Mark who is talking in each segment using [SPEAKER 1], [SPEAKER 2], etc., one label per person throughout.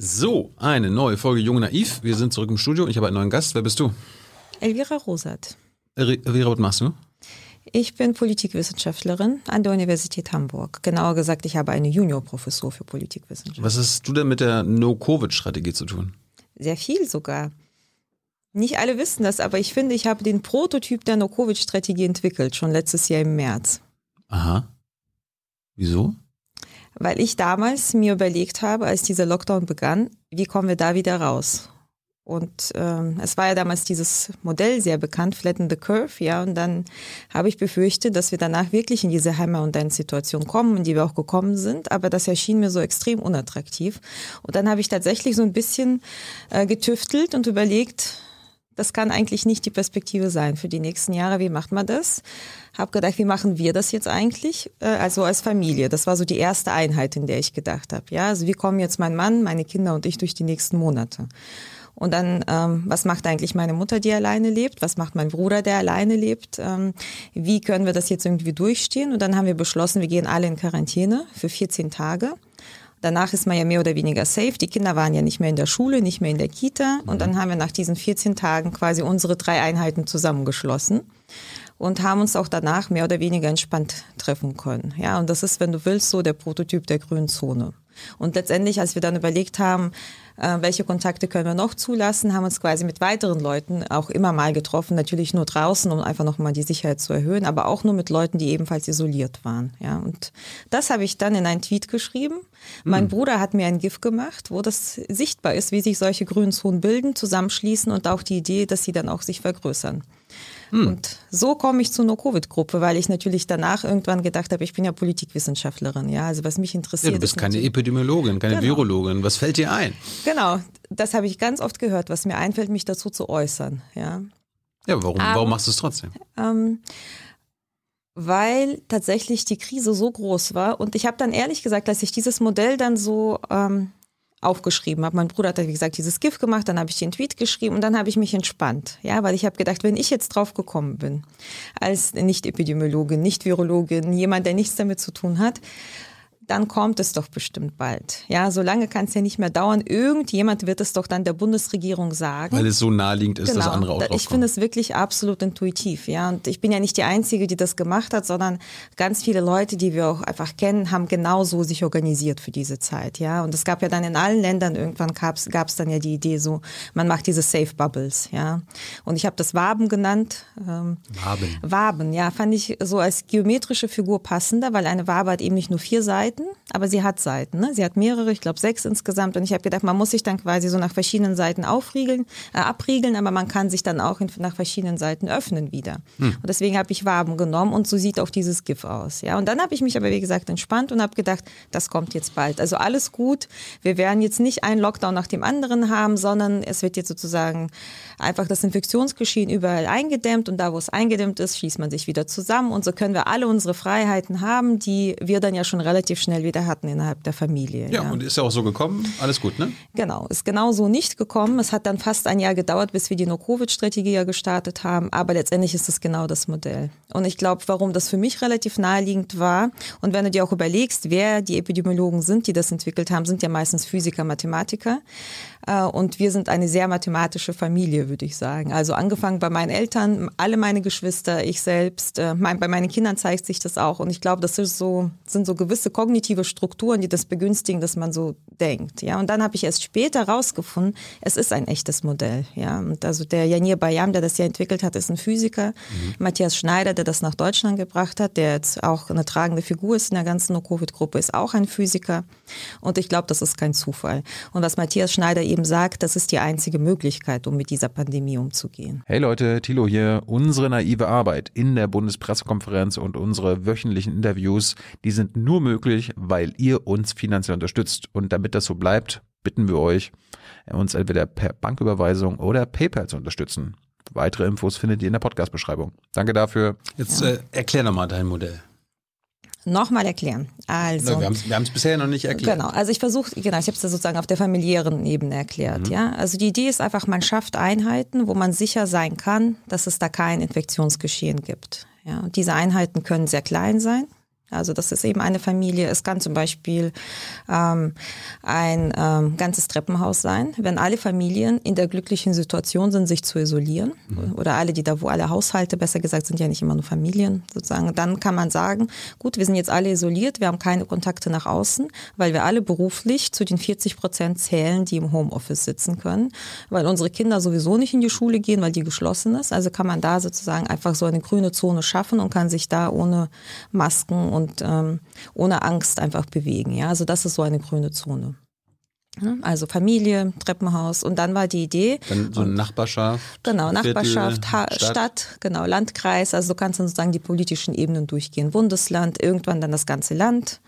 [SPEAKER 1] So, eine neue Folge Jung Naiv. Wir sind zurück im Studio. Ich habe einen neuen Gast. Wer bist du?
[SPEAKER 2] Elvira Rosat.
[SPEAKER 1] Elvira, was machst du?
[SPEAKER 2] Ich bin Politikwissenschaftlerin an der Universität Hamburg. Genauer gesagt, ich habe eine Juniorprofessur für Politikwissenschaft.
[SPEAKER 1] Was hast du denn mit der No-Covid-Strategie zu tun?
[SPEAKER 2] Sehr viel sogar. Nicht alle wissen das, aber ich finde, ich habe den Prototyp der No-Covid-Strategie entwickelt, schon letztes Jahr im März.
[SPEAKER 1] Aha. Wieso?
[SPEAKER 2] Weil ich damals mir überlegt habe, als dieser Lockdown begann, wie kommen wir da wieder raus? Und ähm, es war ja damals dieses Modell sehr bekannt, Flatten the Curve, ja. Und dann habe ich befürchtet, dass wir danach wirklich in diese Hammer- und Dance-Situation kommen, in die wir auch gekommen sind. Aber das erschien mir so extrem unattraktiv. Und dann habe ich tatsächlich so ein bisschen äh, getüftelt und überlegt, das kann eigentlich nicht die Perspektive sein für die nächsten Jahre. Wie macht man das? Hab gedacht, wie machen wir das jetzt eigentlich? Äh, also als Familie. Das war so die erste Einheit, in der ich gedacht habe. Ja, also wie kommen jetzt mein Mann, meine Kinder und ich durch die nächsten Monate? Und dann, ähm, was macht eigentlich meine Mutter, die alleine lebt? Was macht mein Bruder, der alleine lebt? Ähm, wie können wir das jetzt irgendwie durchstehen? Und dann haben wir beschlossen, wir gehen alle in Quarantäne für 14 Tage. Danach ist man ja mehr oder weniger safe. Die Kinder waren ja nicht mehr in der Schule, nicht mehr in der Kita. Und dann haben wir nach diesen 14 Tagen quasi unsere drei Einheiten zusammengeschlossen und haben uns auch danach mehr oder weniger entspannt treffen können. Ja, und das ist, wenn du willst, so der Prototyp der grünen Zone. Und letztendlich, als wir dann überlegt haben, welche Kontakte können wir noch zulassen, haben uns quasi mit weiteren Leuten auch immer mal getroffen, natürlich nur draußen, um einfach nochmal die Sicherheit zu erhöhen, aber auch nur mit Leuten, die ebenfalls isoliert waren. Ja, und das habe ich dann in einen Tweet geschrieben. Mein mhm. Bruder hat mir ein GIF gemacht, wo das sichtbar ist, wie sich solche grünen Zonen bilden, zusammenschließen und auch die Idee, dass sie dann auch sich vergrößern. Hm. Und so komme ich zur No-Covid-Gruppe, weil ich natürlich danach irgendwann gedacht habe, ich bin ja Politikwissenschaftlerin, ja, also was mich interessiert.
[SPEAKER 1] Ja, du bist keine Epidemiologin, keine genau. Virologin. Was fällt dir ein?
[SPEAKER 2] Genau, das habe ich ganz oft gehört, was mir einfällt, mich dazu zu äußern, ja.
[SPEAKER 1] Ja, warum, Aber, warum machst du es trotzdem? Ähm,
[SPEAKER 2] weil tatsächlich die Krise so groß war und ich habe dann ehrlich gesagt, als ich dieses Modell dann so ähm, aufgeschrieben habe. Mein Bruder hat, wie gesagt, dieses GIF gemacht, dann habe ich den Tweet geschrieben und dann habe ich mich entspannt. Ja, weil ich habe gedacht, wenn ich jetzt drauf gekommen bin, als Nicht-Epidemiologin, Nicht-Virologin, jemand, der nichts damit zu tun hat, dann kommt es doch bestimmt bald. Ja, so lange kann es ja nicht mehr dauern. Irgendjemand wird es doch dann der Bundesregierung sagen.
[SPEAKER 1] Weil es so naheliegend ist, genau. dass andere auch drauf
[SPEAKER 2] Ich finde es wirklich absolut intuitiv. Ja, und ich bin ja nicht die Einzige, die das gemacht hat, sondern ganz viele Leute, die wir auch einfach kennen, haben genauso sich organisiert für diese Zeit. Ja, und es gab ja dann in allen Ländern irgendwann gab es dann ja die Idee so, man macht diese Safe Bubbles. Ja, und ich habe das Waben genannt.
[SPEAKER 1] Ähm, Waben.
[SPEAKER 2] Waben, ja, fand ich so als geometrische Figur passender, weil eine Wabe hat eben nicht nur vier Seiten Seiten, aber sie hat Seiten. Ne? Sie hat mehrere, ich glaube sechs insgesamt. Und ich habe gedacht, man muss sich dann quasi so nach verschiedenen Seiten aufriegeln, äh, abriegeln, aber man kann sich dann auch in, nach verschiedenen Seiten öffnen wieder. Hm. Und deswegen habe ich Waben genommen und so sieht auch dieses GIF aus. Ja, und dann habe ich mich aber wie gesagt entspannt und habe gedacht, das kommt jetzt bald. Also alles gut. Wir werden jetzt nicht einen Lockdown nach dem anderen haben, sondern es wird jetzt sozusagen einfach das Infektionsgeschehen überall eingedämmt und da, wo es eingedämmt ist, schließt man sich wieder zusammen und so können wir alle unsere Freiheiten haben, die wir dann ja schon relativ schnell wieder hatten innerhalb der Familie.
[SPEAKER 1] Ja, ja, und ist ja auch so gekommen. Alles gut, ne?
[SPEAKER 2] Genau, ist genau so nicht gekommen. Es hat dann fast ein Jahr gedauert, bis wir die No-Covid-Strategie ja gestartet haben. Aber letztendlich ist es genau das Modell. Und ich glaube, warum das für mich relativ naheliegend war, und wenn du dir auch überlegst, wer die Epidemiologen sind, die das entwickelt haben, sind ja meistens Physiker, Mathematiker. Äh, und wir sind eine sehr mathematische Familie, würde ich sagen. Also angefangen bei meinen Eltern, alle meine Geschwister, ich selbst, äh, bei meinen Kindern zeigt sich das auch. Und ich glaube, das so, sind so gewisse kognitive Strukturen, die das begünstigen, dass man so denkt. Ja, und dann habe ich erst später rausgefunden, es ist ein echtes Modell. Ja, und also der Janir Bayam, der das ja entwickelt hat, ist ein Physiker. Mhm. Matthias Schneider, der das nach Deutschland gebracht hat, der jetzt auch eine tragende Figur ist in der ganzen No-Covid-Gruppe, ist auch ein Physiker. Und ich glaube, das ist kein Zufall. Und was Matthias Schneider eben sagt, das ist die einzige Möglichkeit, um mit dieser Pandemie umzugehen.
[SPEAKER 1] Hey Leute, Thilo hier. Unsere naive Arbeit in der Bundespressekonferenz und unsere wöchentlichen Interviews, die sind nur möglich, weil ihr uns finanziell unterstützt. Und damit das so bleibt, bitten wir euch, uns entweder per Banküberweisung oder PayPal zu unterstützen. Weitere Infos findet ihr in der Podcast-Beschreibung. Danke dafür. Jetzt ja. äh, erklär nochmal dein Modell
[SPEAKER 2] nochmal erklären. Also,
[SPEAKER 1] wir haben es bisher noch nicht erklärt.
[SPEAKER 2] Genau, also ich versuche, genau, ich habe es sozusagen auf der familiären Ebene erklärt. Mhm. Ja, also die Idee ist einfach, man schafft Einheiten, wo man sicher sein kann, dass es da kein Infektionsgeschehen gibt. Ja, und diese Einheiten können sehr klein sein. Also das ist eben eine Familie. Es kann zum Beispiel ähm, ein ähm, ganzes Treppenhaus sein, wenn alle Familien in der glücklichen Situation sind, sich zu isolieren mhm. oder alle, die da, wo alle Haushalte, besser gesagt, sind ja nicht immer nur Familien sozusagen. Dann kann man sagen, gut, wir sind jetzt alle isoliert, wir haben keine Kontakte nach außen, weil wir alle beruflich zu den 40 Prozent zählen, die im Homeoffice sitzen können, weil unsere Kinder sowieso nicht in die Schule gehen, weil die geschlossen ist. Also kann man da sozusagen einfach so eine grüne Zone schaffen und kann sich da ohne Masken und ähm, ohne Angst einfach bewegen. Ja, also das ist so eine grüne Zone. Also Familie, Treppenhaus und dann war die Idee.
[SPEAKER 1] Dann so eine Nachbarschaft.
[SPEAKER 2] Genau, Nachbarschaft, Viertel, Stadt. Stadt. genau, Landkreis. Also du kannst dann sozusagen die politischen Ebenen durchgehen. Bundesland, irgendwann dann das ganze Land,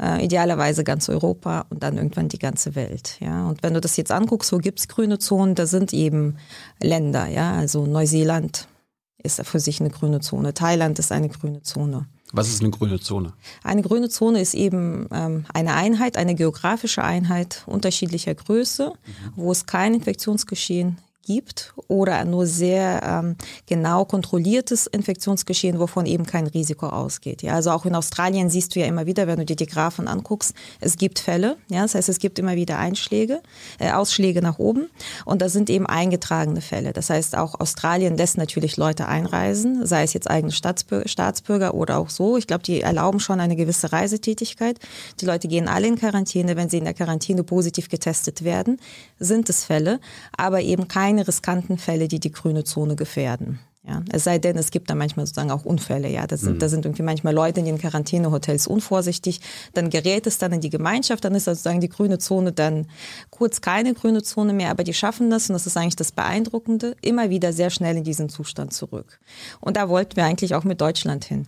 [SPEAKER 2] äh, idealerweise ganz Europa und dann irgendwann die ganze Welt. Ja, und wenn du das jetzt anguckst, wo gibt's grüne Zonen, da sind eben Länder, ja, also Neuseeland ist für sich eine grüne Zone, Thailand ist eine grüne Zone.
[SPEAKER 1] Was ist eine grüne Zone?
[SPEAKER 2] Eine grüne Zone ist eben ähm, eine Einheit, eine geografische Einheit unterschiedlicher Größe, mhm. wo es kein Infektionsgeschehen gibt oder nur sehr ähm, genau kontrolliertes Infektionsgeschehen, wovon eben kein Risiko ausgeht. Ja, also auch in Australien siehst du ja immer wieder, wenn du dir die Graphen anguckst, es gibt Fälle. Ja, das heißt, es gibt immer wieder Einschläge, äh, Ausschläge nach oben und da sind eben eingetragene Fälle. Das heißt, auch Australien lässt natürlich Leute einreisen, sei es jetzt eigene Staatsbürger, Staatsbürger oder auch so. Ich glaube, die erlauben schon eine gewisse Reisetätigkeit. Die Leute gehen alle in Quarantäne. Wenn sie in der Quarantäne positiv getestet werden, sind es Fälle, aber eben kein keine riskanten Fälle, die die grüne Zone gefährden. Ja, es sei denn, es gibt da manchmal sozusagen auch Unfälle. Ja, das sind, mhm. da sind irgendwie manchmal Leute in den Quarantänehotels unvorsichtig. Dann gerät es dann in die Gemeinschaft. Dann ist sozusagen die grüne Zone dann kurz keine grüne Zone mehr. Aber die schaffen das und das ist eigentlich das Beeindruckende immer wieder sehr schnell in diesen Zustand zurück. Und da wollten wir eigentlich auch mit Deutschland hin.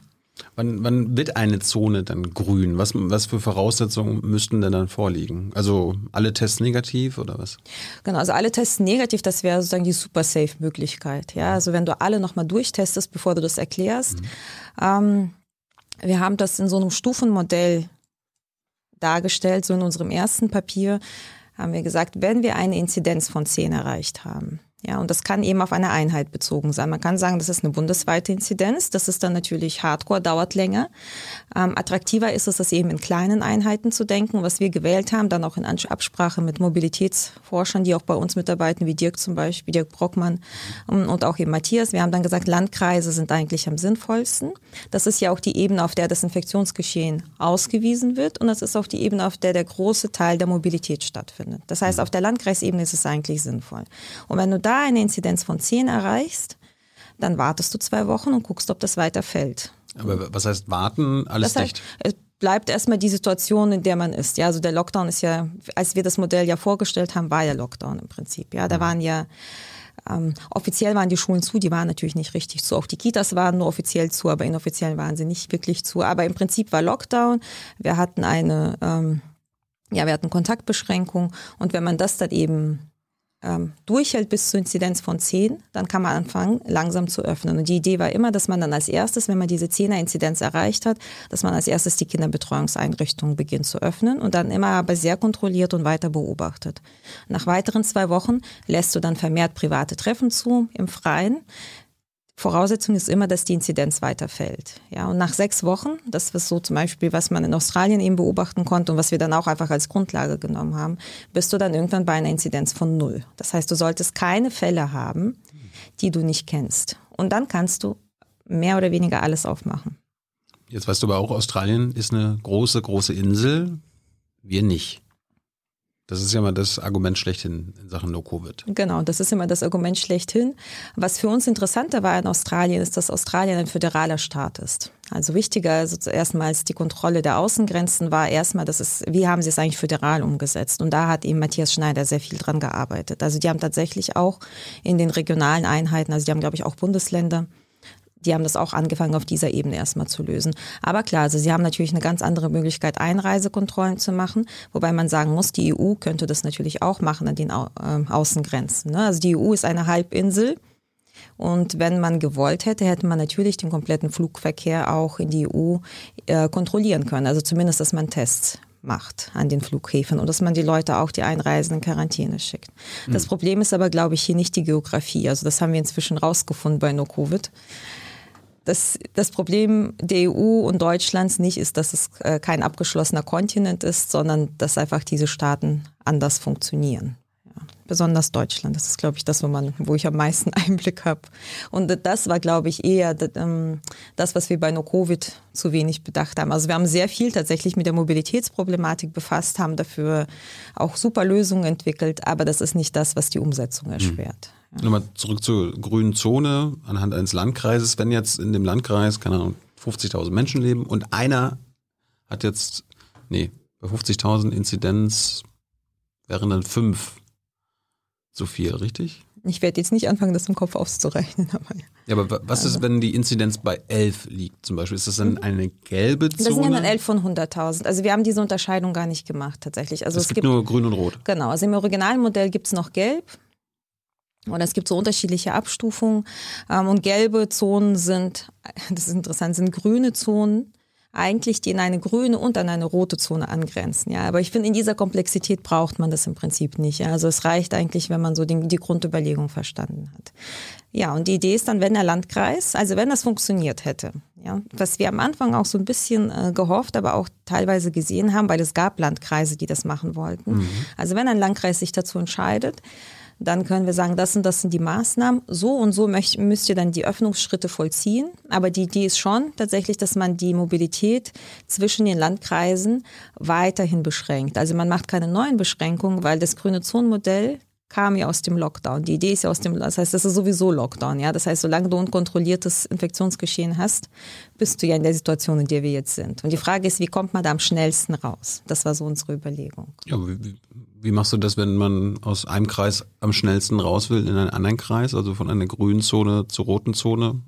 [SPEAKER 1] Wann, wann wird eine Zone dann grün? Was, was für Voraussetzungen müssten denn dann vorliegen? Also alle Tests negativ oder was?
[SPEAKER 2] Genau, also alle Tests negativ, das wäre sozusagen die super safe Möglichkeit. Ja, also wenn du alle nochmal durchtestest, bevor du das erklärst. Mhm. Ähm, wir haben das in so einem Stufenmodell dargestellt, so in unserem ersten Papier haben wir gesagt, wenn wir eine Inzidenz von 10 erreicht haben, ja, und das kann eben auf eine Einheit bezogen sein. Man kann sagen, das ist eine bundesweite Inzidenz. Das ist dann natürlich Hardcore, dauert länger. Ähm, attraktiver ist es, das eben in kleinen Einheiten zu denken. Was wir gewählt haben, dann auch in Absprache mit Mobilitätsforschern, die auch bei uns mitarbeiten, wie Dirk zum Beispiel, Dirk Brockmann ähm, und auch eben Matthias. Wir haben dann gesagt, Landkreise sind eigentlich am sinnvollsten. Das ist ja auch die Ebene, auf der das Infektionsgeschehen ausgewiesen wird. Und das ist auch die Ebene, auf der der große Teil der Mobilität stattfindet. Das heißt, auf der Landkreisebene ist es eigentlich sinnvoll. Und wenn du da da eine Inzidenz von 10 erreichst, dann wartest du zwei Wochen und guckst, ob das weiter fällt.
[SPEAKER 1] Aber was heißt warten? Alles das heißt, dicht?
[SPEAKER 2] Es bleibt erstmal die Situation, in der man ist. Ja, also der Lockdown ist ja, als wir das Modell ja vorgestellt haben, war ja Lockdown im Prinzip. Ja, da mhm. waren ja ähm, offiziell waren die Schulen zu, die waren natürlich nicht richtig zu. Auch die Kitas waren nur offiziell zu, aber inoffiziell waren sie nicht wirklich zu. Aber im Prinzip war Lockdown. Wir hatten eine, ähm, ja, wir hatten Kontaktbeschränkung und wenn man das dann eben ähm, durchhält bis zur Inzidenz von 10, dann kann man anfangen, langsam zu öffnen. Und die Idee war immer, dass man dann als erstes, wenn man diese 10er-Inzidenz erreicht hat, dass man als erstes die Kinderbetreuungseinrichtungen beginnt zu öffnen und dann immer aber sehr kontrolliert und weiter beobachtet. Nach weiteren zwei Wochen lässt du dann vermehrt private Treffen zu im Freien. Voraussetzung ist immer, dass die Inzidenz weiterfällt. Ja, und nach sechs Wochen, das ist so zum Beispiel, was man in Australien eben beobachten konnte und was wir dann auch einfach als Grundlage genommen haben, bist du dann irgendwann bei einer Inzidenz von null. Das heißt, du solltest keine Fälle haben, die du nicht kennst. Und dann kannst du mehr oder weniger alles aufmachen.
[SPEAKER 1] Jetzt weißt du aber auch, Australien ist eine große, große Insel. Wir nicht. Das ist ja immer das Argument schlechthin in Sachen No-Covid.
[SPEAKER 2] Genau, das ist immer das Argument schlechthin. Was für uns interessanter war in Australien, ist, dass Australien ein föderaler Staat ist. Also wichtiger also erstmals die Kontrolle der Außengrenzen war erstmal, das ist, wie haben sie es eigentlich föderal umgesetzt? Und da hat eben Matthias Schneider sehr viel dran gearbeitet. Also die haben tatsächlich auch in den regionalen Einheiten, also die haben glaube ich auch Bundesländer, die haben das auch angefangen, auf dieser Ebene erstmal zu lösen. Aber klar, also sie haben natürlich eine ganz andere Möglichkeit, Einreisekontrollen zu machen, wobei man sagen muss, die EU könnte das natürlich auch machen an den Au äh, Außengrenzen. Ne? Also die EU ist eine Halbinsel. Und wenn man gewollt hätte, hätte man natürlich den kompletten Flugverkehr auch in die EU äh, kontrollieren können. Also zumindest, dass man Tests macht an den Flughäfen und dass man die Leute auch die Einreisen in Quarantäne schickt. Das mhm. Problem ist aber, glaube ich, hier nicht die Geografie. Also das haben wir inzwischen rausgefunden bei No-Covid das, das Problem der EU und Deutschlands nicht ist, dass es äh, kein abgeschlossener Kontinent ist, sondern dass einfach diese Staaten anders funktionieren. Ja, besonders Deutschland, das ist, glaube ich, das, wo, man, wo ich am meisten Einblick habe. Und das war, glaube ich, eher ähm, das, was wir bei No-Covid zu wenig bedacht haben. Also wir haben sehr viel tatsächlich mit der Mobilitätsproblematik befasst, haben dafür auch super Lösungen entwickelt, aber das ist nicht das, was die Umsetzung erschwert. Mhm.
[SPEAKER 1] Nochmal zurück zur grünen Zone anhand eines Landkreises. Wenn jetzt in dem Landkreis, keine Ahnung, 50.000 Menschen leben und einer hat jetzt, nee, bei 50.000 Inzidenz wären dann fünf so viel, richtig?
[SPEAKER 2] Ich werde jetzt nicht anfangen, das im Kopf auszurechnen. Aber
[SPEAKER 1] ja, aber was also. ist, wenn die Inzidenz bei 11 liegt zum Beispiel? Ist das dann mhm. eine gelbe Zone?
[SPEAKER 2] Das sind ja dann 11 von 100.000. Also wir haben diese Unterscheidung gar nicht gemacht tatsächlich. Also
[SPEAKER 1] es, es gibt, gibt nur grün und rot.
[SPEAKER 2] Genau, also im Originalmodell gibt es noch gelb. Und es gibt so unterschiedliche Abstufungen. Ähm, und gelbe Zonen sind, das ist interessant, sind grüne Zonen eigentlich, die in eine grüne und an eine rote Zone angrenzen. Ja, aber ich finde, in dieser Komplexität braucht man das im Prinzip nicht. Also es reicht eigentlich, wenn man so die, die Grundüberlegung verstanden hat. Ja, und die Idee ist dann, wenn der Landkreis, also wenn das funktioniert hätte, ja, was wir am Anfang auch so ein bisschen äh, gehofft, aber auch teilweise gesehen haben, weil es gab Landkreise, die das machen wollten. Mhm. Also wenn ein Landkreis sich dazu entscheidet, dann können wir sagen, das und das sind die Maßnahmen. So und so möcht, müsst ihr dann die Öffnungsschritte vollziehen. Aber die Idee ist schon tatsächlich, dass man die Mobilität zwischen den Landkreisen weiterhin beschränkt. Also man macht keine neuen Beschränkungen, weil das grüne Zonenmodell kam ja aus dem Lockdown. Die Idee ist ja aus dem, das heißt, das ist sowieso Lockdown, ja. Das heißt, solange du unkontrolliertes Infektionsgeschehen hast, bist du ja in der Situation, in der wir jetzt sind. Und die Frage ist, wie kommt man da am schnellsten raus? Das war so unsere Überlegung.
[SPEAKER 1] Ja, wie, machst du das, wenn man aus einem Kreis am schnellsten raus will in einen anderen Kreis, also von einer grünen Zone zur roten Zone,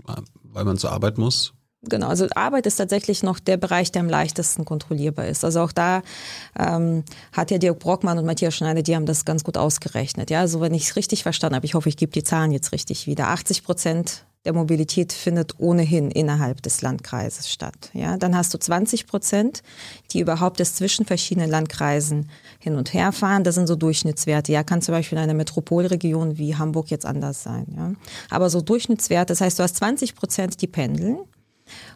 [SPEAKER 1] weil man zur Arbeit muss?
[SPEAKER 2] Genau, also Arbeit ist tatsächlich noch der Bereich, der am leichtesten kontrollierbar ist. Also auch da ähm, hat ja Dirk Brockmann und Matthias Schneider, die haben das ganz gut ausgerechnet. Ja, also wenn ich es richtig verstanden habe, ich hoffe, ich gebe die Zahlen jetzt richtig wieder. 80 Prozent der Mobilität findet ohnehin innerhalb des Landkreises statt. Ja, dann hast du 20 Prozent, die überhaupt erst zwischen verschiedenen Landkreisen hin und her fahren. Das sind so Durchschnittswerte. Ja, kann zum Beispiel in einer Metropolregion wie Hamburg jetzt anders sein. Ja, aber so Durchschnittswerte. Das heißt, du hast 20 Prozent, die pendeln.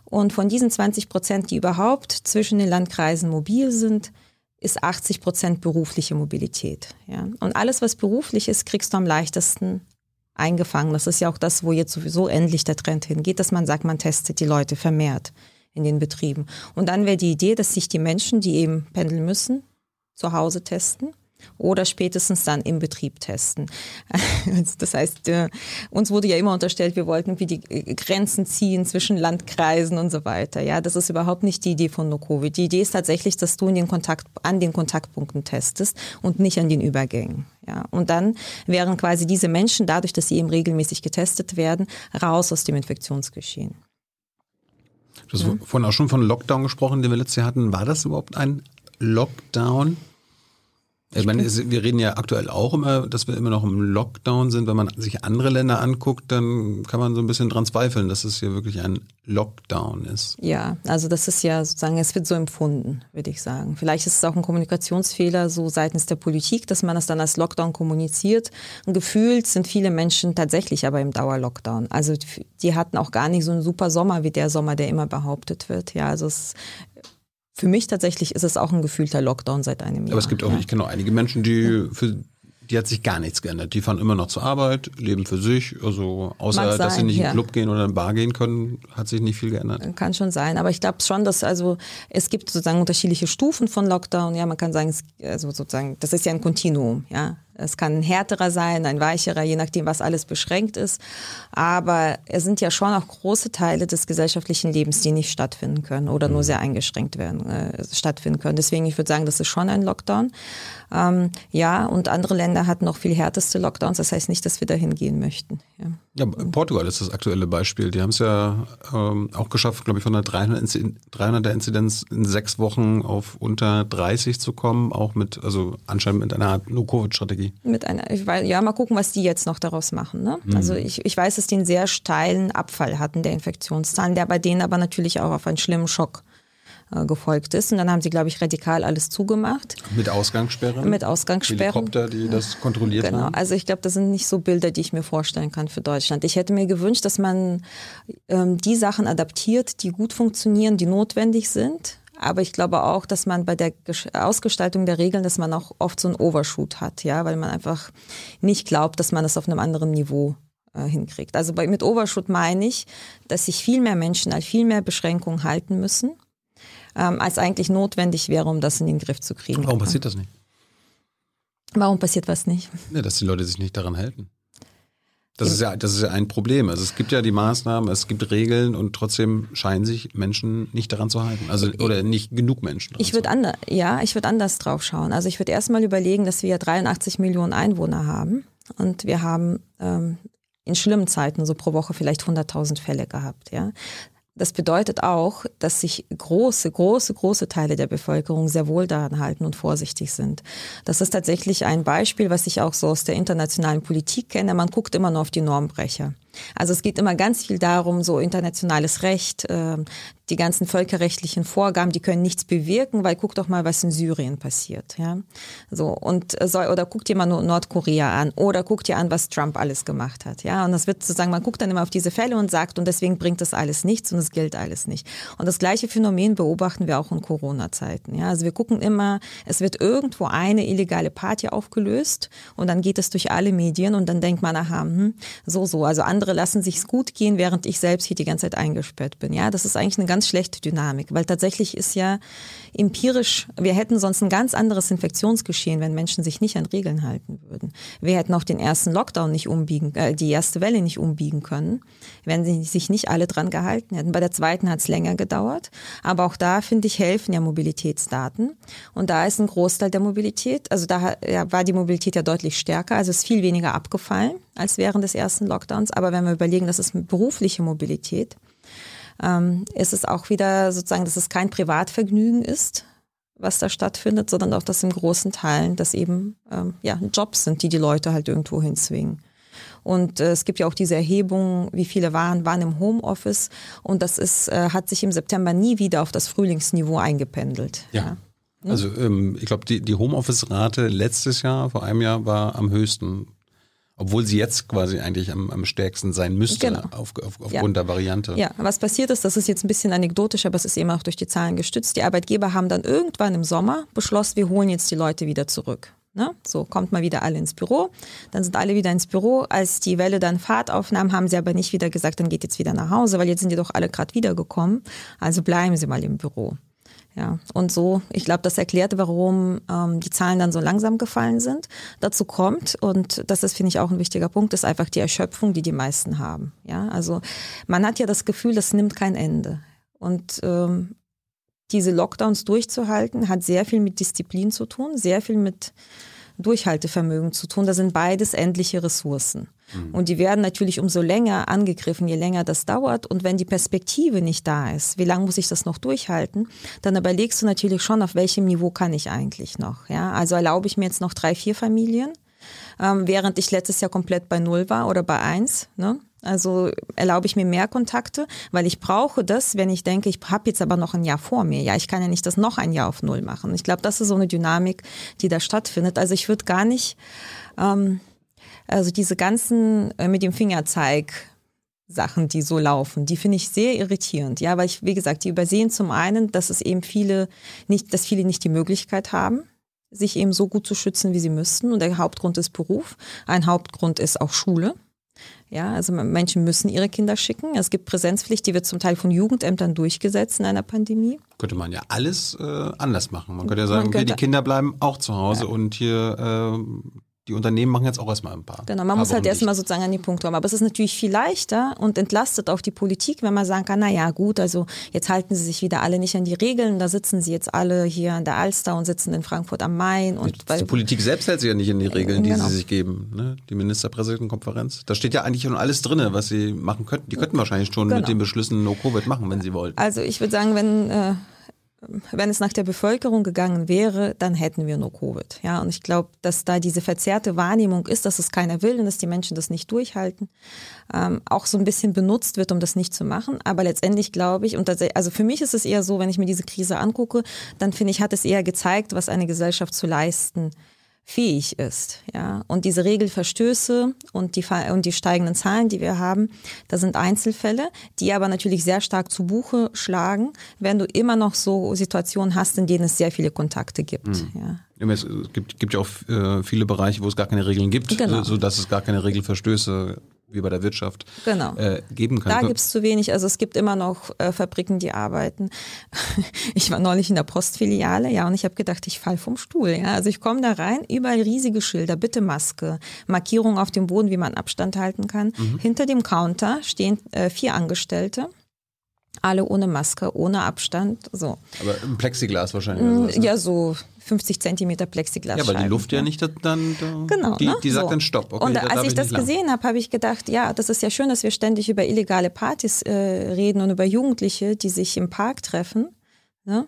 [SPEAKER 2] Und von diesen 20 Prozent, die überhaupt zwischen den Landkreisen mobil sind, ist 80 Prozent berufliche Mobilität. Ja? Und alles, was beruflich ist, kriegst du am leichtesten eingefangen. Das ist ja auch das, wo jetzt sowieso endlich der Trend hingeht, dass man sagt, man testet die Leute vermehrt in den Betrieben. Und dann wäre die Idee, dass sich die Menschen, die eben pendeln müssen, zu Hause testen oder spätestens dann im Betrieb testen. Das heißt, äh, uns wurde ja immer unterstellt, wir wollten wie die Grenzen ziehen zwischen Landkreisen und so weiter. Ja, das ist überhaupt nicht die Idee von No-Covid. Die Idee ist tatsächlich, dass du in den Kontakt, an den Kontaktpunkten testest und nicht an den Übergängen. Ja, und dann wären quasi diese Menschen, dadurch, dass sie eben regelmäßig getestet werden, raus aus dem Infektionsgeschehen.
[SPEAKER 1] Du hast ja. vorhin auch schon von Lockdown gesprochen, den wir letztes Jahr hatten. War das überhaupt ein Lockdown? Ich meine, wir reden ja aktuell auch immer, dass wir immer noch im Lockdown sind. Wenn man sich andere Länder anguckt, dann kann man so ein bisschen dran zweifeln, dass es hier wirklich ein Lockdown ist.
[SPEAKER 2] Ja, also das ist ja sozusagen, es wird so empfunden, würde ich sagen. Vielleicht ist es auch ein Kommunikationsfehler so seitens der Politik, dass man das dann als Lockdown kommuniziert. Und gefühlt sind viele Menschen tatsächlich aber im Dauerlockdown. Also die hatten auch gar nicht so einen super Sommer wie der Sommer, der immer behauptet wird. Ja, also es für mich tatsächlich ist es auch ein gefühlter Lockdown seit einem Jahr.
[SPEAKER 1] Aber es gibt auch, ja. ich kenne auch einige Menschen, die für die hat sich gar nichts geändert. Die fahren immer noch zur Arbeit, leben für sich. Also außer sein, dass sie nicht in den Club gehen oder in den Bar gehen können, hat sich nicht viel geändert.
[SPEAKER 2] Kann schon sein. Aber ich glaube schon, dass also es gibt sozusagen unterschiedliche Stufen von Lockdown. Ja, man kann sagen, es, also sozusagen, das ist ja ein Kontinuum. Ja, es kann ein härterer sein, ein weicherer, je nachdem, was alles beschränkt ist. Aber es sind ja schon auch große Teile des gesellschaftlichen Lebens, die nicht stattfinden können oder nur sehr eingeschränkt werden, äh, stattfinden können. Deswegen, ich würde sagen, das ist schon ein Lockdown. Ähm, ja, und andere Länder hatten noch viel härteste Lockdowns. Das heißt nicht, dass wir dahin gehen möchten.
[SPEAKER 1] Ja, ja Portugal ist das aktuelle Beispiel. Die haben es ja ähm, auch geschafft, glaube ich, von der 300er Inzidenz in sechs Wochen auf unter 30 zu kommen, auch mit, also anscheinend mit einer No-Covid-Strategie.
[SPEAKER 2] Mit einer, ich weiß, ja, mal gucken, was die jetzt noch daraus machen. Ne? Mhm. Also ich, ich weiß, dass die einen sehr steilen Abfall hatten der Infektionszahlen, der bei denen aber natürlich auch auf einen schlimmen Schock äh, gefolgt ist. Und dann haben sie, glaube ich, radikal alles zugemacht.
[SPEAKER 1] Mit Ausgangssperren?
[SPEAKER 2] Mit Ausgangssperren.
[SPEAKER 1] Helikopter, die das kontrolliert
[SPEAKER 2] genau.
[SPEAKER 1] haben?
[SPEAKER 2] Also ich glaube, das sind nicht so Bilder, die ich mir vorstellen kann für Deutschland. Ich hätte mir gewünscht, dass man ähm, die Sachen adaptiert, die gut funktionieren, die notwendig sind. Aber ich glaube auch, dass man bei der Ausgestaltung der Regeln, dass man auch oft so einen Overshoot hat, ja, weil man einfach nicht glaubt, dass man es auf einem anderen Niveau äh, hinkriegt. Also bei, mit Overshoot meine ich, dass sich viel mehr Menschen an viel mehr Beschränkungen halten müssen, ähm, als eigentlich notwendig wäre, um das in den Griff zu kriegen.
[SPEAKER 1] Warum passiert das nicht?
[SPEAKER 2] Warum passiert was nicht?
[SPEAKER 1] Ja, dass die Leute sich nicht daran halten. Das ist ja, das ist ja ein Problem. Also es gibt ja die Maßnahmen, es gibt Regeln und trotzdem scheinen sich Menschen nicht daran zu halten. Also oder nicht genug Menschen.
[SPEAKER 2] Ich würde anders, ja, ich würde anders drauf schauen. Also ich würde erstmal überlegen, dass wir ja 83 Millionen Einwohner haben und wir haben ähm, in schlimmen Zeiten so pro Woche vielleicht 100.000 Fälle gehabt. Ja, das bedeutet auch, dass sich große, große, große Teile der Bevölkerung sehr wohl daran halten und vorsichtig sind. Das ist tatsächlich ein Beispiel, was ich auch so aus der internationalen Politik kenne. Man guckt immer nur auf die Normbrecher. Also es geht immer ganz viel darum, so internationales Recht, ähm, die ganzen völkerrechtlichen Vorgaben, die können nichts bewirken, weil guck doch mal, was in Syrien passiert, ja. So und oder guckt dir mal nur Nordkorea an oder guckt dir an, was Trump alles gemacht hat, ja. Und das wird sozusagen, man guckt dann immer auf diese Fälle und sagt, und deswegen bringt das alles nichts und es gilt alles nicht. Und das gleiche Phänomen beobachten wir auch in Corona-Zeiten, ja. Also wir gucken immer, es wird irgendwo eine illegale Party aufgelöst und dann geht es durch alle Medien und dann denkt man, aha, hm, so, so. Also andere lassen sich's gut gehen, während ich selbst hier die ganze Zeit eingesperrt bin, ja. Das ist eigentlich eine ganz schlechte Dynamik, weil tatsächlich ist ja empirisch, wir hätten sonst ein ganz anderes Infektionsgeschehen, wenn Menschen sich nicht an Regeln halten würden. Wir hätten auch den ersten Lockdown nicht umbiegen, äh, die erste Welle nicht umbiegen können, wenn sie sich nicht alle dran gehalten hätten. Bei der zweiten hat es länger gedauert, aber auch da finde ich helfen ja Mobilitätsdaten und da ist ein Großteil der Mobilität, also da war die Mobilität ja deutlich stärker, also ist viel weniger abgefallen als während des ersten Lockdowns. Aber wenn wir überlegen, das ist berufliche Mobilität, ähm, ist es auch wieder sozusagen, dass es kein Privatvergnügen ist, was da stattfindet, sondern auch, dass im großen Teilen das eben ähm, ja, Jobs sind, die die Leute halt irgendwo hinzwingen. Und äh, es gibt ja auch diese Erhebung, wie viele waren, waren im Homeoffice. Und das ist, äh, hat sich im September nie wieder auf das Frühlingsniveau eingependelt.
[SPEAKER 1] Ja. ja. Also ähm, ich glaube, die, die Homeoffice-Rate letztes Jahr, vor einem Jahr, war am höchsten obwohl sie jetzt quasi eigentlich am, am stärksten sein müsste genau. auf, auf, aufgrund ja. der Variante.
[SPEAKER 2] Ja, was passiert ist, das ist jetzt ein bisschen anekdotisch, aber es ist eben auch durch die Zahlen gestützt. Die Arbeitgeber haben dann irgendwann im Sommer beschlossen, wir holen jetzt die Leute wieder zurück. Ne? So kommt mal wieder alle ins Büro. Dann sind alle wieder ins Büro. Als die Welle dann Fahrt aufnahm, haben sie aber nicht wieder gesagt, dann geht jetzt wieder nach Hause, weil jetzt sind die doch alle gerade wiedergekommen. Also bleiben sie mal im Büro. Ja, und so, ich glaube, das erklärt, warum ähm, die Zahlen dann so langsam gefallen sind. Dazu kommt, und das ist, finde ich, auch ein wichtiger Punkt, ist einfach die Erschöpfung, die die meisten haben. Ja, also man hat ja das Gefühl, das nimmt kein Ende. Und ähm, diese Lockdowns durchzuhalten, hat sehr viel mit Disziplin zu tun, sehr viel mit Durchhaltevermögen zu tun. Das sind beides endliche Ressourcen. Mhm. Und die werden natürlich umso länger angegriffen, je länger das dauert. Und wenn die Perspektive nicht da ist, wie lange muss ich das noch durchhalten, dann überlegst du natürlich schon, auf welchem Niveau kann ich eigentlich noch. Ja? Also erlaube ich mir jetzt noch drei, vier Familien, ähm, während ich letztes Jahr komplett bei null war oder bei eins. Ne? Also erlaube ich mir mehr Kontakte, weil ich brauche das, wenn ich denke, ich habe jetzt aber noch ein Jahr vor mir. Ja, ich kann ja nicht das noch ein Jahr auf Null machen. Ich glaube, das ist so eine Dynamik, die da stattfindet. Also ich würde gar nicht ähm, also diese ganzen äh, mit dem Fingerzeig Sachen, die so laufen, die finde ich sehr irritierend. Ja, weil ich, wie gesagt, die übersehen zum einen, dass es eben viele nicht, dass viele nicht die Möglichkeit haben, sich eben so gut zu schützen, wie sie müssten. Und der Hauptgrund ist Beruf. Ein Hauptgrund ist auch Schule. Ja, also Menschen müssen ihre Kinder schicken. Es gibt Präsenzpflicht, die wird zum Teil von Jugendämtern durchgesetzt in einer Pandemie.
[SPEAKER 1] Könnte man ja alles äh, anders machen. Man könnte ja sagen, könnte, okay, die Kinder bleiben auch zu Hause ja. und hier äh, die Unternehmen machen jetzt auch erstmal ein paar.
[SPEAKER 2] Genau, man muss halt erstmal sozusagen an die Punkte kommen. Aber es ist natürlich viel leichter und entlastet auch die Politik, wenn man sagen kann, na ja, gut, also jetzt halten sie sich wieder alle nicht an die Regeln, da sitzen sie jetzt alle hier an der Alster und sitzen in Frankfurt am Main. Und
[SPEAKER 1] die, die Politik selbst hält sich ja nicht an die Regeln, die genau. sie sich geben. Ne? Die Ministerpräsidentenkonferenz. Da steht ja eigentlich schon alles drin, was sie machen könnten. Die könnten wahrscheinlich schon genau. mit den Beschlüssen No-Covid machen, wenn sie wollten.
[SPEAKER 2] Also ich würde sagen, wenn... Äh, wenn es nach der Bevölkerung gegangen wäre, dann hätten wir nur Covid. Ja, und ich glaube, dass da diese verzerrte Wahrnehmung ist, dass es keiner will und dass die Menschen das nicht durchhalten, ähm, auch so ein bisschen benutzt wird, um das nicht zu machen. Aber letztendlich glaube ich, und also für mich ist es eher so, wenn ich mir diese Krise angucke, dann finde ich, hat es eher gezeigt, was eine Gesellschaft zu leisten fähig ist. Ja? Und diese Regelverstöße und die, und die steigenden Zahlen, die wir haben, da sind Einzelfälle, die aber natürlich sehr stark zu Buche schlagen, wenn du immer noch so Situationen hast, in denen es sehr viele Kontakte gibt. Mhm.
[SPEAKER 1] Ja. Es gibt, gibt ja auch äh, viele Bereiche, wo es gar keine Regeln gibt, genau. so dass es gar keine Regelverstöße wie bei der Wirtschaft
[SPEAKER 2] genau.
[SPEAKER 1] äh, geben kann.
[SPEAKER 2] Da gibt es zu wenig. Also es gibt immer noch äh, Fabriken, die arbeiten. Ich war neulich in der Postfiliale, ja, und ich habe gedacht, ich fall vom Stuhl. Ja. Also ich komme da rein, überall riesige Schilder, bitte Maske, Markierung auf dem Boden, wie man Abstand halten kann. Mhm. Hinter dem Counter stehen äh, vier Angestellte alle ohne Maske, ohne Abstand, so.
[SPEAKER 1] Aber im Plexiglas wahrscheinlich.
[SPEAKER 2] Mm, ja, so 50 Zentimeter Plexiglas.
[SPEAKER 1] Ja, weil die Luft ja nicht dann, dann
[SPEAKER 2] genau,
[SPEAKER 1] die,
[SPEAKER 2] ne?
[SPEAKER 1] die sagt
[SPEAKER 2] so.
[SPEAKER 1] dann Stopp.
[SPEAKER 2] Okay, und da, als ich das gesehen habe, habe ich gedacht, ja, das ist ja schön, dass wir ständig über illegale Partys äh, reden und über Jugendliche, die sich im Park treffen. Ne?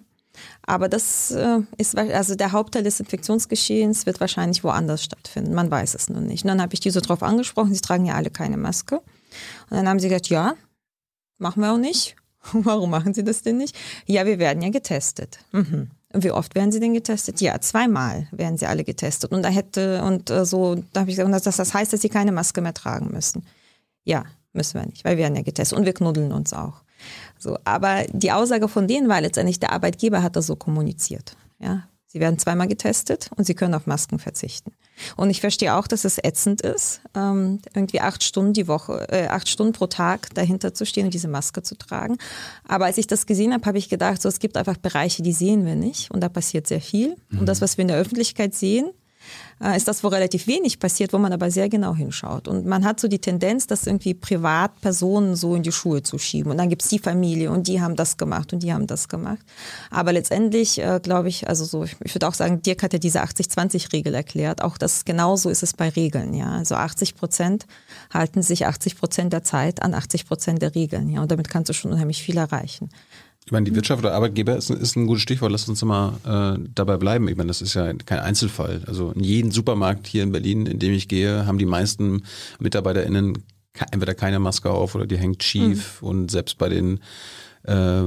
[SPEAKER 2] Aber das äh, ist, also der Hauptteil des Infektionsgeschehens wird wahrscheinlich woanders stattfinden. Man weiß es nur nicht. Und dann habe ich die so drauf angesprochen, sie tragen ja alle keine Maske. Und dann haben sie gesagt, ja, machen wir auch nicht. Warum machen Sie das denn nicht? Ja, wir werden ja getestet. Mhm. Wie oft werden Sie denn getestet? Ja, zweimal werden Sie alle getestet. Und da hätte, und äh, so, da habe ich gesagt, das, das heißt, dass Sie keine Maske mehr tragen müssen. Ja, müssen wir nicht, weil wir werden ja getestet und wir knuddeln uns auch. So, aber die Aussage von denen war letztendlich, der Arbeitgeber hat das so kommuniziert. Ja, Sie werden zweimal getestet und sie können auf Masken verzichten. Und ich verstehe auch, dass es ätzend ist, ähm, irgendwie acht Stunden die Woche, äh, acht Stunden pro Tag dahinter zu stehen und diese Maske zu tragen. Aber als ich das gesehen habe, habe ich gedacht, so es gibt einfach Bereiche, die sehen wir nicht und da passiert sehr viel. Mhm. Und das, was wir in der Öffentlichkeit sehen, ist das, wo relativ wenig passiert, wo man aber sehr genau hinschaut. Und man hat so die Tendenz, das irgendwie Privatpersonen so in die Schuhe zu schieben. Und dann gibt's die Familie und die haben das gemacht und die haben das gemacht. Aber letztendlich äh, glaube ich, also so, ich, ich würde auch sagen, Dirk hat ja diese 80-20-Regel erklärt. Auch das genauso ist es bei Regeln. Ja, also 80 Prozent halten sich 80 Prozent der Zeit an 80 Prozent der Regeln. Ja, und damit kannst du schon unheimlich viel erreichen.
[SPEAKER 1] Ich meine, die Wirtschaft oder Arbeitgeber ist, ist ein gutes Stichwort. Lass uns mal äh, dabei bleiben. Ich meine, das ist ja kein Einzelfall. Also in jedem Supermarkt hier in Berlin, in dem ich gehe, haben die meisten MitarbeiterInnen entweder keine Maske auf oder die hängt schief. Mhm. Und selbst bei den äh,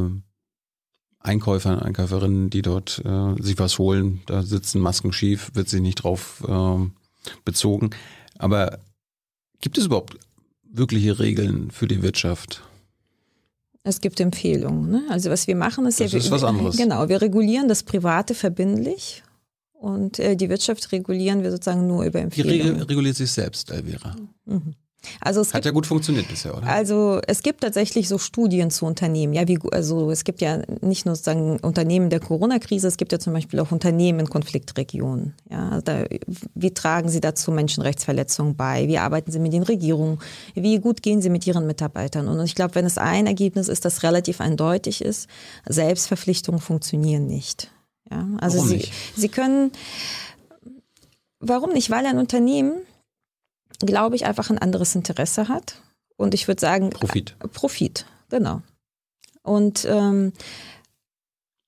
[SPEAKER 1] Einkäufern, Einkäuferinnen, die dort äh, sich was holen, da sitzen Masken schief, wird sich nicht drauf äh, bezogen. Aber gibt es überhaupt wirkliche Regeln für die Wirtschaft?
[SPEAKER 2] Es gibt Empfehlungen. Ne? Also was wir machen ist
[SPEAKER 1] das
[SPEAKER 2] ja,
[SPEAKER 1] ist was anderes.
[SPEAKER 2] genau, wir regulieren das Private verbindlich und äh, die Wirtschaft regulieren wir sozusagen nur über Empfehlungen.
[SPEAKER 1] Die reguliert sich selbst, Elvira. Mhm.
[SPEAKER 2] Also es
[SPEAKER 1] Hat
[SPEAKER 2] gibt,
[SPEAKER 1] ja gut funktioniert bisher, oder?
[SPEAKER 2] Also es gibt tatsächlich so Studien zu Unternehmen. Ja, wie, also es gibt ja nicht nur sozusagen Unternehmen der Corona-Krise, es gibt ja zum Beispiel auch Unternehmen in Konfliktregionen. Ja, da, wie tragen sie dazu Menschenrechtsverletzungen bei? Wie arbeiten sie mit den Regierungen? Wie gut gehen sie mit ihren Mitarbeitern? Und ich glaube, wenn es ein Ergebnis ist, das relativ eindeutig ist, Selbstverpflichtungen funktionieren nicht. Ja, also
[SPEAKER 1] warum
[SPEAKER 2] sie,
[SPEAKER 1] nicht?
[SPEAKER 2] sie können, warum nicht? Weil ein Unternehmen glaube ich, einfach ein anderes Interesse hat. Und ich würde sagen.
[SPEAKER 1] Profit.
[SPEAKER 2] Profit, genau. Und ähm,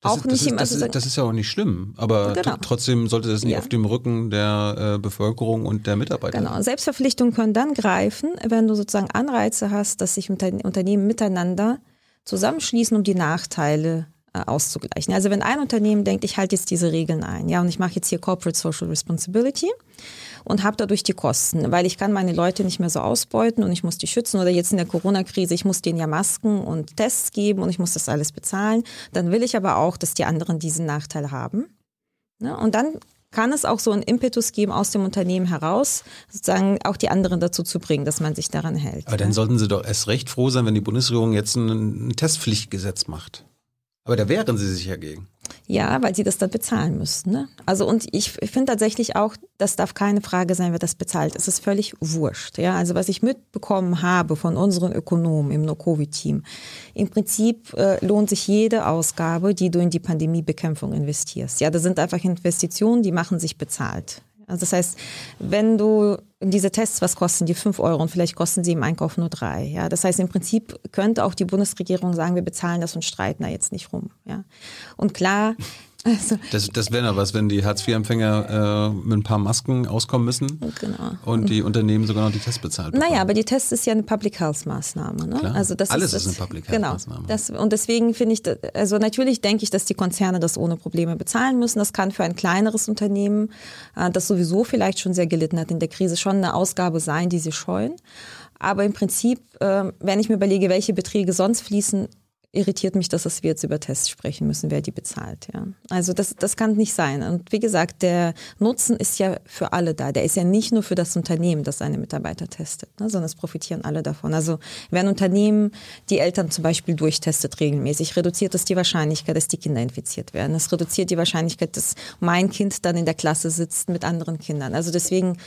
[SPEAKER 1] das
[SPEAKER 2] auch
[SPEAKER 1] ist,
[SPEAKER 2] nicht
[SPEAKER 1] das ist,
[SPEAKER 2] immer.
[SPEAKER 1] das,
[SPEAKER 2] Also,
[SPEAKER 1] ist, das ist ja auch nicht schlimm, aber
[SPEAKER 2] Genau.
[SPEAKER 1] trotzdem sollte das nicht
[SPEAKER 2] Ja.
[SPEAKER 1] auf dem Rücken der äh, Bevölkerung und der Mitarbeiter.
[SPEAKER 2] Genau. Selbstverpflichtungen können dann greifen, wenn du sozusagen Anreize hast, dass sich Unter- Unternehmen miteinander zusammenschließen, um die Nachteile äh, auszugleichen. Also wenn ein Unternehmen denkt, ich halte jetzt diese Regeln ein, ja, und ich mache jetzt hier Corporate Social Responsibility und habe dadurch die Kosten, weil ich kann meine Leute nicht mehr so ausbeuten und ich muss die schützen oder jetzt in der Corona-Krise, ich muss denen ja Masken und Tests geben und ich muss das alles bezahlen, dann will ich aber auch, dass die anderen diesen Nachteil haben. Ne? Und dann kann es auch so einen Impetus geben aus dem Unternehmen heraus, sozusagen auch die anderen dazu zu bringen, dass man sich daran hält.
[SPEAKER 1] Aber dann
[SPEAKER 2] ja.
[SPEAKER 1] sollten sie doch erst recht froh sein, wenn die Bundesregierung jetzt ein, ein Testpflichtgesetz macht. Aber da wehren sie sich ja gegen.
[SPEAKER 2] Ja, weil sie das dann bezahlen müssten. Ne? Also und ich finde tatsächlich auch, das darf keine Frage sein, wer das bezahlt. Es ist völlig wurscht. Ja, also was ich mitbekommen habe von unseren Ökonomen im No-Covid-Team, im Prinzip äh, lohnt sich jede Ausgabe, die du in die Pandemiebekämpfung investierst. Ja, das sind einfach Investitionen, die machen sich bezahlt. Also das heißt, wenn du diese Tests, was kosten die? Fünf Euro und vielleicht kosten sie im Einkauf nur drei. Ja, das heißt, im Prinzip könnte auch die Bundesregierung sagen, wir bezahlen das und streiten da jetzt nicht rum. Ja, und klar,
[SPEAKER 1] also, das das wäre noch was, wenn die Hartz-IV-Empfänger äh, mit ein paar Masken auskommen müssen genau. und die Unternehmen sogar noch die Tests bezahlt
[SPEAKER 2] bekommen. Naja, aber die Tests ist ja eine Public Health Maßnahme. Ne?
[SPEAKER 1] Klar. Also das Alles ist, das, ist eine Public Health genau, Maßnahme.
[SPEAKER 2] Das, und deswegen finde ich, also natürlich denke ich, dass die Konzerne das ohne Probleme bezahlen müssen. Das kann für ein kleineres Unternehmen, äh, das sowieso vielleicht schon sehr gelitten hat in der Krise, schon eine Ausgabe sein, die sie scheuen. Aber im Prinzip, äh, wenn ich mir überlege, welche Beträge sonst fließen, irritiert mich, dass wir jetzt über Tests sprechen müssen, wer die bezahlt. Ja. Also das, das kann nicht sein. Und wie gesagt, der Nutzen ist ja für alle da. Der ist ja nicht nur für das Unternehmen, das seine Mitarbeiter testet, ne, sondern es profitieren alle davon. Also wenn Unternehmen die Eltern zum Beispiel durchtestet regelmäßig, reduziert das die Wahrscheinlichkeit, dass die Kinder infiziert werden. Es reduziert die Wahrscheinlichkeit, dass mein Kind dann in der Klasse sitzt mit anderen Kindern. Also deswegen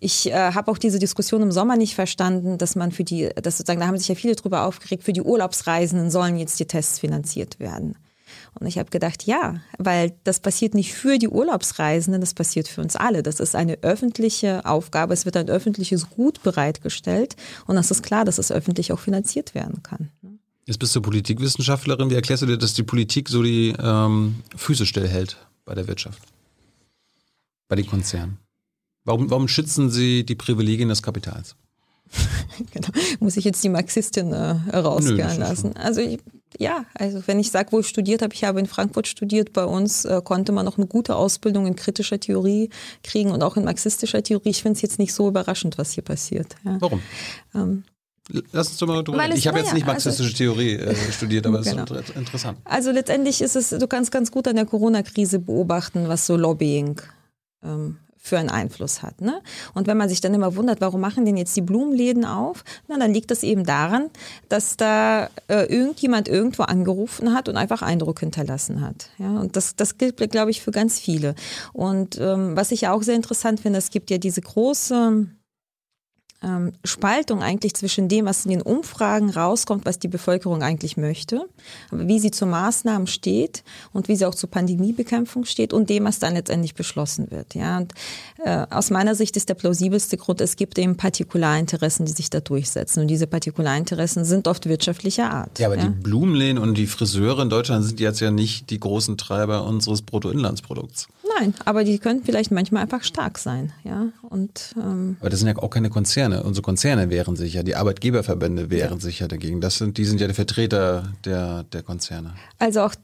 [SPEAKER 2] ich äh, habe auch diese Diskussion im Sommer nicht verstanden, dass man für die, dass sozusagen, da haben sich ja viele drüber aufgeregt, für die Urlaubsreisenden sollen jetzt die Tests finanziert werden. Und ich habe gedacht, ja, weil das passiert nicht für die Urlaubsreisenden, das passiert für uns alle. Das ist eine öffentliche Aufgabe, es wird ein öffentliches Gut bereitgestellt und das ist klar, dass es öffentlich auch finanziert werden kann.
[SPEAKER 1] Jetzt bist du Politikwissenschaftlerin. Wie erklärst du dir, dass die Politik so die ähm, Füße stillhält bei der Wirtschaft, bei den Konzernen? Warum, warum schützen Sie die Privilegien des Kapitals?
[SPEAKER 2] genau. Muss ich jetzt die Marxistin äh, rausgehen lassen? Also ich, ja, also wenn ich sage, wo ich studiert habe, ich habe in Frankfurt studiert, bei uns äh, konnte man noch eine gute Ausbildung in kritischer Theorie kriegen und auch in marxistischer Theorie. Ich finde es jetzt nicht so überraschend, was hier passiert.
[SPEAKER 1] Ja. Warum? Ähm, Lass uns doch mal drüber reden. Ich habe jetzt nicht marxistische also, Theorie äh, studiert, aber es genau. ist interessant.
[SPEAKER 2] Also letztendlich ist es, du kannst ganz gut an der Corona-Krise beobachten, was so Lobbying ähm, für einen Einfluss hat. Ne? Und wenn man sich dann immer wundert, warum machen denn jetzt die Blumenläden auf, na, dann liegt das eben daran, dass da äh, irgendjemand irgendwo angerufen hat und einfach Eindruck hinterlassen hat. Ja? Und das, das gilt, glaube ich, für ganz viele. Und ähm, was ich ja auch sehr interessant finde, es gibt ja diese große ähm, Spaltung eigentlich zwischen dem, was in den Umfragen rauskommt, was die Bevölkerung eigentlich möchte, wie sie zu Maßnahmen steht und wie sie auch zur Pandemiebekämpfung steht und dem, was dann letztendlich beschlossen wird. Ja, und, äh, aus meiner Sicht ist der plausibelste Grund, es gibt eben Partikularinteressen, die sich da durchsetzen und diese Partikularinteressen sind oft wirtschaftlicher Art.
[SPEAKER 1] Ja, aber ja? die Blumenläden und die Friseure in Deutschland sind jetzt ja nicht die großen Treiber unseres Bruttoinlandsprodukts.
[SPEAKER 2] Nein, aber die können vielleicht manchmal einfach stark sein, ja. Und
[SPEAKER 1] ähm, aber das sind ja auch keine Konzerne. Unsere Konzerne wehren sich ja, die Arbeitgeberverbände wehren ja. sich ja dagegen. Das sind, die sind ja die Vertreter der, der Konzerne.
[SPEAKER 2] Also auch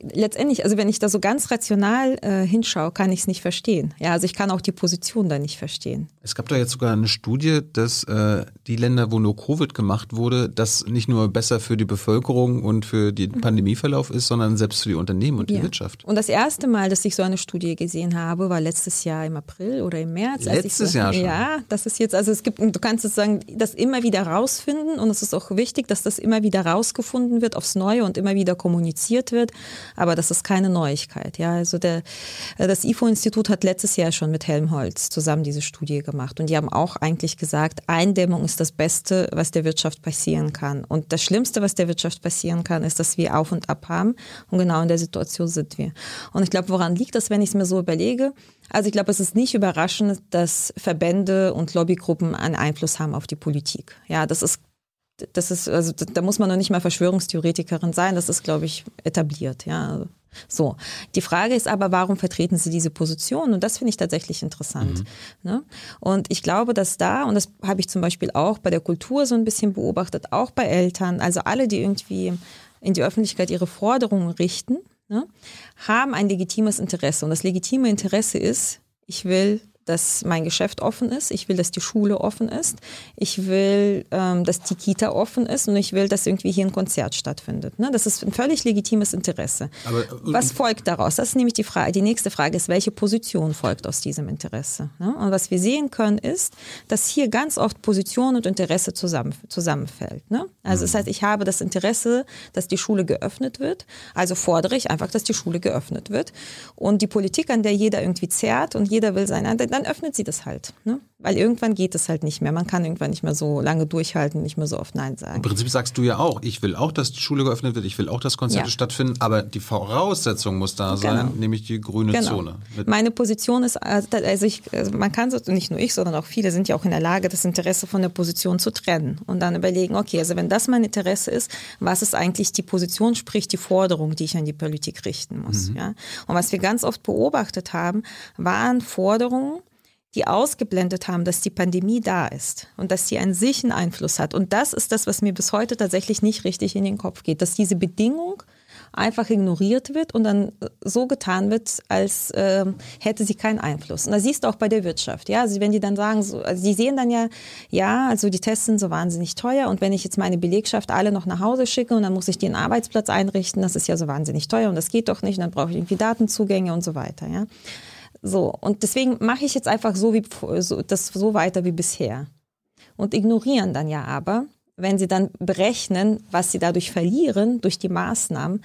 [SPEAKER 2] letztendlich, also wenn ich da so ganz rational äh, hinschaue, kann ich es nicht verstehen. Ja, also ich kann auch die Position da nicht verstehen.
[SPEAKER 1] Es gab da jetzt sogar eine Studie, dass äh, die Länder, wo nur Covid gemacht wurde, das nicht nur besser für die Bevölkerung und für den mhm. Pandemieverlauf ist, sondern selbst für die Unternehmen und ja. die Wirtschaft.
[SPEAKER 2] Und das erste Mal, dass ich so eine Studie gesehen habe, war letztes Jahr im April oder im März.
[SPEAKER 1] Letztes
[SPEAKER 2] so,
[SPEAKER 1] Jahr schon.
[SPEAKER 2] Ja, das ist jetzt, also es gibt, du kannst sozusagen das immer wieder rausfinden und es ist auch wichtig, dass das immer wieder rausgefunden wird aufs Neue und immer wieder kommuniziert wird. Aber das ist keine Neuigkeit. Ja, also der, das IFO-Institut hat letztes Jahr schon mit Helmholtz zusammen diese Studie gemacht. Und die haben auch eigentlich gesagt, Eindämmung ist das Beste, was der Wirtschaft passieren kann. Und das Schlimmste, was der Wirtschaft passieren kann, ist, dass wir auf und ab haben. Und genau in der Situation sind wir. Und ich glaube, woran liegt das, wenn ich es mir so überlege? Also ich glaube, es ist nicht überraschend, dass Verbände und Lobbygruppen einen Einfluss haben auf die Politik. Ja, das ist das ist, also da muss man noch nicht mal Verschwörungstheoretikerin sein, das ist, glaube ich, etabliert, ja. So. Die Frage ist aber, warum vertreten sie diese Position? Und das finde ich tatsächlich interessant. Mhm. Ne? Und ich glaube, dass da, und das habe ich zum Beispiel auch bei der Kultur so ein bisschen beobachtet, auch bei Eltern, also alle, die irgendwie in die Öffentlichkeit ihre Forderungen richten, ne, haben ein legitimes Interesse. Und das legitime Interesse ist, ich will dass mein Geschäft offen ist, ich will, dass die Schule offen ist, ich will, ähm, dass die Kita offen ist und ich will, dass irgendwie hier ein Konzert stattfindet. Ne? Das ist ein völlig legitimes Interesse. Aber, äh, was folgt daraus? Das ist nämlich die Frage. Die nächste Frage ist, welche Position folgt aus diesem Interesse? Ne? Und was wir sehen können, ist, dass hier ganz oft Position und Interesse zusammen, zusammenfällt. Ne? Also mhm. das heißt, ich habe das Interesse, dass die Schule geöffnet wird, also fordere ich einfach, dass die Schule geöffnet wird. Und die Politik, an der jeder irgendwie zerrt und jeder will sein, dann öffnet sie das halt. Ne? weil irgendwann geht es halt nicht mehr. Man kann irgendwann nicht mehr so lange durchhalten, nicht mehr so oft Nein sagen.
[SPEAKER 1] Im Prinzip sagst du ja auch, ich will auch, dass die Schule geöffnet wird, ich will auch, dass Konzerte ja. stattfinden, aber die Voraussetzung muss da sein, genau. nämlich die grüne genau. Zone.
[SPEAKER 2] Meine Position ist, also ich, also man kann so, nicht nur ich, sondern auch viele sind ja auch in der Lage, das Interesse von der Position zu trennen und dann überlegen, okay, also wenn das mein Interesse ist, was ist eigentlich die Position, sprich die Forderung, die ich an die Politik richten muss. Mhm. Ja? Und was wir ganz oft beobachtet haben, waren Forderungen, die ausgeblendet haben, dass die Pandemie da ist und dass sie an sich einen Einfluss hat. Und das ist das, was mir bis heute tatsächlich nicht richtig in den Kopf geht, dass diese Bedingung einfach ignoriert wird und dann so getan wird, als äh, hätte sie keinen Einfluss. Und das siehst du auch bei der Wirtschaft. Ja, also wenn die dann sagen, so, also die sehen dann ja, ja, also die Tests sind so wahnsinnig teuer und wenn ich jetzt meine Belegschaft alle noch nach Hause schicke und dann muss ich den Arbeitsplatz einrichten, das ist ja so wahnsinnig teuer und das geht doch nicht und dann brauche ich irgendwie Datenzugänge und so weiter. Ja. So, und deswegen mache ich jetzt einfach so wie so, das so weiter wie bisher. Und ignorieren dann ja aber, wenn sie dann berechnen, was sie dadurch verlieren durch die Maßnahmen,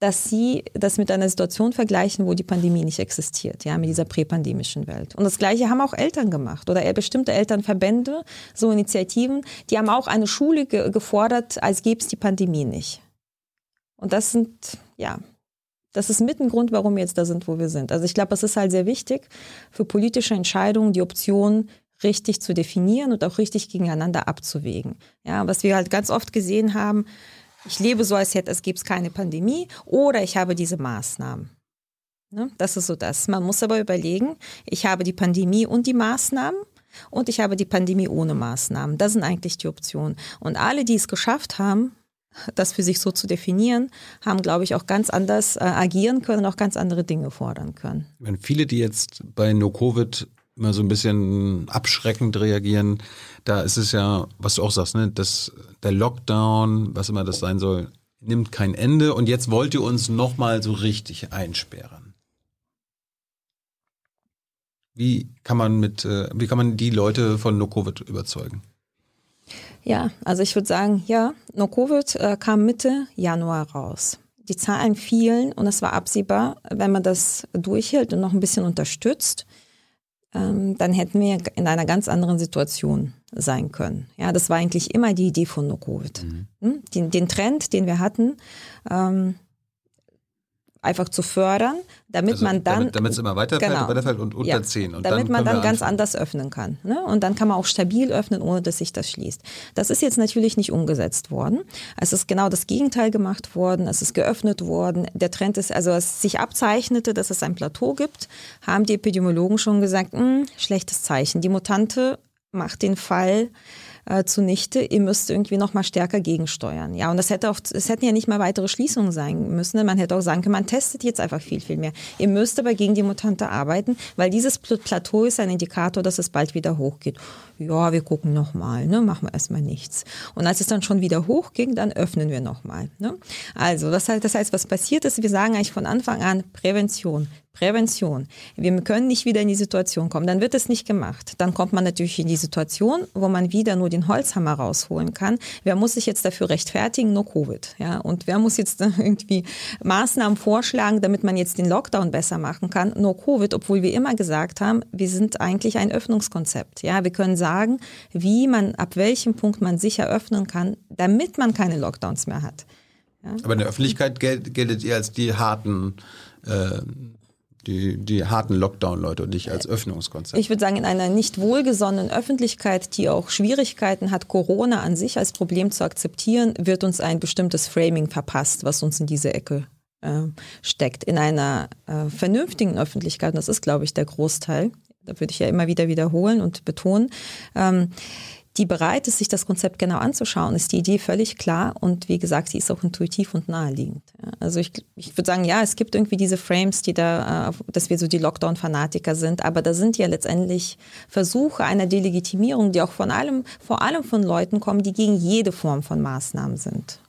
[SPEAKER 2] dass sie das mit einer Situation vergleichen, wo die Pandemie nicht existiert, ja, mit dieser präpandemischen Welt. Und das Gleiche haben auch Eltern gemacht oder bestimmte Elternverbände, so Initiativen, die haben auch eine Schule ge gefordert, als gäbe es die Pandemie nicht. Und das sind, ja, das ist mit ein Grund, warum wir jetzt da sind, wo wir sind. Also ich glaube, es ist halt sehr wichtig für politische Entscheidungen, die Optionen richtig zu definieren und auch richtig gegeneinander abzuwägen. Ja, was wir halt ganz oft gesehen haben, ich lebe so, als hätte es gäbe keine Pandemie oder ich habe diese Maßnahmen. Ne? Das ist so das. Man muss aber überlegen, ich habe die Pandemie und die Maßnahmen und ich habe die Pandemie ohne Maßnahmen. Das sind eigentlich die Optionen. Und alle, die es geschafft haben, das für sich so zu definieren, haben, glaube ich, auch ganz anders äh, agieren können und auch ganz andere Dinge fordern können.
[SPEAKER 1] Wenn viele, die jetzt bei No-Covid immer so ein bisschen abschreckend reagieren, da ist es ja, was du auch sagst, ne, dass der Lockdown, was immer das sein soll, nimmt kein Ende und jetzt wollt ihr uns nochmal so richtig einsperren. Wie kann man mit, äh, wie kann man die Leute von No-Covid überzeugen?
[SPEAKER 2] Ja, also ich würde sagen, ja, No-Covid äh, kam Mitte Januar raus. Die Zahlen fielen und es war absehbar, wenn man das durchhält und noch ein bisschen unterstützt, ähm, dann hätten wir in einer ganz anderen Situation sein können. Ja, das war eigentlich immer die Idee von No-Covid. Mhm. Hm? Den, den, Trend, den wir hatten, ähm, einfach zu fördern, damit also man dann.
[SPEAKER 1] Damit es immer weiter genau, weiterfällt und unter ja, 10. Und
[SPEAKER 2] damit dann man dann ganz anders öffnen kann. Ne? Und dann kann man auch stabil öffnen, ohne dass sich das schließt. Das ist jetzt natürlich nicht umgesetzt worden. Es ist genau das Gegenteil gemacht worden. Es ist geöffnet worden. Der Trend ist, also es sich abzeichnete, dass es ein Plateau gibt, haben die Epidemiologen schon gesagt, mh, hm, schlechtes Zeichen. Die Mutante macht den Fall äh, zunichte, ihr müsst irgendwie noch mal stärker gegensteuern. Ja, und das hätte auch, es hätten ja nicht mal weitere Schließungen sein müssen. Man hätte auch sagen können, man testet jetzt einfach viel, viel mehr. Ihr müsst aber gegen die Mutante arbeiten, weil dieses Plateau ist ein Indikator, dass es bald wieder hochgeht. Ja, wir gucken noch mal, ne, machen wir erstmal nichts. Und als es dann schon wieder hochging, dann öffnen wir noch mal. Ne? Also, das heißt, das heißt, was passiert ist, wir sagen eigentlich von Anfang an Prävention, Prävention. Wir können nicht wieder in die Situation kommen. Dann wird es nicht gemacht. Dann kommt man natürlich in die Situation, wo man wieder nur den Holzhammer rausholen kann. Wer muss sich jetzt dafür rechtfertigen? No Covid. Ja, und wer muss jetzt irgendwie Maßnahmen vorschlagen, damit man jetzt den Lockdown besser machen kann? No Covid, obwohl wir immer gesagt haben, wir sind eigentlich ein Öffnungskonzept. Ja, wir können sagen, wie man, ab welchem Punkt man sicher öffnen kann, damit man keine Lockdowns mehr hat.
[SPEAKER 1] Ja? Aber in der Öffentlichkeit geltet ihr als die harten äh, die, die harten Lockdown-Leute und nicht als Öffnungskonzept.
[SPEAKER 2] Ich würde sagen, in einer nicht wohlgesonnenen Öffentlichkeit, die auch Schwierigkeiten hat, Corona an sich als Problem zu akzeptieren, wird uns ein bestimmtes Framing verpasst, was uns in diese Ecke äh, steckt. In einer äh, vernünftigen Öffentlichkeit, und das ist, glaube ich, der Großteil, da würde ich ja immer wieder wiederholen und betonen, ähm, die bereit ist, sich das Konzept genau anzuschauen, ist die Idee völlig klar und wie gesagt, sie ist auch intuitiv und naheliegend. Also ich, ich würde sagen, ja, es gibt irgendwie diese Frames, die da, äh, dass wir so die Lockdown-Fanatiker sind, aber da sind ja letztendlich Versuche einer Delegitimierung, die auch von allem, vor allem von Leuten kommen, die gegen jede Form von Maßnahmen sind.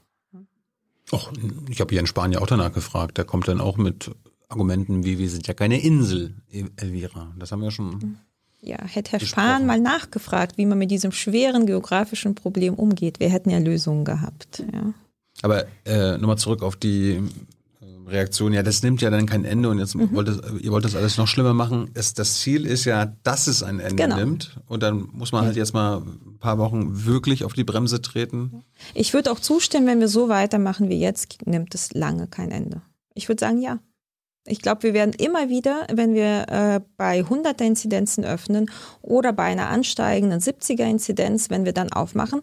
[SPEAKER 1] Och, ich habe hier in Spanien auch danach gefragt. Der kommt dann auch mit Argumenten wie, wir sind ja keine Insel, Elvira. Das haben wir schon mhm
[SPEAKER 2] ja, hätte Herr gesprochen. Spahn mal nachgefragt, wie man mit diesem schweren geografischen Problem umgeht. Wir hätten ja Lösungen gehabt. Ja.
[SPEAKER 1] Aber äh, nochmal zurück auf die, äh, Reaktion, ja, das nimmt ja dann kein Ende und jetzt mhm. wollt es, ihr wollt das alles noch schlimmer machen. Es, das Ziel ist ja, dass es ein Ende genau. nimmt und dann muss man halt jetzt mal ein paar Wochen wirklich auf die Bremse treten.
[SPEAKER 2] Ich würde auch zustimmen, wenn wir so weitermachen wie jetzt, nimmt es lange kein Ende. Ich würde sagen, ja. Ich glaube, wir werden immer wieder, wenn wir äh, bei 100er Inzidenzen öffnen oder bei einer ansteigenden 70er Inzidenz, wenn wir dann aufmachen,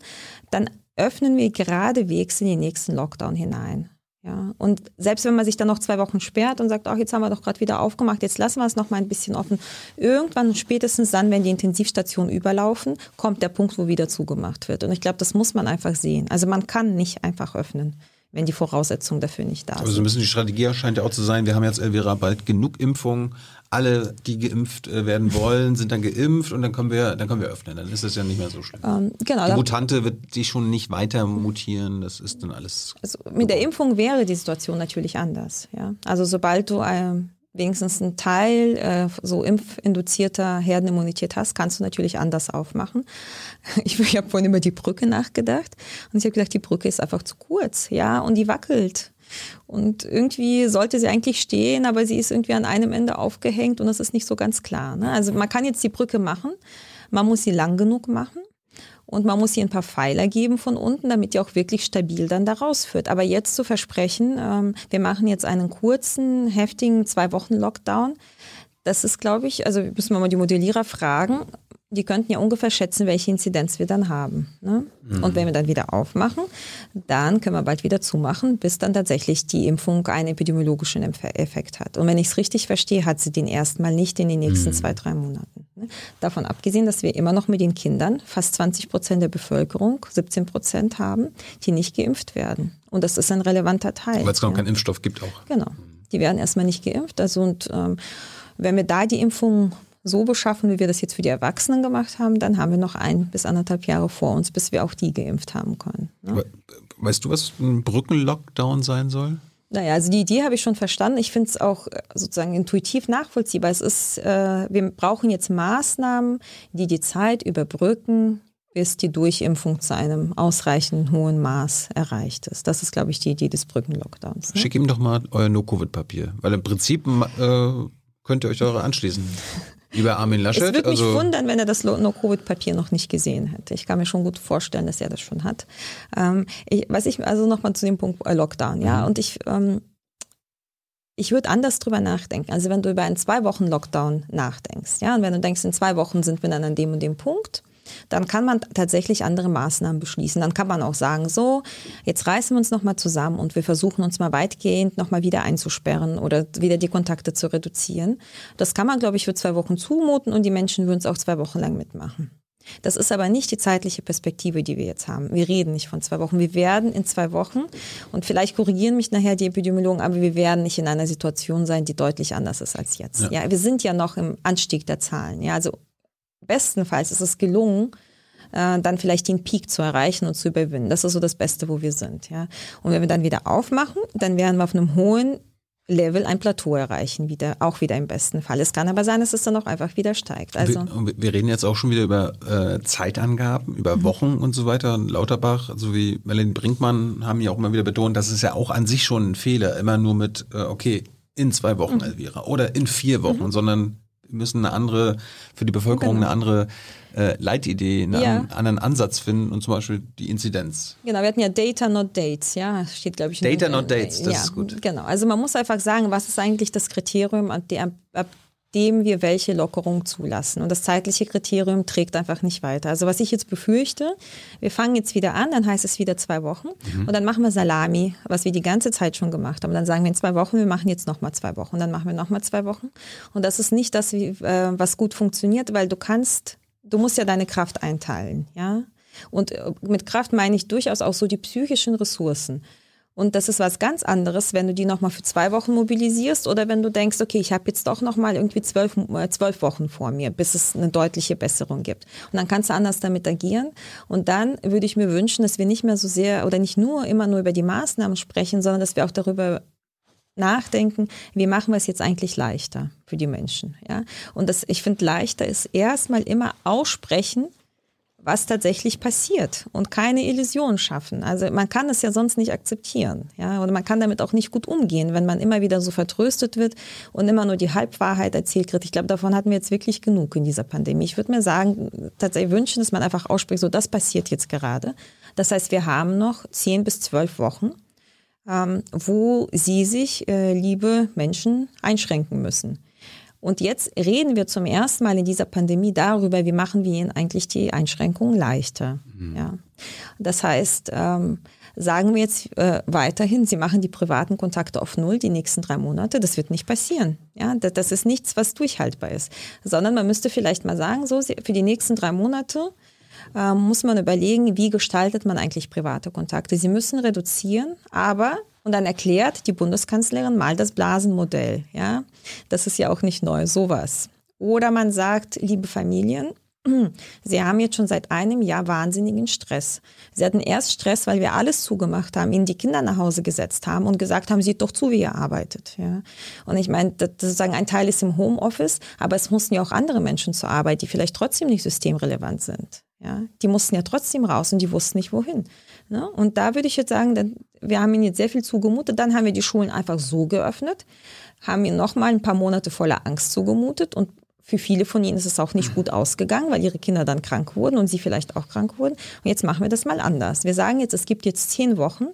[SPEAKER 2] dann öffnen wir geradewegs in den nächsten Lockdown hinein. Ja, und selbst wenn man sich dann noch zwei Wochen sperrt und sagt, ach, jetzt haben wir doch gerade wieder aufgemacht, jetzt lassen wir es noch mal ein bisschen offen. Irgendwann, spätestens dann, wenn die Intensivstationen überlaufen, kommt der Punkt, wo wieder zugemacht wird. Und ich glaube, das muss man einfach sehen. Also man kann nicht einfach öffnen wenn die Voraussetzungen dafür nicht da sind.
[SPEAKER 1] Aber so ein bisschen die Strategie scheint ja auch zu sein, wir haben jetzt, Elvira, bald genug Impfungen. Alle, die geimpft äh, werden wollen, sind dann geimpft und dann können wir, dann können wir öffnen. Dann ist das ja nicht mehr so schlimm. Ähm, genau, die Mutante wird sich schon nicht weiter mutieren. Das ist dann alles.
[SPEAKER 2] Also mit der Impfung wäre die Situation natürlich anders. Ja? Also sobald du ähm, wenigstens einen Teil äh, so impfinduzierter Herdenimmunität hast, kannst du natürlich anders aufmachen. Ich, ich habe vorhin über die Brücke nachgedacht und ich habe gedacht, die Brücke ist einfach zu kurz, ja, und die wackelt. Und irgendwie sollte sie eigentlich stehen, aber sie ist irgendwie an einem Ende aufgehängt und das ist nicht so ganz klar. Ne? Also man kann jetzt die Brücke machen, man muss sie lang genug machen und man muss ihr ein paar Pfeiler geben von unten, damit die auch wirklich stabil dann da rausführt. Aber jetzt zu versprechen, ähm, wir machen jetzt einen kurzen, heftigen zwei Wochen Lockdown, das ist, glaube ich, also müssen wir mal die Modellierer fragen, die könnten ja ungefähr schätzen, welche Inzidenz wir dann haben. Ne? Mhm. Und wenn wir dann wieder aufmachen, dann können wir bald wieder zumachen, bis dann tatsächlich die Impfung einen epidemiologischen Effekt hat. Und wenn ich es richtig verstehe, hat sie den erstmal nicht in den nächsten mhm. zwei, drei Monaten. Ne? Davon abgesehen, dass wir immer noch mit den Kindern fast 20 Prozent der Bevölkerung, 17 Prozent haben, die nicht geimpft werden. Und das ist ein relevanter Teil.
[SPEAKER 1] Weil es noch ja. keinen Impfstoff gibt auch.
[SPEAKER 2] Genau. Die werden erstmal nicht geimpft. Also und ähm, wenn wir da die Impfung so beschaffen, wie wir das jetzt für die Erwachsenen gemacht haben, dann haben wir noch ein bis anderthalb Jahre vor uns, bis wir auch die geimpft haben können. Ne?
[SPEAKER 1] Weißt du, was ein Brückenlockdown sein soll?
[SPEAKER 2] Naja, also die Idee habe ich schon verstanden. Ich finde es auch äh, sozusagen intuitiv nachvollziehbar. Es ist, äh, wir brauchen jetzt Maßnahmen, die die Zeit überbrücken, bis die Durchimpfung zu einem ausreichend hohen Maß erreicht ist. Das ist, glaube ich, die Idee des Brückenlockdowns.
[SPEAKER 1] Ne? Schick ihm doch mal euer No-Covid-Papier, weil im Prinzip äh, könnt ihr euch eure anschließen. Lieber Armin Laschet.
[SPEAKER 2] Es würde mich also wundern, wenn er das No-Covid-Papier noch nicht gesehen hätte. Ich kann mir schon gut vorstellen, dass er das schon hat. Ähm, ich, was ich, also nochmal zu dem Punkt äh, Lockdown, ja. Mhm. Und ich, ähm, ich würde anders drüber nachdenken. Also wenn du über einen zwei Wochen Lockdown nachdenkst, ja, und wenn du denkst, in zwei Wochen sind wir dann an dem und dem Punkt, dann kann man tatsächlich andere Maßnahmen beschließen. Dann kann man auch sagen, so, jetzt reißen wir uns nochmal zusammen und wir versuchen uns mal weitgehend nochmal wieder einzusperren oder wieder die Kontakte zu reduzieren. Das kann man, glaube ich, für zwei Wochen zumuten und die Menschen würden es auch zwei Wochen lang mitmachen. Das ist aber nicht die zeitliche Perspektive, die wir jetzt haben. Wir reden nicht von zwei Wochen. Wir werden in zwei Wochen, und vielleicht korrigieren mich nachher die Epidemiologen, aber wir werden nicht in einer Situation sein, die deutlich anders ist als jetzt. Ja, ja wir sind ja noch im Anstieg der Zahlen. Ja, also bestenfalls ist es gelungen, äh, dann vielleicht den Peak zu erreichen und zu überwinden. Das ist so das Beste, wo wir sind. Ja. Und wenn wir dann wieder aufmachen, dann werden wir auf einem hohen Level ein Plateau erreichen, wieder, auch wieder im besten Fall. Es kann aber sein, dass es dann auch einfach wieder steigt.
[SPEAKER 1] Also wir, wir reden jetzt auch schon wieder über äh, Zeitangaben, über mhm. Wochen und so weiter. Lauterbach sowie Melanie Brinkmann haben ja auch immer wieder betont, dass es ja auch an sich schon ein Fehler, immer nur mit, äh, okay, in zwei Wochen, mhm. Elvira, oder in vier Wochen, mhm. sondern müssen eine andere, für die Bevölkerung genau. eine andere äh, Leitidee, einen ja. anderen Ansatz finden und zum Beispiel die Inzidenz.
[SPEAKER 2] Genau, wir hatten ja Data not Dates, ja, steht glaube ich.
[SPEAKER 1] Data in, not Dates, das ja, ist gut.
[SPEAKER 2] Genau, also man muss einfach sagen, was ist eigentlich das Kriterium, ab, ab dem wir welche Lockerung zulassen. Und das zeitliche Kriterium trägt einfach nicht weiter. Also was ich jetzt befürchte, wir fangen jetzt wieder an, dann heißt es wieder zwei Wochen mhm. und dann machen wir Salami, was wir die ganze Zeit schon gemacht haben. Dann sagen wir in zwei Wochen, wir machen jetzt nochmal zwei Wochen, dann machen wir nochmal zwei Wochen. Und das ist nicht das, äh, was gut funktioniert, weil du kannst, du musst ja deine Kraft einteilen, ja. Und äh, mit Kraft meine ich durchaus auch so die psychischen Ressourcen. Und das ist was ganz anderes, wenn du die nochmal für zwei Wochen mobilisierst oder wenn du denkst, okay, ich habe jetzt doch nochmal irgendwie zwölf, äh, zwölf Wochen vor mir, bis es eine deutliche Besserung gibt. Und dann kannst du anders damit agieren. Und dann würde ich mir wünschen, dass wir nicht mehr so sehr oder nicht nur immer nur über die Maßnahmen sprechen, sondern dass wir auch darüber nachdenken, wie machen wir es jetzt eigentlich leichter für die Menschen. Ja? Und das, ich finde, leichter ist erstmal immer aussprechen, was tatsächlich passiert und keine Illusion schaffen. Also man kann es ja sonst nicht akzeptieren, ja, oder man kann damit auch nicht gut umgehen, wenn man immer wieder so vertröstet wird und immer nur die Halbwahrheit erzählt wird. Ich glaube, davon hatten wir jetzt wirklich genug in dieser Pandemie. Ich würde mir sagen, tatsächlich wünschen, dass man einfach ausspricht, so das passiert jetzt gerade. Das heißt, wir haben noch zehn bis zwölf Wochen, ähm, wo Sie sich, äh, liebe Menschen, einschränken müssen. Und jetzt reden wir zum ersten Mal in dieser Pandemie darüber, wie machen wir ihnen eigentlich die Einschränkungen leichter. Mhm. Ja. Das heißt, ähm, sagen wir jetzt äh, weiterhin, Sie machen die privaten Kontakte auf Null die nächsten drei Monate, das wird nicht passieren. Ja, das, das ist nichts, was durchhaltbar ist. Sondern man müsste vielleicht mal sagen, so für die nächsten drei Monate äh, muss man überlegen, wie gestaltet man eigentlich private Kontakte. Sie müssen reduzieren, aber und dann erklärt die Bundeskanzlerin mal das Blasenmodell. Ja, das ist ja auch nicht neu, sowas. Oder man sagt, liebe Familien, Sie haben jetzt schon seit einem Jahr wahnsinnigen Stress. Sie hatten erst Stress, weil wir alles zugemacht haben, ihnen die Kinder nach Hause gesetzt haben und gesagt haben, sieht doch zu, wie ihr arbeitet. Ja. Und ich meine, sozusagen ein Teil ist im Homeoffice, aber es mussten ja auch andere Menschen zur Arbeit, die vielleicht trotzdem nicht systemrelevant sind. Ja. Die mussten ja trotzdem raus und die wussten nicht wohin. Ne? Und da würde ich jetzt sagen, wir haben ihnen jetzt sehr viel zugemutet. Dann haben wir die Schulen einfach so geöffnet, haben ihnen nochmal ein paar Monate voller Angst zugemutet und für viele von ihnen ist es auch nicht gut ausgegangen, weil ihre Kinder dann krank wurden und sie vielleicht auch krank wurden. Und jetzt machen wir das mal anders. Wir sagen jetzt, es gibt jetzt zehn Wochen.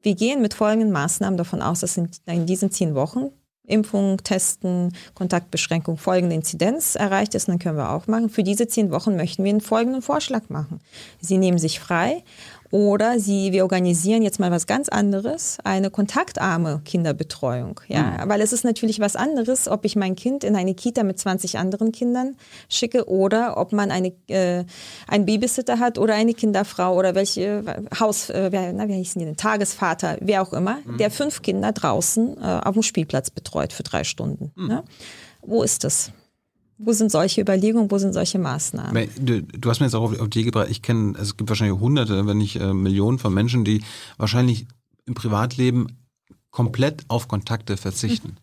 [SPEAKER 2] Wir gehen mit folgenden Maßnahmen davon aus, dass in diesen zehn Wochen Impfung, Testen, Kontaktbeschränkung, folgende Inzidenz erreicht ist, dann können wir auch machen. Für diese zehn Wochen möchten wir einen folgenden Vorschlag machen. Sie nehmen sich frei oder sie, wir organisieren jetzt mal was ganz anderes, eine kontaktarme Kinderbetreuung. Ja, mhm. weil es ist natürlich was anderes, ob ich mein Kind in eine Kita mit 20 anderen Kindern schicke oder ob man eine, äh, einen Babysitter hat oder eine Kinderfrau oder welche Haus, äh, wer, na, wie hießen die denn, Tagesvater, wer auch immer, mhm. der fünf Kinder draußen äh, auf dem Spielplatz betreut für drei Stunden. Mhm. Ne? Wo ist das? Wo sind solche Überlegungen, wo sind solche Maßnahmen?
[SPEAKER 1] Du, du hast mir jetzt auch auf, auf die gebracht, ich kenne, es gibt wahrscheinlich Hunderte, wenn nicht äh, Millionen von Menschen, die wahrscheinlich im Privatleben komplett auf Kontakte verzichten. Mhm.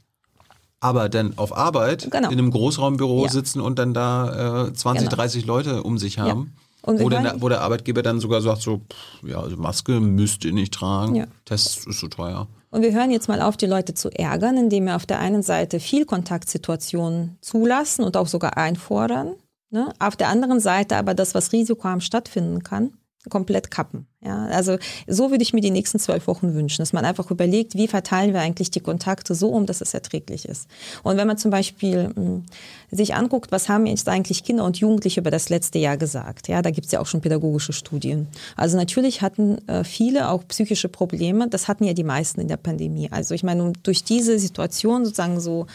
[SPEAKER 1] Aber dann auf Arbeit genau. in einem Großraumbüro ja. sitzen und dann da äh, 20, genau. 30 Leute um sich haben. Ja. Wo der, wo, der, Arbeitgeber dann sogar sagt so, pff, ja, also Maske müsst ihr nicht tragen, ja. Test ist so teuer.
[SPEAKER 2] Und wir hören jetzt mal auf, die Leute zu ärgern, indem wir auf der einen Seite viel Kontaktsituationen zulassen und auch sogar einfordern. Ne? Auf der anderen Seite aber das, was risikoarm stattfinden kann, komplett kappen. Ja, also so würde ich mir die nächsten zwölf Wochen wünschen, dass man einfach überlegt, wie verteilen wir eigentlich die Kontakte so um, dass es erträglich ist. Und wenn man zum Beispiel mh, hm, sich anguckt, was haben jetzt eigentlich Kinder und Jugendliche über das letzte Jahr gesagt? Ja, da gibt es ja auch schon pädagogische Studien. Also natürlich hatten äh, viele auch psychische Probleme. Das hatten ja die meisten in der Pandemie. Also ich meine, durch diese Situation sozusagen so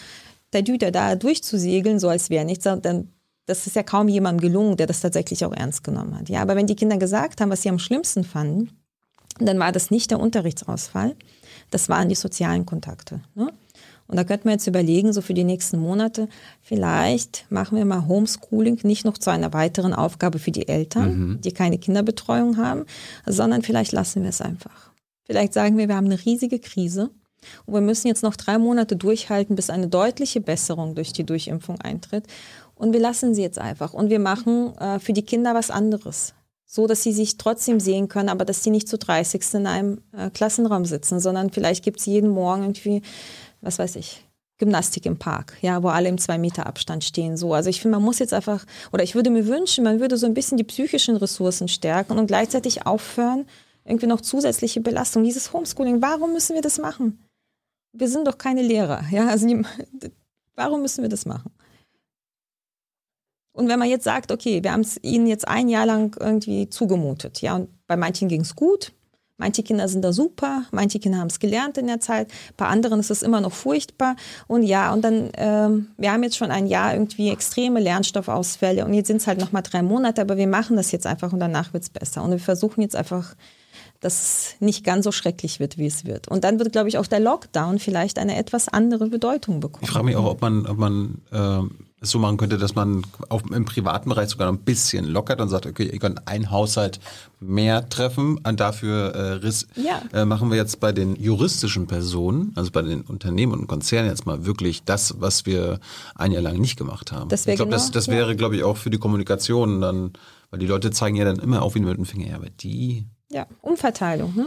[SPEAKER 2] der Düter da durchzusegeln, so als wäre nichts, dann das ist ja kaum jemandem gelungen, der das tatsächlich auch ernst genommen hat. Ja, aber wenn die Kinder gesagt haben, was sie am schlimmsten fanden, dann war das nicht der Unterrichtsausfall, das waren die sozialen Kontakte. Ne? Und da könnte man jetzt überlegen, so für die nächsten Monate, vielleicht machen wir mal Homeschooling nicht noch zu einer weiteren Aufgabe für die Eltern, mhm. die keine Kinderbetreuung haben, sondern vielleicht lassen wir es einfach. Vielleicht sagen wir, wir haben eine riesige Krise und wir müssen jetzt noch drei Monate durchhalten, bis eine deutliche Besserung durch die Durchimpfung eintritt. Und wir lassen sie jetzt einfach. Und wir machen äh, für die Kinder was anderes. So, dass sie sich trotzdem sehen können, aber dass sie nicht zu 30 in einem äh, Klassenraum sitzen, sondern vielleicht gibt es jeden Morgen irgendwie, was weiß ich, Gymnastik im Park, ja, wo alle im zwei Meter Abstand stehen. So, also ich finde, man muss jetzt einfach, oder ich würde mir wünschen, man würde so ein bisschen die psychischen Ressourcen stärken und gleichzeitig aufhören, irgendwie noch zusätzliche Belastung. Dieses Homeschooling, warum müssen wir das machen? Wir sind doch keine Lehrer, ja, also warum müssen wir das machen? Und wenn man jetzt sagt, okay, wir haben es ihnen jetzt ein Jahr lang irgendwie zugemutet, ja, und bei manchen ging es gut, manche Kinder sind da super, manche Kinder haben es gelernt in der Zeit, bei anderen ist es immer noch furchtbar. Und ja, und dann, ähm, wir haben jetzt schon ein Jahr irgendwie extreme Lernstoffausfälle und jetzt sind es halt nochmal drei Monate, aber wir machen das jetzt einfach und danach wird es besser. Und wir versuchen jetzt einfach dass es nicht ganz so schrecklich wird, wie es wird. Und dann wird, glaube ich, auch der Lockdown vielleicht eine etwas andere Bedeutung bekommen.
[SPEAKER 1] Ich frage mich auch, ob man, ob man äh, es so machen könnte, dass man auch im privaten Bereich sogar noch ein bisschen lockert und sagt, okay, ihr könnt einen Haushalt mehr treffen und dafür äh, Riss, ja. äh, machen wir jetzt bei den juristischen Personen, also bei den Unternehmen und Konzernen jetzt mal wirklich das, was wir ein Jahr lang nicht gemacht haben.
[SPEAKER 2] Das ich glaube,
[SPEAKER 1] genau, das, das wäre, ja. glaube ich, auch für die Kommunikation dann Weil die Leute zeigen ja dann immer auf wie mit dem Finger, ja, aber die.
[SPEAKER 2] Ja, Umverteilung, ne?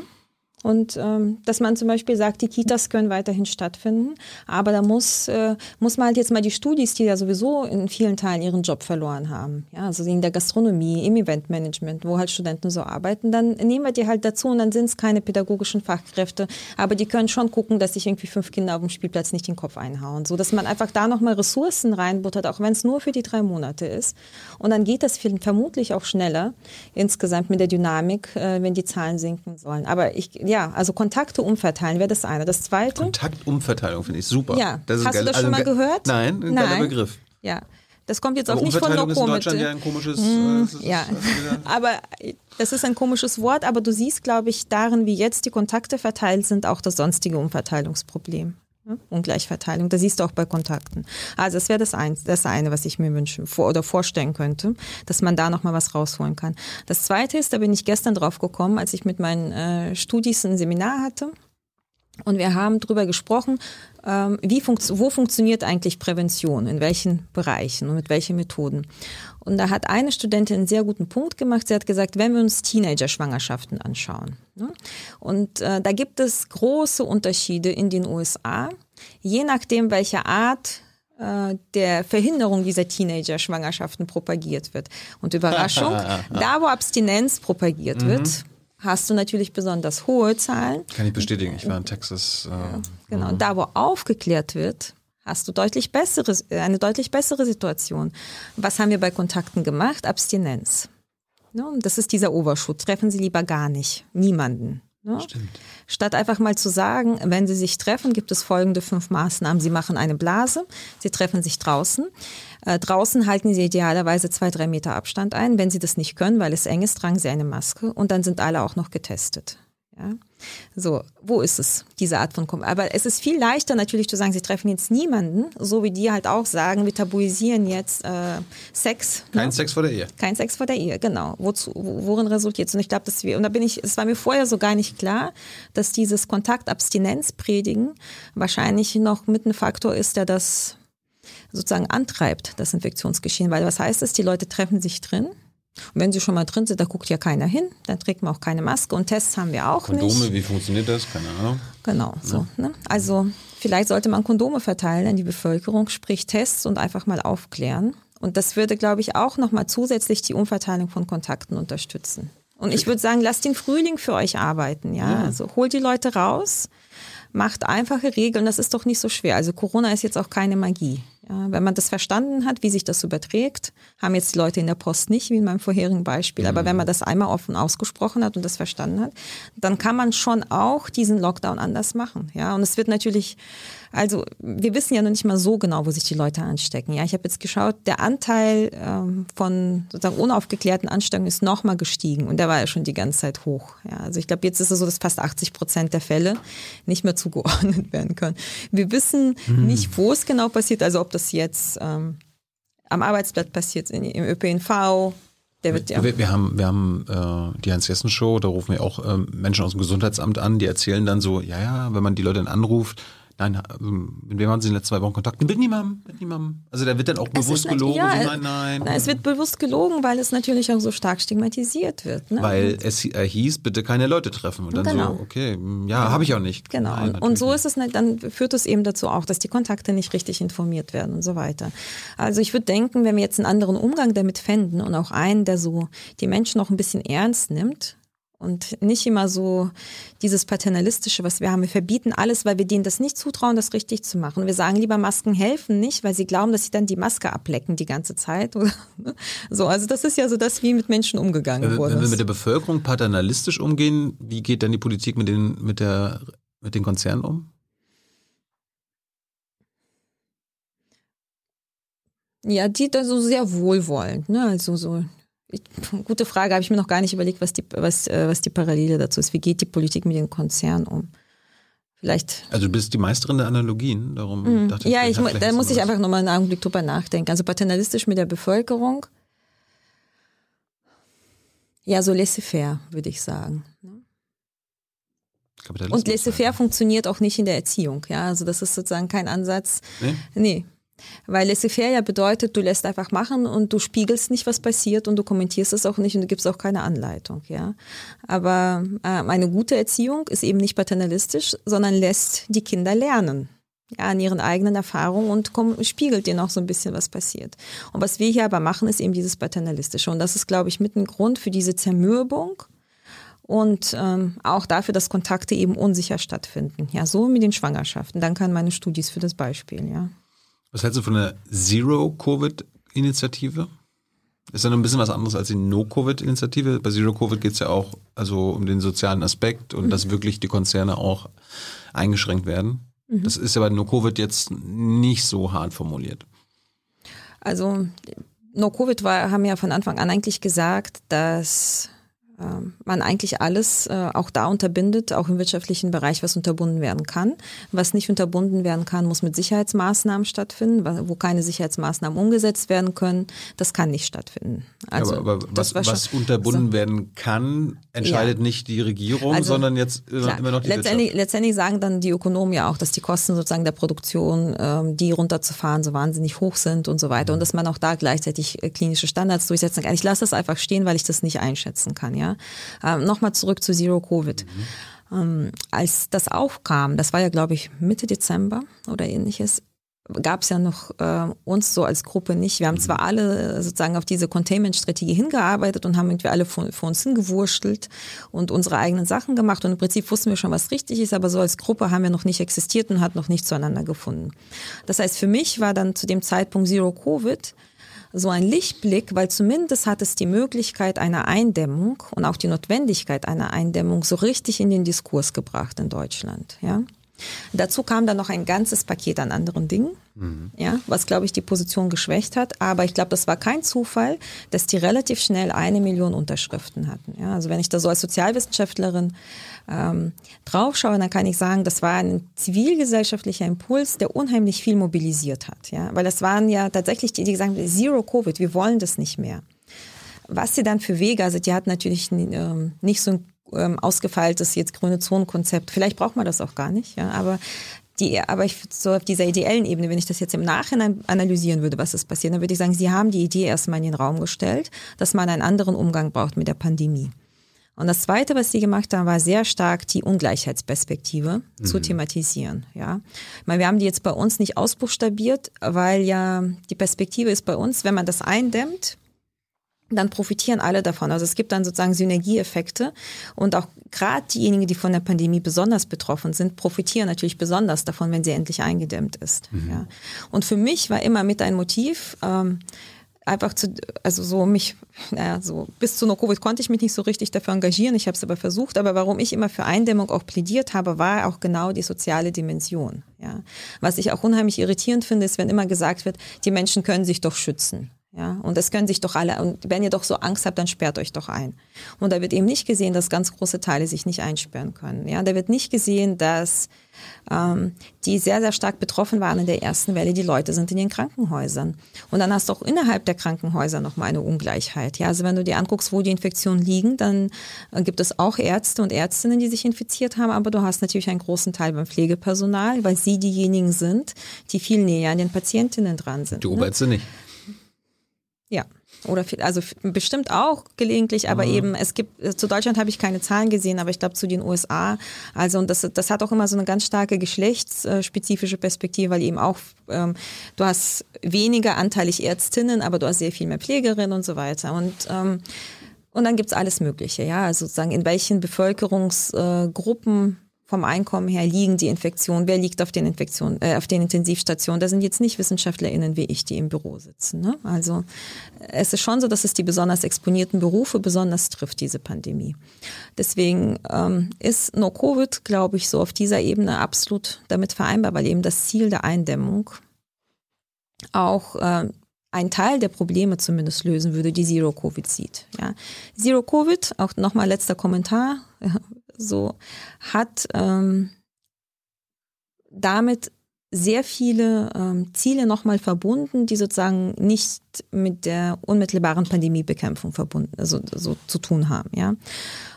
[SPEAKER 2] Und ähm, dass man zum Beispiel sagt, die Kitas können weiterhin stattfinden, aber da muss, äh, muss man halt jetzt mal die Studis, die ja sowieso in vielen Teilen ihren Job verloren haben, ja, also in der Gastronomie, im Eventmanagement, wo halt Studenten so arbeiten, dann nehmen wir die halt dazu und dann sind es keine pädagogischen Fachkräfte, aber die können schon gucken, dass sich irgendwie fünf Kinder auf dem Spielplatz nicht den Kopf einhauen, so dass man einfach da nochmal Ressourcen reinbuttert, auch wenn es nur für die drei Monate ist. Und dann geht das vermutlich auch schneller insgesamt mit der Dynamik, äh, wenn die Zahlen sinken sollen. Aber ich ja, also Kontakte umverteilen wäre das eine. Das zweite.
[SPEAKER 1] Kontaktumverteilung finde ich super.
[SPEAKER 2] Ja,
[SPEAKER 1] das
[SPEAKER 2] hast du das schon mal
[SPEAKER 1] also,
[SPEAKER 2] gehört?
[SPEAKER 1] Nein, ein geiler Begriff.
[SPEAKER 2] Ja. Das kommt jetzt auch nicht von
[SPEAKER 1] Umverteilung ist in. Deutschland ja ein komisches.
[SPEAKER 2] Mm,
[SPEAKER 1] äh,
[SPEAKER 2] ja, aber das ist ein komisches Wort, aber du siehst, glaube ich, darin, wie jetzt die Kontakte verteilt sind, auch das sonstige Umverteilungsproblem. Ne? Ungleichverteilung, das siehst du auch bei Kontakten. Also das wäre das, ein, das eine, was ich mir wünschen vor, oder vorstellen könnte, dass man da nochmal was rausholen kann. Das zweite ist, da bin ich gestern drauf gekommen, als ich mit meinen äh, Studis ein Seminar hatte. Und wir haben darüber gesprochen, ähm, wie funkt wo funktioniert eigentlich Prävention, in welchen Bereichen und mit welchen Methoden. Und da hat eine Studentin einen sehr guten Punkt gemacht. Sie hat gesagt, wenn wir uns Teenager-Schwangerschaften anschauen. Ne? Und äh, da gibt es große Unterschiede in den USA, je nachdem, welche Art äh, der Verhinderung dieser Teenager-Schwangerschaften propagiert wird. Und Überraschung, da wo Abstinenz propagiert mhm. wird, hast du natürlich besonders hohe Zahlen.
[SPEAKER 1] Kann ich bestätigen, ich war in Texas. Äh,
[SPEAKER 2] ja, genau, und da wo aufgeklärt wird, hast du deutlich bessere, eine deutlich bessere Situation. Was haben wir bei Kontakten gemacht? Abstinenz. Ja, das ist dieser Oberschutz. Treffen Sie lieber gar nicht. Niemanden.
[SPEAKER 1] Stimmt.
[SPEAKER 2] Statt einfach mal zu sagen, wenn Sie sich treffen, gibt es folgende fünf Maßnahmen. Sie machen eine Blase, Sie treffen sich draußen. Äh, draußen halten Sie idealerweise zwei, drei Meter Abstand ein. Wenn Sie das nicht können, weil es eng ist, tragen Sie eine Maske und dann sind alle auch noch getestet. Ja? So, wo ist es, diese Art von Kom Aber es ist viel leichter natürlich zu sagen, sie treffen jetzt niemanden, so wie die halt auch sagen, wir tabuisieren jetzt äh, Sex.
[SPEAKER 1] Kein ne? Sex vor der Ehe.
[SPEAKER 2] Kein Sex vor der Ehe, genau. Wozu, worin resultiert es? Und ich glaube, dass wir, und da bin ich, es war mir vorher so gar nicht klar, dass dieses Kontaktabstinenz predigen wahrscheinlich noch mit ein Faktor ist, der das sozusagen antreibt, das Infektionsgeschehen. Weil was heißt es? Die Leute treffen sich drin und wenn sie schon mal drin sind, da guckt ja keiner hin, dann trägt man auch keine Maske und Tests haben wir auch
[SPEAKER 1] Kondome,
[SPEAKER 2] nicht.
[SPEAKER 1] Kondome, wie funktioniert das? Keine Ahnung.
[SPEAKER 2] Genau, so. Ne? Also vielleicht sollte man Kondome verteilen an die Bevölkerung, sprich Tests und einfach mal aufklären. Und das würde, glaube ich, auch nochmal zusätzlich die Umverteilung von Kontakten unterstützen. Und ich würde sagen, lasst den Frühling für euch arbeiten, ja. ja. Also holt die Leute raus, macht einfache Regeln, das ist doch nicht so schwer. Also Corona ist jetzt auch keine Magie. Ja, wenn man das verstanden hat, wie sich das überträgt, haben jetzt die Leute in der Post nicht, wie in meinem vorherigen Beispiel. Aber wenn man das einmal offen ausgesprochen hat und das verstanden hat, dann kann man schon auch diesen Lockdown anders machen. Ja, und es wird natürlich, also wir wissen ja noch nicht mal so genau, wo sich die Leute anstecken. Ja, ich habe jetzt geschaut, der Anteil ähm, von sozusagen unaufgeklärten Ansteckungen ist nochmal gestiegen und der war ja schon die ganze Zeit hoch. Ja, also ich glaube, jetzt ist es so, dass fast 80 Prozent der Fälle nicht mehr zugeordnet werden können. Wir wissen mhm. nicht, wo es genau passiert, also ob das jetzt ähm, am Arbeitsplatz passiert, im ÖPNV. Der wird, ja.
[SPEAKER 1] wir, wir haben, wir haben äh, die Hans-Jessen-Show, da rufen wir auch äh, Menschen aus dem Gesundheitsamt an, die erzählen dann so, ja, ja, wenn man die Leute dann anruft, Nein, ähm, mit wem haben Sie in den letzten zwei Wochen Kontakt? Mit niemandem, mit niemandem. Also da wird dann auch bewusst gelogen. Ja, so, nein, nein.
[SPEAKER 2] Na, es wird bewusst gelogen, weil es natürlich auch so stark stigmatisiert wird. Ne?
[SPEAKER 1] Weil es hieß, bitte keine Leute treffen. Und dann genau. so, okay, hm, ja, genau. habe ich auch nicht.
[SPEAKER 2] Genau. Nein, und so ist es, nicht, dann führt es eben dazu auch, dass die Kontakte nicht richtig informiert werden und so weiter. Also ich würde denken, wenn wir jetzt einen anderen Umgang damit fänden und auch einen, der so die Menschen auch ein bisschen ernst nimmt, und nicht immer so dieses paternalistische, was wir haben. Wir verbieten alles, weil wir denen das nicht zutrauen, das richtig zu machen. Wir sagen lieber, Masken helfen nicht, weil sie glauben, dass sie dann die Maske ablecken die ganze Zeit. so, also das ist ja so das, wie mit Menschen umgegangen wurde.
[SPEAKER 1] Wenn wir mit der Bevölkerung paternalistisch umgehen, wie geht dann die Politik mit den, mit der, mit den Konzernen um?
[SPEAKER 2] Ja, die da so sehr wohlwollend, ne? Also so ich, gute Frage, habe ich mir noch gar nicht überlegt, was die, was, äh, was die Parallele dazu ist. Wie geht die Politik mit den Konzernen um? Vielleicht.
[SPEAKER 1] Also du bist die Meisterin der Analogien, darum
[SPEAKER 2] mhm. dachte ich. Ja, ich, da muss ich einfach nochmal einen Augenblick drüber nachdenken. Also paternalistisch mit der Bevölkerung. Ja, so laissez-faire, würde ich sagen. Ne? Und laissez-faire funktioniert auch nicht in der Erziehung. Ja, also das ist sozusagen kein Ansatz. Nee. nee Weil laissez-faire ja bedeutet, du lässt einfach machen und du spiegelst nicht, was passiert und du kommentierst es auch nicht und du gibst auch keine Anleitung, ja. Aber äh, eine gute Erziehung ist eben nicht paternalistisch, sondern lässt die Kinder lernen. Ja, an ihren eigenen Erfahrungen und spiegelt denen auch so ein bisschen, was passiert. Und was wir hier aber machen, ist eben dieses Paternalistische. Und das ist, glaube ich, mit ein Grund für diese Zermürbung und ähm, auch dafür, dass Kontakte eben unsicher stattfinden. Ja, so mit den Schwangerschaften. Dann kann meine Studis für das Beispiel, ja.
[SPEAKER 1] Was hältst du von der Zero-Covid-Initiative? Ist ja noch ein bisschen was anderes als die No-Covid-Initiative. Bei Zero-Covid geht es ja auch also um den sozialen Aspekt und mhm. dass wirklich die Konzerne auch eingeschränkt werden. Mhm. Das ist ja bei No-Covid jetzt nicht so hart formuliert.
[SPEAKER 2] Also No-Covid haben ja von Anfang an eigentlich gesagt, dass man eigentlich alles äh, auch da unterbindet, auch im wirtschaftlichen Bereich, was unterbunden werden kann. Was nicht unterbunden werden kann, muss mit Sicherheitsmaßnahmen stattfinden. Wo keine Sicherheitsmaßnahmen umgesetzt werden können, das kann nicht stattfinden.
[SPEAKER 1] Also, ja, aber, aber was, was unterbunden also, werden kann, entscheidet ja. nicht die Regierung, also, sondern jetzt klar, immer noch die
[SPEAKER 2] letztendlich, letztendlich sagen dann die Ökonomen ja auch, dass die Kosten sozusagen der Produktion, ähm, die runterzufahren, so wahnsinnig hoch sind und so weiter. Und dass man auch da gleichzeitig äh, klinische Standards durchsetzen kann. Ich lasse das einfach stehen, weil ich das nicht einschätzen kann. Ja. Ähm, Nochmal zurück zu Zero Covid. Mhm. Ähm, als das aufkam, das war ja, glaube ich, Mitte Dezember oder ähnliches, gab es ja noch äh, uns so als Gruppe nicht. Wir haben mhm. zwar alle sozusagen auf diese Containment-Strategie hingearbeitet und haben irgendwie alle vor, vor, uns hingewurschtelt und unsere eigenen Sachen gemacht und im Prinzip wussten wir schon, was richtig ist, aber so als Gruppe haben wir noch nicht existiert und hat noch nicht zueinander gefunden. Das heißt, für mich war dann zu dem Zeitpunkt Zero Covid so ein Lichtblick, weil zumindest hat es die Möglichkeit einer Eindämmung und auch die Notwendigkeit einer Eindämmung so richtig in den Diskurs gebracht in Deutschland. Ja? Dazu kam dann noch ein ganzes Paket an anderen Dingen, mhm. ja, was, glaube ich, die Position geschwächt hat. Aber ich glaube, das war kein Zufall, dass die relativ schnell eine Million Unterschriften hatten. Ja, also wenn ich da so als Sozialwissenschaftlerin ähm, draufschaue, dann kann ich sagen, das war ein zivilgesellschaftlicher Impuls, der unheimlich viel mobilisiert hat. Ja, weil das waren ja tatsächlich die, die gesagt haben, Zero Covid, wir wollen das nicht mehr. Was sie dann für Wege, also die hatten natürlich ähm, nicht so ein ähm, ausgefeiltes jetzt grüne Zonenkonzept. Vielleicht braucht man das auch gar nicht, ja, aber die, aber ich, so auf dieser ideellen Ebene, wenn ich das jetzt im Nachhinein analysieren würde, was ist passiert, dann würde ich sagen, Sie haben die Idee erstmal in den Raum gestellt, dass man einen anderen Umgang braucht mit der Pandemie. Und das Zweite, was sie gemacht haben, war sehr stark die Ungleichheitsperspektive mhm. zu thematisieren. Ja, ich meine, wir haben die jetzt bei uns nicht ausbuchstabiert, weil ja die Perspektive ist bei uns, wenn man das eindämmt, dann profitieren alle davon. Also es gibt dann sozusagen Synergieeffekte und auch gerade diejenigen, die von der Pandemie besonders betroffen sind, profitieren natürlich besonders davon, wenn sie endlich eingedämmt ist. Mhm. Ja. Und für mich war immer mit ein Motiv, ähm, einfach zu, also so mich, naja, so bis zu No Covid konnte ich mich nicht so richtig dafür engagieren. Ich habe es aber versucht. Aber warum ich immer für Eindämmung auch plädiert habe, war auch genau die soziale Dimension. Ja, was ich auch unheimlich irritierend finde, ist, wenn immer gesagt wird, die Menschen können sich doch schützen. Ja, und das können sich doch alle, und wenn ihr doch so Angst habt, dann sperrt euch doch ein. Und da wird eben nicht gesehen, dass ganz große Teile sich nicht einsperren können. Ja, da wird nicht gesehen, dass ähm, die sehr, sehr stark betroffen waren in der ersten Welle, die Leute sind in den Krankenhäusern. Und dann hast du auch innerhalb der Krankenhäuser nochmal eine Ungleichheit. Ja, also wenn du dir anguckst, wo die Infektionen liegen, dann äh, gibt es auch Ärzte und Ärztinnen, die sich infiziert haben, aber du hast natürlich einen großen Teil beim Pflegepersonal, weil sie diejenigen sind, die viel näher an den Patientinnen dran sind.
[SPEAKER 1] Die Oberärzte ne? nicht.
[SPEAKER 2] Ja. Oder viel, also bestimmt auch gelegentlich, aber mhm. eben es gibt äh, zu Deutschland habe ich keine Zahlen gesehen, aber ich glaube zu den USA. Also und das das hat auch immer so eine ganz starke geschlechtsspezifische Perspektive, weil eben auch ähm, du hast weniger anteilig Ärztinnen, aber du hast sehr viel mehr Pflegerinnen und so weiter und ähm, und dann gibt's alles Mögliche, ja, also sozusagen in welchen Bevölkerungsgruppen vom Einkommen her liegen die Infektionen, wer liegt auf den Infektionen, äh, auf den Intensivstationen. Da sind jetzt nicht WissenschaftlerInnen wie ich, die im Büro sitzen. Ne? Also es ist schon so, dass es die besonders exponierten Berufe besonders trifft, diese Pandemie. Deswegen ähm, ist No-Covid, glaube ich, so auf dieser Ebene absolut damit vereinbar, weil eben das Ziel der Eindämmung auch äh, ein Teil der Probleme zumindest lösen würde, die Zero-Covid sieht. Ja. Zero-Covid, auch nochmal letzter Kommentar, so hat ähm, damit sehr viele ähm, Ziele nochmal verbunden, die sozusagen nicht mit der unmittelbaren Pandemiebekämpfung verbunden, also so zu tun haben, ja.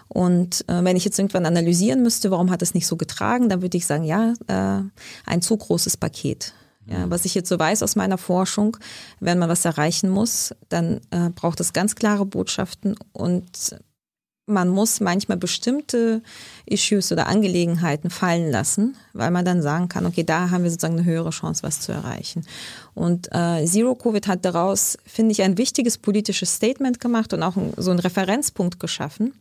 [SPEAKER 2] Und äh, wenn ich jetzt irgendwann analysieren müsste, warum hat es nicht so getragen, dann würde ich sagen, ja, äh, ein zu großes Paket Ja, was ich jetzt so weiß aus meiner Forschung, wenn man was erreichen muss, dann äh, braucht es ganz klare Botschaften und man muss manchmal bestimmte Issues oder Angelegenheiten fallen lassen, weil man dann sagen kann, okay, da haben wir sozusagen eine höhere Chance, was zu erreichen. Und äh, Zero Covid hat daraus, finde ich, ein wichtiges politisches Statement gemacht und auch ein, so einen Referenzpunkt geschaffen.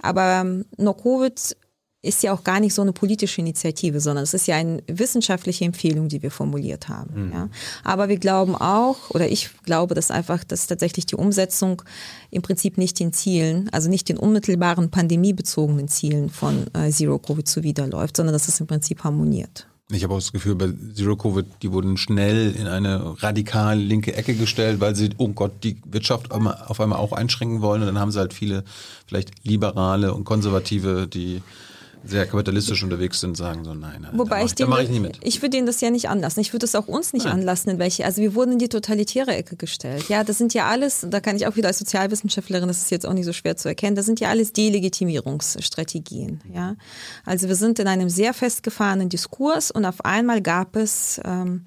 [SPEAKER 2] Aber ähm, No Covid ist ja auch gar nicht so eine politische Initiative, sondern es ist ja eine wissenschaftliche Empfehlung, die wir formuliert haben. Mhm. Ja. Aber wir glauben auch, oder ich glaube, dass einfach, dass tatsächlich die Umsetzung im Prinzip nicht den Zielen, also nicht den unmittelbaren pandemiebezogenen Zielen von äh, Zero Covid zuwiderläuft, sondern dass es im Prinzip harmoniert.
[SPEAKER 1] Ich habe auch das Gefühl, bei Zero Covid, die wurden schnell in eine radikal linke Ecke gestellt, weil sie, oh Gott, die Wirtschaft auf einmal auch einschränken wollen. Und dann haben sie halt viele, vielleicht Liberale und Konservative, die sehr kapitalistisch unterwegs sind, sagen so, nein, nein
[SPEAKER 2] Wobei da ich,
[SPEAKER 1] mach
[SPEAKER 2] ich, ich, ich würde denen das ja nicht anlassen. Ich würde es auch uns nicht nein. anlassen, in welche. Also wir wurden in die totalitäre Ecke gestellt. Ja, das sind ja alles, da kann ich auch wieder als Sozialwissenschaftlerin, das ist jetzt auch nicht so schwer zu erkennen, das sind ja alles Delegitimierungsstrategien. Ja, also wir sind in einem sehr festgefahrenen Diskurs und auf einmal gab es ähm,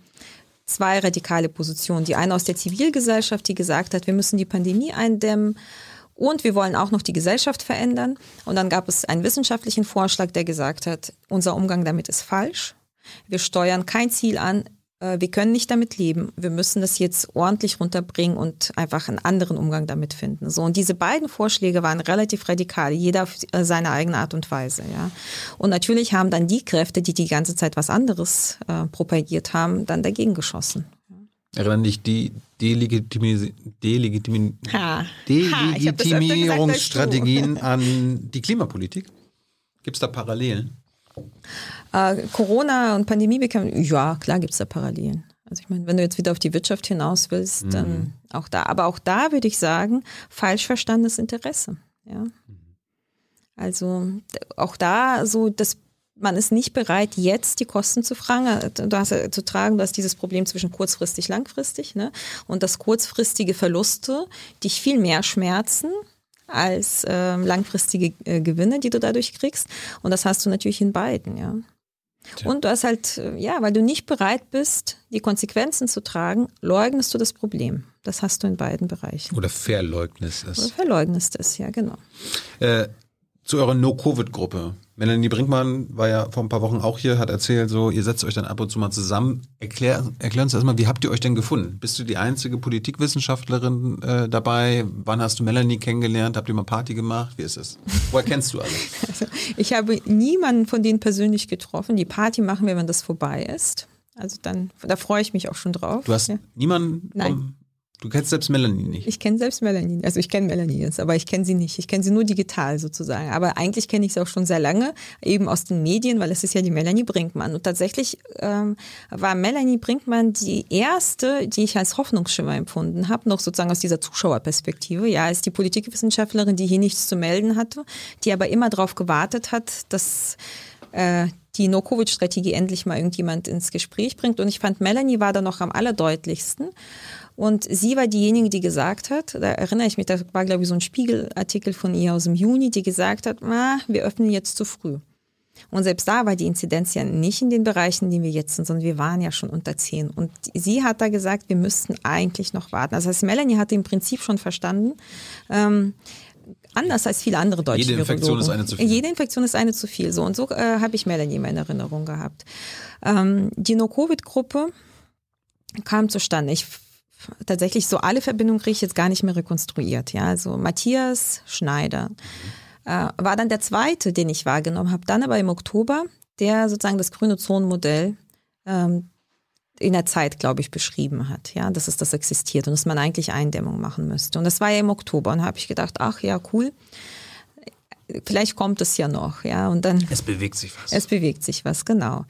[SPEAKER 2] zwei radikale Positionen. Die eine aus der Zivilgesellschaft, die gesagt hat, wir müssen die Pandemie eindämmen und wir wollen auch noch die Gesellschaft verändern. Und dann gab es einen wissenschaftlichen Vorschlag, der gesagt hat, unser Umgang damit ist falsch. Wir steuern kein Ziel an. Äh, wir können nicht damit leben. Wir müssen das jetzt ordentlich runterbringen und einfach einen anderen Umgang damit finden. So. Und diese beiden Vorschläge waren relativ radikal, jeder auf äh, seine eigene Art und Weise, ja. Und natürlich haben dann die Kräfte, die die ganze Zeit was anderes äh, propagiert haben, dann dagegen geschossen.
[SPEAKER 1] Erinnern dich die Delegitimi Delegitimi ha. Delegitimierungsstrategien an die Klimapolitik? Gibt es da Parallelen?
[SPEAKER 2] Äh, Corona und Pandemie bekämpfen, ja, klar gibt es da Parallelen. Also ich meine, wenn du jetzt wieder auf die Wirtschaft hinaus willst, mhm. dann auch da. Aber auch da würde ich sagen, falsch verstandenes Interesse. Ja. Mhm. Also auch da so das man ist nicht bereit, jetzt die Kosten zu, fragen, äh, du hast, zu tragen. Du hast dieses Problem zwischen kurzfristig, langfristig. Ne? Und dass kurzfristige Verluste dich viel mehr schmerzen als äh, langfristige äh, Gewinne, die du dadurch kriegst. Und das hast du natürlich in beiden, ja. Tja. Und du hast halt, äh, ja, weil du nicht bereit bist, die Konsequenzen zu tragen, leugnest du das Problem. Das hast du in beiden Bereichen.
[SPEAKER 1] Oder verleugnest es.
[SPEAKER 2] Oder verleugnest es, ja, genau.
[SPEAKER 1] Äh, zu eurer No-Covid-Gruppe. Melanie Brinkmann war ja vor ein paar Wochen auch hier, hat erzählt, so, ihr setzt euch dann ab und zu mal zusammen. Erklär, erklär uns erstmal, wie habt ihr euch denn gefunden? Bist du die einzige Politikwissenschaftlerin äh, dabei? Wann hast du Melanie kennengelernt? Habt ihr mal Party gemacht? Wie ist es? Woher kennst du alle?
[SPEAKER 2] Also, ich habe niemanden von denen persönlich getroffen. Die Party machen wir, wenn das vorbei ist. Also dann, da freue ich mich auch schon drauf.
[SPEAKER 1] Du hast ja. niemanden
[SPEAKER 2] Nein.
[SPEAKER 1] Du kennst selbst Melanie nicht.
[SPEAKER 2] Ich kenne selbst Melanie. Also ich kenne Melanie jetzt, aber ich kenne sie nicht. Ich kenne sie nur digital sozusagen. Aber eigentlich kenne ich sie auch schon sehr lange, eben aus den Medien, weil es ist ja die Melanie Brinkmann. Und tatsächlich ähm, war Melanie Brinkmann die erste, die ich als Hoffnungsschimmer empfunden habe, noch sozusagen aus dieser Zuschauerperspektive. Ja, als die Politikwissenschaftlerin, die hier nichts zu melden hatte, die aber immer darauf gewartet hat, dass äh, die No-Covid-Strategie endlich mal irgendjemand ins Gespräch bringt. Und ich fand, Melanie war da noch am allerdeutlichsten. Und sie war diejenige, die gesagt hat, da erinnere ich mich, da war glaube ich so ein Spiegelartikel von ihr aus dem Juni, die gesagt hat, ah, wir öffnen jetzt zu früh. Und selbst da war die Inzidenz ja nicht in den Bereichen, in denen wir jetzt sind, sondern wir waren ja schon unter 10. Und sie hat da gesagt, wir müssten eigentlich noch warten. Also das heißt, Melanie hatte im Prinzip schon verstanden, ähm, anders als viele andere deutsche
[SPEAKER 1] Jede Infektion Virologen. ist eine zu viel.
[SPEAKER 2] Jede Infektion ist eine zu viel. So und so äh, habe ich Melanie in Erinnerung gehabt. Ähm, die No-Covid-Gruppe kam zustande. Ich tatsächlich so alle Verbindungen kriege ich jetzt gar nicht mehr rekonstruiert. Ja, also Matthias Schneider äh, war dann der zweite, den ich wahrgenommen habe. Dann aber im Oktober, der sozusagen das grüne Zonenmodell ähm, in der Zeit, glaube ich, beschrieben hat, ja, dass es das existiert und dass man eigentlich Eindämmung machen müsste. Und das war ja im Oktober und habe ich gedacht, ach ja, cool. Vielleicht kommt es ja noch, ja. Und dann.
[SPEAKER 1] Es bewegt sich was.
[SPEAKER 2] Es bewegt sich was, genau.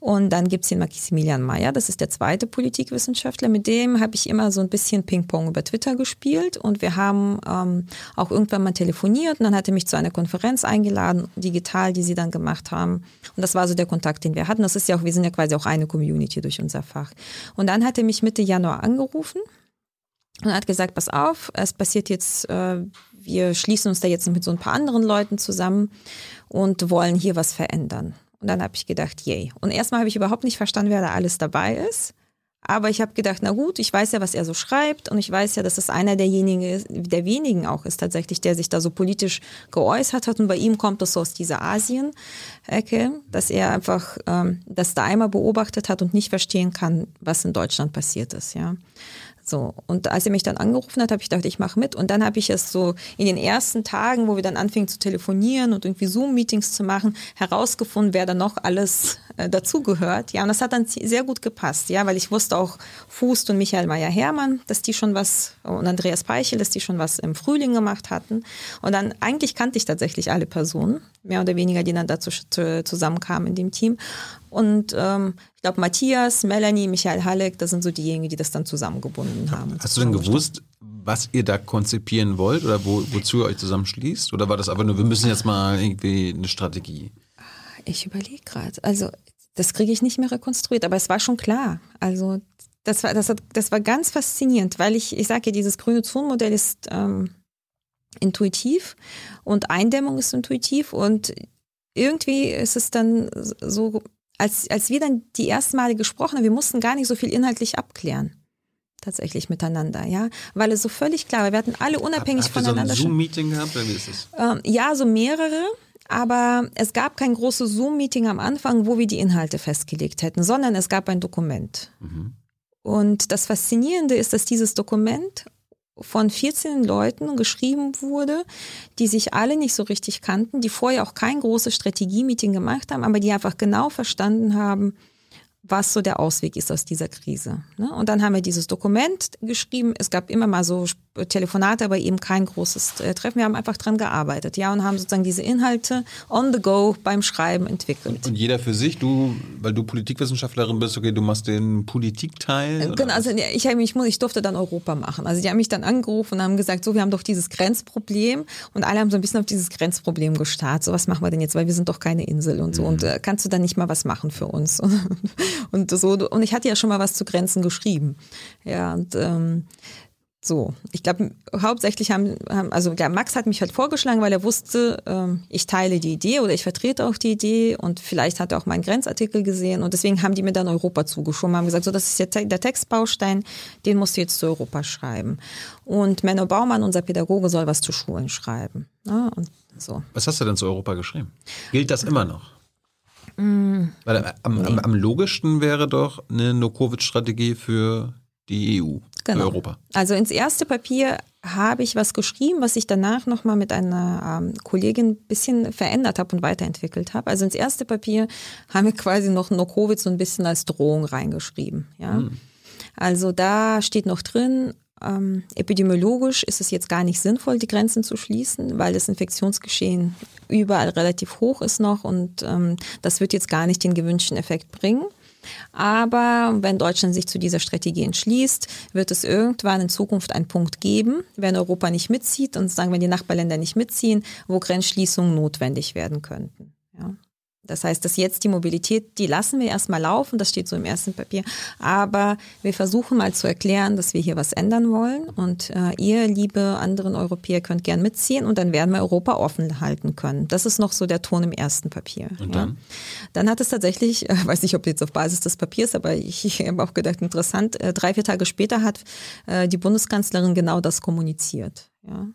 [SPEAKER 2] Und dann gibt's den Maximilian Mayer, das ist der zweite Politikwissenschaftler. Mit dem habe ich immer so ein bisschen Ping-Pong über Twitter gespielt. Und wir haben ähm, auch irgendwann mal telefoniert und dann hat er mich zu einer Konferenz eingeladen, digital, die sie dann gemacht haben. Und das war so der Kontakt, den wir hatten. Das ist ja auch, wir sind ja quasi auch eine Community durch unser Fach. Und dann hat er mich Mitte Januar angerufen und hat gesagt, pass auf, es passiert jetzt, äh, wir schließen uns da jetzt mit so ein paar anderen Leuten zusammen und wollen hier was verändern. Und dann habe ich gedacht, yay. Und erstmal habe ich überhaupt nicht verstanden, wer da alles dabei ist. Aber ich habe gedacht, na gut, ich weiß ja, was er so schreibt und ich weiß ja, dass es einer derjenigen der wenigen auch ist tatsächlich, der sich da so politisch geäußert hat. Und bei ihm kommt das so aus dieser Asien-Ecke, dass er einfach ähm, das da einmal beobachtet hat und nicht verstehen kann, was in Deutschland passiert ist. Ja. So, und als er mich dann angerufen hat, habe ich gedacht, ich mache mit. Und dann habe ich es so in den ersten Tagen, wo wir dann anfingen zu telefonieren und irgendwie Zoom-Meetings zu machen, herausgefunden, wer da noch alles äh, dazugehört. Ja, und das hat dann sehr gut gepasst, ja, weil ich wusste auch Fußt und Michael Meyer-Hermann, dass die schon was, und Andreas Peichel, dass die schon was im Frühling gemacht hatten. Und dann eigentlich kannte ich tatsächlich alle Personen, mehr oder weniger, die dann dazu zusammenkamen in dem Team. Und ähm, ich glaube, Matthias, Melanie, Michael Halleck, das sind so diejenigen, die das dann zusammengebunden haben.
[SPEAKER 1] Hast du denn gewusst, was ihr da konzipieren wollt oder wo, wozu ihr euch zusammenschließt? Oder war das einfach nur, wir müssen jetzt mal irgendwie eine Strategie?
[SPEAKER 2] Ich überlege gerade. Also, das kriege ich nicht mehr rekonstruiert, aber es war schon klar. Also, das war, das, das war ganz faszinierend, weil ich, ich sage ja, dieses grüne Zonenmodell ist ähm, intuitiv und Eindämmung ist intuitiv und irgendwie ist es dann so als, als wir dann die ersten Male gesprochen haben, wir mussten gar nicht so viel inhaltlich abklären. Tatsächlich miteinander, ja. Weil es so völlig klar war, wir hatten alle unabhängig
[SPEAKER 1] Habt
[SPEAKER 2] voneinander.
[SPEAKER 1] Ihr so ein Zoom-Meeting gehabt oder wie ist das?
[SPEAKER 2] Ähm, ja, so mehrere. Aber es gab kein großes Zoom-Meeting am Anfang, wo wir die Inhalte festgelegt hätten, sondern es gab ein Dokument. Mhm. Und das Faszinierende ist, dass dieses Dokument von 14 Leuten geschrieben wurde, die sich alle nicht so richtig kannten, die vorher auch kein großes Strategie-Meeting gemacht haben, aber die einfach genau verstanden haben, was so der Ausweg ist aus dieser Krise. Ne? Und dann haben wir dieses Dokument geschrieben. Es gab immer mal so Telefonate, aber eben kein großes äh, Treffen. Wir haben einfach dran gearbeitet, ja, und haben sozusagen diese Inhalte on the go beim Schreiben entwickelt.
[SPEAKER 1] Und jeder für sich, du, weil du Politikwissenschaftlerin bist, okay, du machst den Politikteil?
[SPEAKER 2] Genau, also ich, ich, ich durfte dann Europa machen. Also die haben mich dann angerufen und haben gesagt, so, wir haben doch dieses Grenzproblem und alle haben so ein bisschen auf dieses Grenzproblem gestartet. So, was machen wir denn jetzt, weil wir sind doch keine Insel und so. Mhm. Und äh, kannst du dann nicht mal was machen für uns? und so. Und ich hatte ja schon mal was zu Grenzen geschrieben. Ja, und ähm, so, ich glaube, hauptsächlich haben, haben, also der Max hat mich halt vorgeschlagen, weil er wusste, ähm, ich teile die Idee oder ich vertrete auch die Idee und vielleicht hat er auch meinen Grenzartikel gesehen und deswegen haben die mir dann Europa zugeschoben, haben gesagt, so, das ist jetzt der Textbaustein, den musst du jetzt zu Europa schreiben. Und Menno Baumann, unser Pädagoge, soll was zu Schulen schreiben. Ja, und so.
[SPEAKER 1] Was hast du denn zu Europa geschrieben? Gilt das immer noch? Mm, Weil am, am, am logischsten wäre doch eine No-Covid-Strategie für die EU, genau. Europa.
[SPEAKER 2] Also ins erste Papier habe ich was geschrieben, was ich danach nochmal mit einer ähm, Kollegin ein bisschen verändert habe und weiterentwickelt habe. Also ins erste Papier haben wir quasi noch No-Covid so ein bisschen als Drohung reingeschrieben. Ja? Hm. Also da steht noch drin, ähm, epidemiologisch ist es jetzt gar nicht sinnvoll, die Grenzen zu schließen, weil das Infektionsgeschehen überall relativ hoch ist noch und ähm, das wird jetzt gar nicht den gewünschten Effekt bringen. Aber wenn Deutschland sich zu dieser Strategie entschließt, wird es irgendwann in Zukunft einen Punkt geben, wenn Europa nicht mitzieht und sagen, wenn die Nachbarländer nicht mitziehen, wo Grenzschließungen notwendig werden könnten. Das heißt, dass jetzt die Mobilität, die lassen wir erstmal laufen, das steht so im ersten Papier. Aber wir versuchen mal zu erklären, dass wir hier was ändern wollen. Und äh, ihr, liebe anderen Europäer, könnt gern mitziehen und dann werden wir Europa offen halten können. Das ist noch so der Ton im ersten Papier.
[SPEAKER 1] Und dann? Ja.
[SPEAKER 2] Dann hat es tatsächlich, äh, weiß nicht, ob jetzt auf Basis des Papiers, aber ich, ich habe auch gedacht, interessant, äh, drei, vier Tage später hat äh, die Bundeskanzlerin genau das kommuniziert. Ja.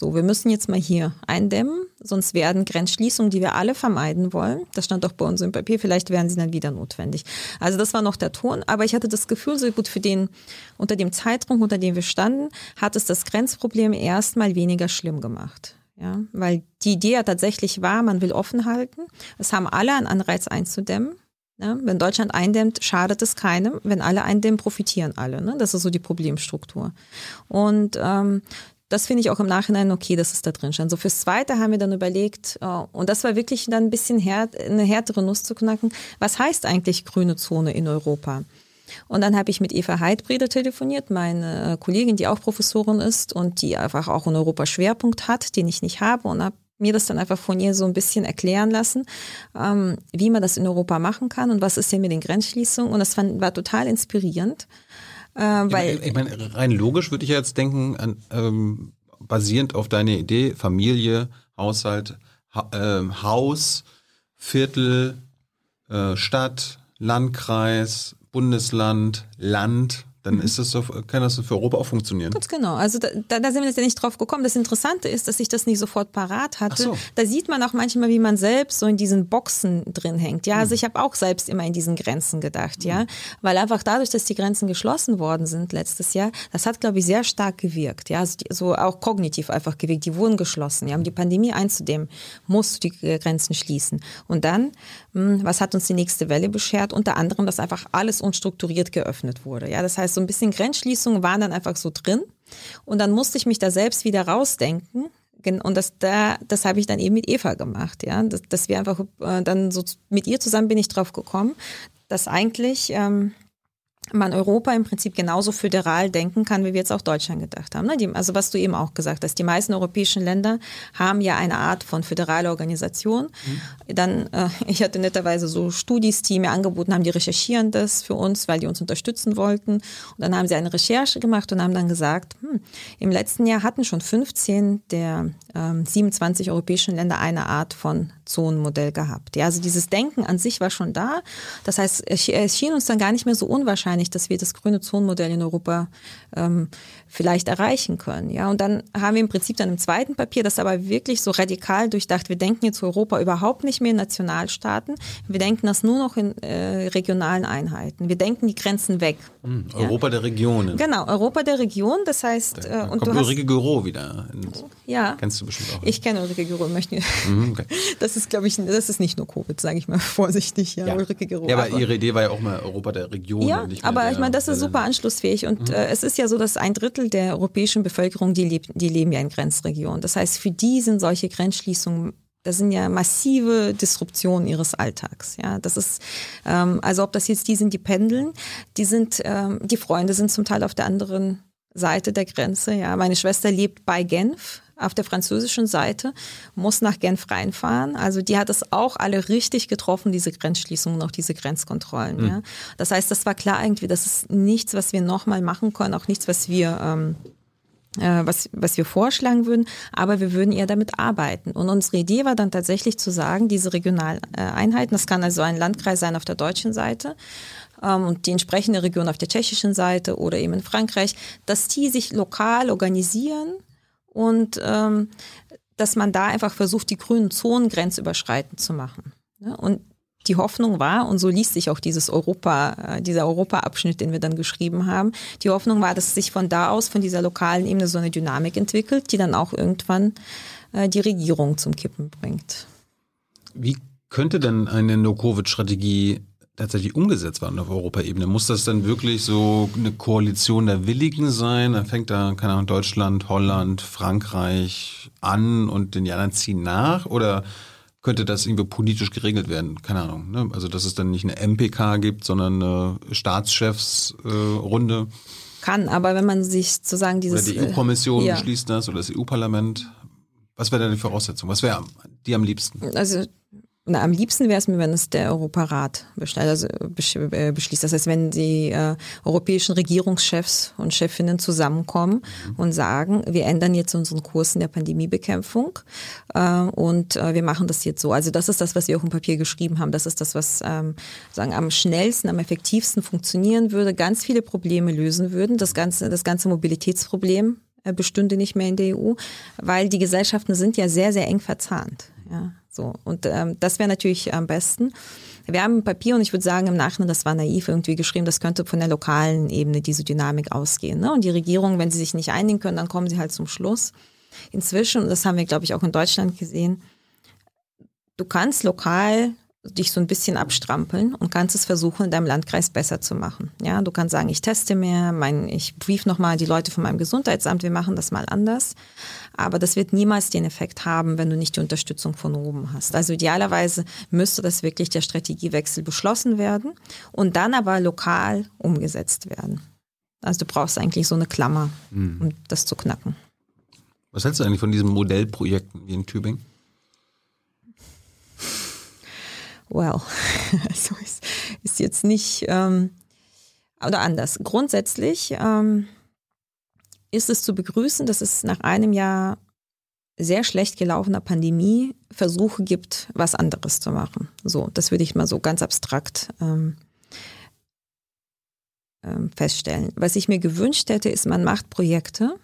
[SPEAKER 2] So, wir müssen jetzt mal hier eindämmen, sonst werden Grenzschließungen, die wir alle vermeiden wollen, das stand doch bei uns im Papier, vielleicht werden sie dann wieder notwendig. Also das war noch der Ton, aber ich hatte das Gefühl, so gut für den, unter dem Zeitdruck, unter dem wir standen, hat es das Grenzproblem erstmal weniger schlimm gemacht. Ja, weil die Idee ja tatsächlich war, man will offen halten. Es haben alle einen Anreiz einzudämmen. Ja, wenn Deutschland eindämmt, schadet es keinem. Wenn alle eindämmen, profitieren alle. Ne? Das ist so die Problemstruktur. Und ähm, das finde ich auch im Nachhinein okay, dass es da drin stand. So fürs Zweite haben wir dann überlegt, oh, und das war wirklich dann ein bisschen härter, eine härtere Nuss zu knacken, was heißt eigentlich grüne Zone in Europa? Und dann habe ich mit Eva Heidbreder telefoniert, meine Kollegin, die auch Professorin ist und die einfach auch einen Europa-Schwerpunkt hat, den ich nicht habe und habe mir das dann einfach von ihr so ein bisschen erklären lassen, ähm, wie man das in Europa machen kann und was ist denn mit den Grenzschließungen. Und das fand, war total inspirierend. Äh, weil
[SPEAKER 1] ich meine, rein logisch würde ich jetzt denken, an, ähm, basierend auf deine Idee, Familie, Haushalt, ha äh, Haus, Viertel, äh, Stadt, Landkreis, Bundesland, Land, dann mhm. ist das doch, kann das für Europa auch funktionieren.
[SPEAKER 2] Ganz genau. Also da, da sind wir jetzt ja nicht drauf gekommen. Das Interessante ist, dass ich das nicht sofort parat hatte. So. Da sieht man auch manchmal, wie man selbst so in diesen Boxen drin hängt. Ja, also mhm. ich habe auch selbst immer in diesen Grenzen gedacht, ja, mhm. weil einfach dadurch, dass die Grenzen geschlossen worden sind letztes Jahr, das hat, glaube ich, sehr stark gewirkt. Ja, also die, so auch kognitiv einfach gewirkt. Die wurden geschlossen. Ja, um die Pandemie einzudämmen, musst du die Grenzen schließen. Und dann, was hat uns die nächste Welle beschert? Unter anderem, dass einfach alles unstrukturiert geöffnet wurde. Ja, das heißt, so ein bisschen Grenzschließungen waren dann einfach so drin. Und dann musste ich mich da selbst wieder rausdenken. Und das, da, das habe ich dann eben mit Eva gemacht, ja. Dass, dass wir einfach äh, dann so mit ihr zusammen bin ich drauf gekommen, dass eigentlich ähm, man Europa im Prinzip genauso föderal denken kann, wie wir jetzt auch Deutschland gedacht haben. Ne? also was du eben auch gesagt hast, die meisten europäischen Länder haben ja eine Art von föderaler Organisation. Mhm. Dann, äh, ich hatte netterweise so Studis, die mir angeboten haben, die recherchieren das für uns, weil die uns unterstützen wollten. Und dann haben sie eine Recherche gemacht und haben dann gesagt, hm, im letzten Jahr hatten schon 15 der ähm, 27 europäischen Länder eine Art von Zonenmodell gehabt. Ja, also dieses Denken an sich war schon da. Das heißt, es schien uns dann gar nicht mehr so unwahrscheinlich, dass wir das grüne Zonenmodell in Europa ähm, vielleicht erreichen können. Ja, und dann haben wir im Prinzip dann im zweiten Papier das aber wirklich so radikal durchdacht. Wir denken jetzt Europa überhaupt nicht mehr in Nationalstaaten. Wir denken das nur noch in äh, regionalen Einheiten. Wir denken die Grenzen weg.
[SPEAKER 1] Mhm, Europa ja. der Regionen.
[SPEAKER 2] Genau, Europa der Region. Das heißt,
[SPEAKER 1] da, äh, und kommt du Ulrike Gero wieder.
[SPEAKER 2] ja,
[SPEAKER 1] kennst du bestimmt auch.
[SPEAKER 2] Ich kenne Ulrike Gero. Möchte, mhm, okay. Das ist, glaube ich, das ist nicht nur Covid, sage ich mal vorsichtig. Ja,
[SPEAKER 1] ja. Ulrike Gero. Ja, aber, aber, ihre Idee war ja auch mal Europa der Regionen.
[SPEAKER 2] Ja, aber ich meine, das ist super anschlussfähig und mhm. äh, es ist ja so, dass ein Drittel Drittel der europäischen Bevölkerung, die, lebt, die leben ja in Grenzregionen. Das heißt, für die sind solche Grenzschließungen das sind ja massive Disruptionen ihres Alltags. Ja, das ist ähm, also ob das jetzt die sind, die pendeln, die sind ähm, die Freunde sind zum Teil auf der anderen Seite der Grenze. Ja, meine Schwester lebt bei Genf auf der französischen Seite, muss nach Genf reinfahren. Also die hat es auch alle richtig getroffen, diese Grenzschließungen, auch diese Grenzkontrollen. Mhm. Ja. Das heißt, das war klar irgendwie, das ist nichts, was wir nochmal machen können, auch nichts, was wir ähm, äh, was, was wir vorschlagen würden, aber wir würden eher damit arbeiten. Und unsere Idee war dann tatsächlich zu sagen, diese Regionaleinheiten, das kann also ein Landkreis sein auf der deutschen Seite, ähm, und die entsprechende Region auf der tschechischen Seite oder eben in Frankreich, dass die sich lokal organisieren und ähm, dass man da einfach versucht, die grünen Zonen grenzüberschreitend zu machen. Ja, und die Hoffnung war, und so liest sich auch dieses Europa, äh, dieser Europa-Abschnitt, den wir dann geschrieben haben, die Hoffnung war, dass sich von da aus, von dieser lokalen Ebene so eine Dynamik entwickelt, die dann auch irgendwann äh, die Regierung zum Kippen bringt.
[SPEAKER 1] Wie könnte denn eine No-Covid-Strategie tatsächlich umgesetzt werden auf Europaebene? Muss das dann wirklich so eine Koalition der Willigen sein? Dann fängt da, keine Ahnung, Deutschland, Holland, Frankreich an und den anderen ziehen nach? Oder könnte das irgendwie politisch geregelt werden? Keine Ahnung. Ne? Also, dass es dann nicht eine MPK gibt, sondern eine Staatschefsrunde. Äh,
[SPEAKER 2] Kann, aber wenn man sich sozusagen dieses.
[SPEAKER 1] Oder die EU-Kommission äh, ja. beschließt das oder das EU-Parlament. Was wäre da die Voraussetzung? Was wäre die am liebsten?
[SPEAKER 2] Also na, am liebsten wäre es mir, wenn es der Europarat also äh, beschließt. Das heißt, wenn die äh, europäischen Regierungschefs und Chefinnen zusammenkommen mhm. und sagen, wir ändern jetzt unseren Kurs in der Pandemiebekämpfung äh, und äh, wir machen das jetzt so. Also das ist das, was wir auch im Papier geschrieben haben. Das ist das, was ähm, sagen am schnellsten, am effektivsten funktionieren würde, ganz viele Probleme lösen würden. Das ganze, das ganze Mobilitätsproblem äh, bestünde nicht mehr in der EU, weil die Gesellschaften sind ja sehr, sehr eng verzahnt. Ja. So. Und ähm, das wäre natürlich am besten. Wir haben ein Papier und ich würde sagen, im Nachhinein, das war naiv irgendwie geschrieben, das könnte von der lokalen Ebene diese Dynamik ausgehen. Ne? Und die Regierung, wenn sie sich nicht einigen können, dann kommen sie halt zum Schluss. Inzwischen, und das haben wir, glaube ich, auch in Deutschland gesehen, du kannst lokal dich so ein bisschen abstrampeln und kannst es versuchen, in deinem Landkreis besser zu machen. Ja, du kannst sagen, ich teste mehr, mein, ich brief nochmal die Leute von meinem Gesundheitsamt, wir machen das mal anders. Aber das wird niemals den Effekt haben, wenn du nicht die Unterstützung von oben hast. Also idealerweise müsste das wirklich der Strategiewechsel beschlossen werden und dann aber lokal umgesetzt werden. Also du brauchst eigentlich so eine Klammer, hm. um das zu knacken.
[SPEAKER 1] Was hältst du eigentlich von diesen Modellprojekten wie in Tübingen?
[SPEAKER 2] Well, also ist, ist jetzt nicht, ähm, oder anders. Grundsätzlich ähm, ist es zu begrüßen, dass es nach einem Jahr sehr schlecht gelaufener Pandemie Versuche gibt, was anderes zu machen. So, das würde ich mal so ganz abstrakt ähm, ähm, feststellen. Was ich mir gewünscht hätte, ist, man macht Projekte,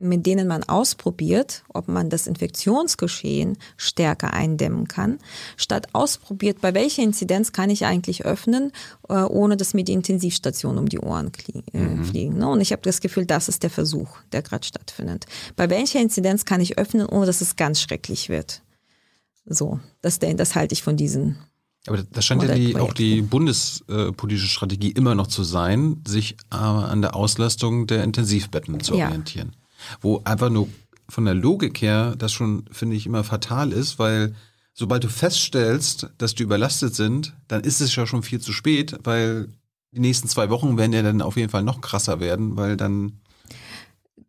[SPEAKER 2] mit denen man ausprobiert, ob man das Infektionsgeschehen stärker eindämmen kann, statt ausprobiert, bei welcher Inzidenz kann ich eigentlich öffnen, äh, ohne dass mir die Intensivstationen um die Ohren äh, mhm. fliegen. Ne? Und ich habe das Gefühl, das ist der Versuch, der gerade stattfindet. Bei welcher Inzidenz kann ich öffnen, ohne dass es ganz schrecklich wird? So, das, das halte ich von diesen
[SPEAKER 1] aber das scheint ja die, auch die bundespolitische Strategie immer noch zu sein, sich äh, an der Auslastung der Intensivbetten zu orientieren. Wo einfach nur von der Logik her das schon, finde ich, immer fatal ist, weil sobald du feststellst, dass die überlastet sind, dann ist es ja schon viel zu spät, weil die nächsten zwei Wochen werden ja dann auf jeden Fall noch krasser werden, weil dann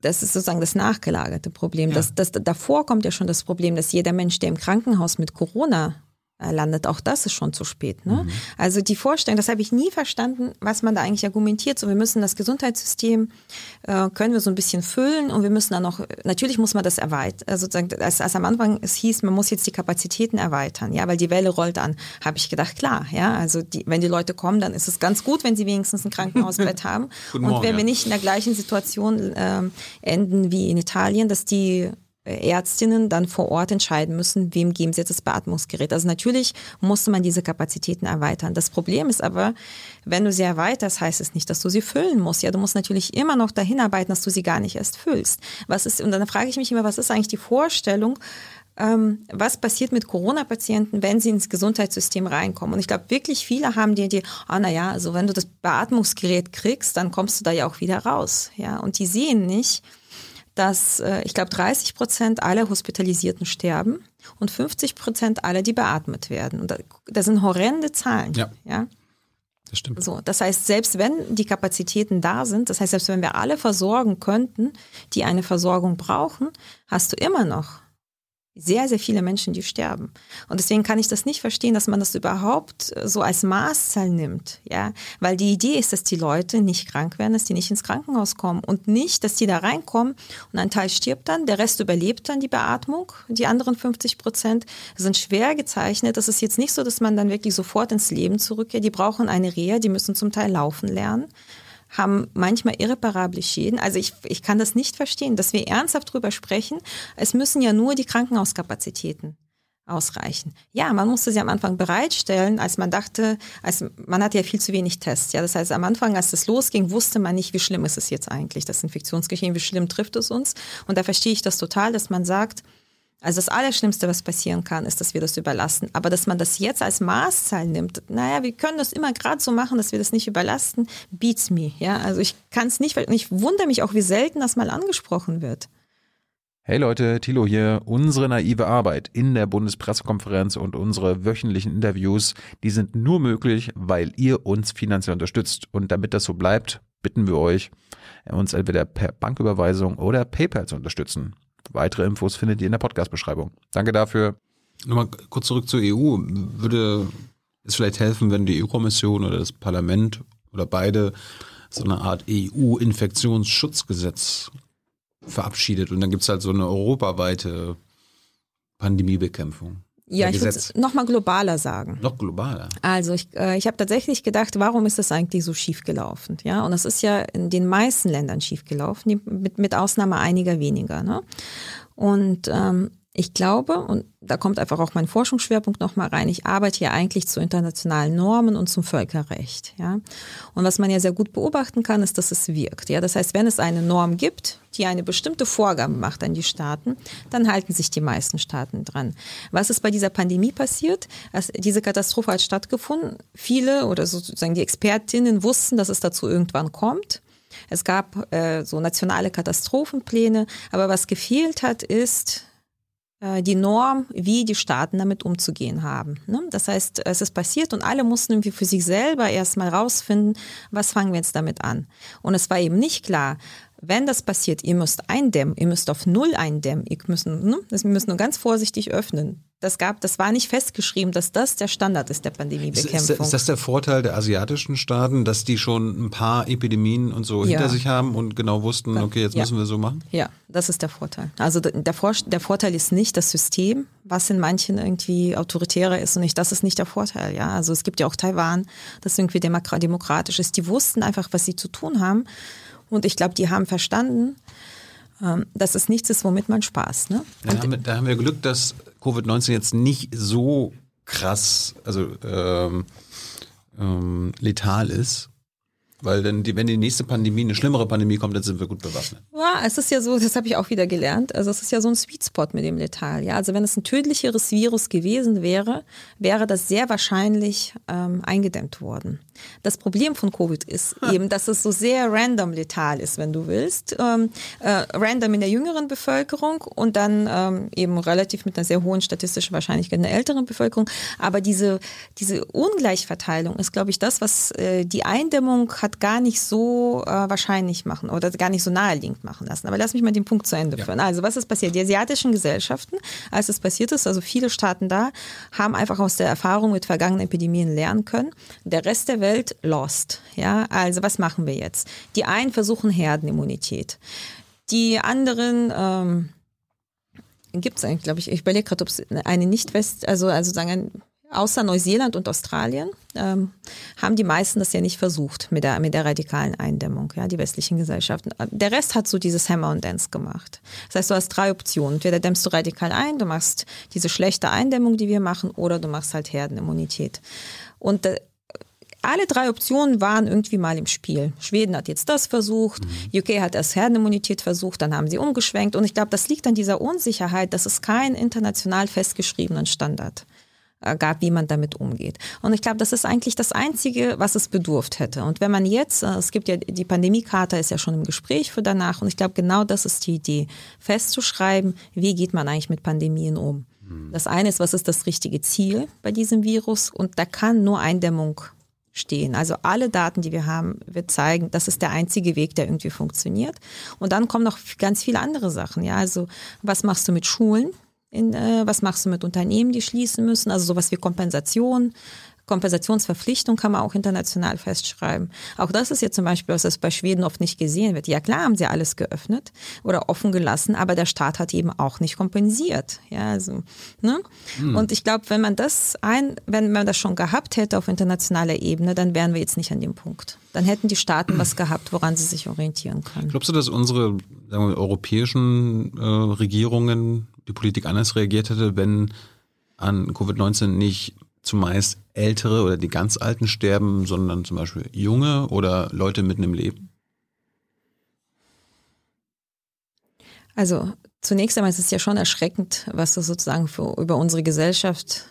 [SPEAKER 2] das ist sozusagen das nachgelagerte Problem. Ja. Das, das, davor kommt ja schon das Problem, dass jeder Mensch, der im Krankenhaus mit Corona landet. Auch das ist schon zu spät. Ne? Mhm. Also die Vorstellung, das habe ich nie verstanden, was man da eigentlich argumentiert. So, wir müssen das Gesundheitssystem, äh, können wir so ein bisschen füllen und wir müssen dann noch, natürlich muss man das erweitern. Also sozusagen, als, als am Anfang es hieß, man muss jetzt die Kapazitäten erweitern, ja, weil die Welle rollt an, habe ich gedacht, klar, ja, also die, wenn die Leute kommen, dann ist es ganz gut, wenn sie wenigstens ein Krankenhausbett haben. und Morgen, wenn wir nicht in der gleichen Situation äh, enden wie in Italien, dass die Ärztinnen dann vor Ort entscheiden müssen, wem geben sie jetzt das Beatmungsgerät. Also natürlich musste man diese Kapazitäten erweitern. Das Problem ist aber, wenn du sie erweiterst, heißt es nicht, dass du sie füllen musst. Ja, du musst natürlich immer noch dahin arbeiten, dass du sie gar nicht erst füllst. Was ist, und dann frage ich mich immer, was ist eigentlich die Vorstellung, ähm, was passiert mit Corona-Patienten, wenn sie ins Gesundheitssystem reinkommen. Und ich glaube, wirklich viele haben die Idee, ah, na ja, also wenn du das Beatmungsgerät kriegst, dann kommst du da ja auch wieder raus. Ja, und die sehen nicht, dass äh, ich glaube 30 Prozent aller Hospitalisierten sterben und 50 Prozent aller, die beatmet werden. Und das sind horrende Zahlen. Ja. ja. Das stimmt. So, das heißt, selbst wenn die Kapazitäten da sind, das heißt, selbst wenn wir alle versorgen könnten, die eine Versorgung brauchen, hast du immer noch sehr, sehr viele Menschen, die sterben. Und deswegen kann ich das nicht verstehen, dass man das überhaupt so als Maßzahl nimmt, ja, weil die Idee ist, dass die Leute nicht krank werden, dass die nicht ins Krankenhaus kommen und nicht, dass die da reinkommen und ein Teil stirbt dann, der Rest überlebt dann die Beatmung, die anderen 50 Prozent sind schwer gezeichnet. Das ist jetzt nicht so, dass man dann wirklich sofort ins Leben zurückkehrt. Die brauchen eine Reha, die müssen zum Teil laufen lernen haben manchmal irreparable Schäden. Also ich, ich kann das nicht verstehen, dass wir ernsthaft drüber sprechen. Es müssen ja nur die Krankenhauskapazitäten ausreichen. Ja, man musste sie am Anfang bereitstellen, als man dachte, als man hat ja viel zu wenig Tests. Ja, das heißt, am Anfang, als es losging, wusste man nicht, wie schlimm ist es jetzt eigentlich, das Infektionsgeschehen, wie schlimm trifft es uns. Und da verstehe ich das total, dass man sagt, also das Allerschlimmste, was passieren kann, ist, dass wir das überlasten. Aber dass man das jetzt als Maßzahl nimmt, naja, wir können das immer gerade so machen, dass wir das nicht überlasten, beats me. Ja, also ich kann es nicht, ich wundere mich auch, wie selten das mal angesprochen wird.
[SPEAKER 1] Hey Leute, Thilo hier. Unsere naive Arbeit in der Bundespressekonferenz und unsere wöchentlichen Interviews, die sind nur möglich, weil ihr uns finanziell unterstützt. Und damit das so bleibt, bitten wir euch, uns entweder per Banküberweisung oder PayPal zu unterstützen. Weitere Infos findet ihr in der Podcast-Beschreibung. Danke dafür.
[SPEAKER 3] Nochmal kurz zurück zur EU. Würde es vielleicht helfen, wenn die EU-Kommission oder das Parlament oder beide so eine Art EU-Infektionsschutzgesetz verabschiedet und dann gibt es halt so eine europaweite Pandemiebekämpfung?
[SPEAKER 2] Ja, ich würde es nochmal globaler sagen.
[SPEAKER 3] Noch globaler.
[SPEAKER 2] Also ich, äh, ich habe tatsächlich gedacht, warum ist das eigentlich so schief gelaufen? Ja, und das ist ja in den meisten Ländern schief gelaufen, mit, mit Ausnahme einiger weniger. Ne? Und ähm, ich glaube, und da kommt einfach auch mein Forschungsschwerpunkt nochmal rein, ich arbeite ja eigentlich zu internationalen Normen und zum Völkerrecht. Ja? Und was man ja sehr gut beobachten kann, ist, dass es wirkt. Ja? Das heißt, wenn es eine Norm gibt, die eine bestimmte Vorgabe macht an die Staaten, dann halten sich die meisten Staaten dran. Was ist bei dieser Pandemie passiert? Also diese Katastrophe hat stattgefunden. Viele oder sozusagen die Expertinnen wussten, dass es dazu irgendwann kommt. Es gab äh, so nationale Katastrophenpläne, aber was gefehlt hat, ist die Norm, wie die Staaten damit umzugehen haben. Ne? Das heißt, es ist passiert und alle mussten irgendwie für sich selber erstmal rausfinden, was fangen wir jetzt damit an. Und es war eben nicht klar, wenn das passiert, ihr müsst eindämmen, ihr müsst auf Null eindämmen, ihr müsst, ne? wir müssen nur ganz vorsichtig öffnen. Das gab, das war nicht festgeschrieben, dass das der Standard ist der Pandemiebekämpfung.
[SPEAKER 3] Ist, ist, ist das der Vorteil der asiatischen Staaten, dass die schon ein paar Epidemien und so
[SPEAKER 2] Ja.
[SPEAKER 3] hinter sich haben und genau wussten, okay, jetzt
[SPEAKER 2] Ja.
[SPEAKER 3] müssen wir so machen?
[SPEAKER 2] Ja, das ist der Vorteil. Also der, Vor der Vorteil ist nicht das System, was in manchen irgendwie autoritärer ist und nicht, das ist nicht der Vorteil. Ja, also es gibt ja auch Taiwan, das irgendwie demokra- demokratisch ist. Die wussten einfach, was sie zu tun haben und ich glaube, die haben verstanden, ähm, dass es nichts ist, womit man Spaß. Ne?
[SPEAKER 3] Da haben, wir, da haben wir Glück, dass Covid-19 jetzt nicht so krass, also ähm, ähm, letal ist. Weil dann, die, wenn die nächste Pandemie, eine schlimmere Pandemie kommt, dann sind wir gut bewaffnet.
[SPEAKER 2] Ja, es ist ja so, das habe ich auch wieder gelernt. Also es ist ja so ein Sweet Spot mit dem Letal. Ja, also wenn es ein tödlicheres Virus gewesen wäre, wäre das sehr wahrscheinlich ähm, eingedämmt worden. Das Problem von Covid ist eben, dass es so sehr random letal ist, wenn du willst. Ähm, äh, random in der jüngeren Bevölkerung und dann ähm, eben relativ mit einer sehr hohen statistischen Wahrscheinlichkeit in der älteren Bevölkerung. Aber diese, diese Ungleichverteilung ist, glaube ich, das, was äh, die Eindämmung hat gar nicht so äh, wahrscheinlich machen oder gar nicht so naheliegend machen lassen. Aber lass mich mal den Punkt zu Ende führen. Also was ist passiert? Die asiatischen Gesellschaften, als es passiert ist, also viele Staaten da, haben einfach aus der Erfahrung mit vergangenen Epidemien lernen können. Der Rest der Welt lost. Ja, also was machen wir jetzt? Die einen versuchen Herdenimmunität. Die anderen ähm, gibt es eigentlich, glaube ich, ich überlege gerade, ob es eine nicht-West, also, also sagen, außer Neuseeland und Australien, ähm, haben die meisten das ja nicht versucht mit der, mit der radikalen Eindämmung, ja, die westlichen Gesellschaften. Der Rest hat so dieses Hammer und Dance gemacht. Das heißt, du hast drei Optionen. Entweder dämmst du radikal ein, du machst diese schlechte Eindämmung, die wir machen, oder du machst halt Herdenimmunität. Und äh, alle drei Optionen waren irgendwie mal im Spiel. Schweden hat jetzt das versucht, UK hat erst Herdenimmunität versucht, dann haben sie umgeschwenkt. Und ich glaube, das liegt an dieser Unsicherheit, dass es keinen international festgeschriebenen Standard äh, gab, wie man damit umgeht. Und ich glaube, das ist eigentlich das Einzige, was es bedurft hätte. Und wenn man jetzt, äh, es gibt ja, die Pandemiekarte ist ja schon im Gespräch für danach. Und ich glaube, genau das ist die Idee, festzuschreiben, wie geht man eigentlich mit Pandemien um. Das eine ist, was ist das richtige Ziel bei diesem Virus? Und da kann nur Eindämmung stehen. Also alle Daten, die wir haben, wird zeigen, das ist der einzige Weg, der irgendwie funktioniert. Und dann kommen noch ganz viele andere Sachen. Ja, also was machst du mit Schulen? In, äh, was machst du mit Unternehmen, die schließen müssen? Also sowas wie Kompensation. Kompensationsverpflichtung kann man auch international festschreiben. Auch das ist jetzt zum Beispiel, was das bei Schweden oft nicht gesehen wird. Ja klar haben sie alles geöffnet oder offen gelassen, aber der Staat hat eben auch nicht kompensiert. Ja, also, ne? Und ich glaube, wenn man das ein, wenn man das schon gehabt hätte auf internationaler Ebene, dann wären wir jetzt nicht an dem Punkt. Dann hätten die Staaten was gehabt, woran sie sich orientieren können.
[SPEAKER 3] Glaubst du, dass unsere wir, europäischen äh, Regierungen die Politik anders reagiert hätte, wenn an Covid-19 nicht zumeist Ältere oder die ganz Alten sterben, sondern zum Beispiel Junge oder Leute mitten im Leben?
[SPEAKER 2] Also zunächst einmal ist es ja schon erschreckend, was das sozusagen für, über unsere Gesellschaft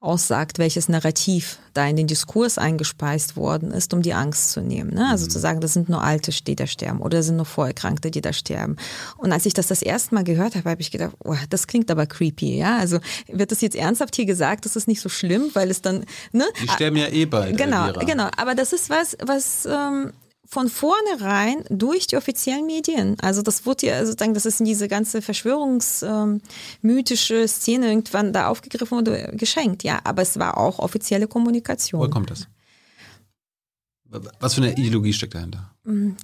[SPEAKER 2] aussagt, welches Narrativ da in den Diskurs eingespeist worden ist, um die Angst zu nehmen. Ne? Also zu sagen, das sind nur Alte, die da sterben oder das sind nur Vorerkrankte, die da sterben. Und als ich das das erste Mal gehört habe, habe ich gedacht, oh, das klingt aber creepy. Ja, also wird das jetzt ernsthaft hier gesagt, das ist nicht so schlimm, weil es dann ne?
[SPEAKER 3] Die sterben ja eh bald.
[SPEAKER 2] Genau,
[SPEAKER 3] Elvira.
[SPEAKER 2] genau. Aber das ist was, was ähm, von vornherein durch die offiziellen Medien, also das wurde ja sozusagen, das ist in diese ganze verschwörungsmythische Szene irgendwann da aufgegriffen und geschenkt, ja. Aber es war auch offizielle Kommunikation.
[SPEAKER 3] Woher kommt das? Was für eine Ideologie steckt dahinter?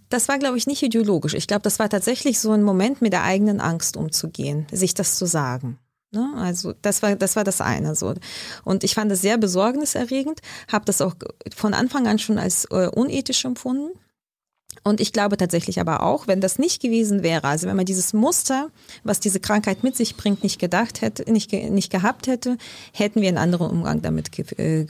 [SPEAKER 2] Das war, glaube ich, nicht ideologisch. Ich glaube, das war tatsächlich so ein Moment, mit der eigenen Angst umzugehen, sich das zu sagen. Ne? Also das war das war das eine so und ich fand es sehr besorgniserregend, habe das auch von Anfang an schon als äh, unethisch empfunden und ich glaube tatsächlich aber auch, wenn das nicht gewesen wäre, also wenn man dieses Muster, was diese Krankheit mit sich bringt, nicht gedacht hätte, nicht nicht gehabt hätte, hätten wir einen anderen Umgang damit ge äh,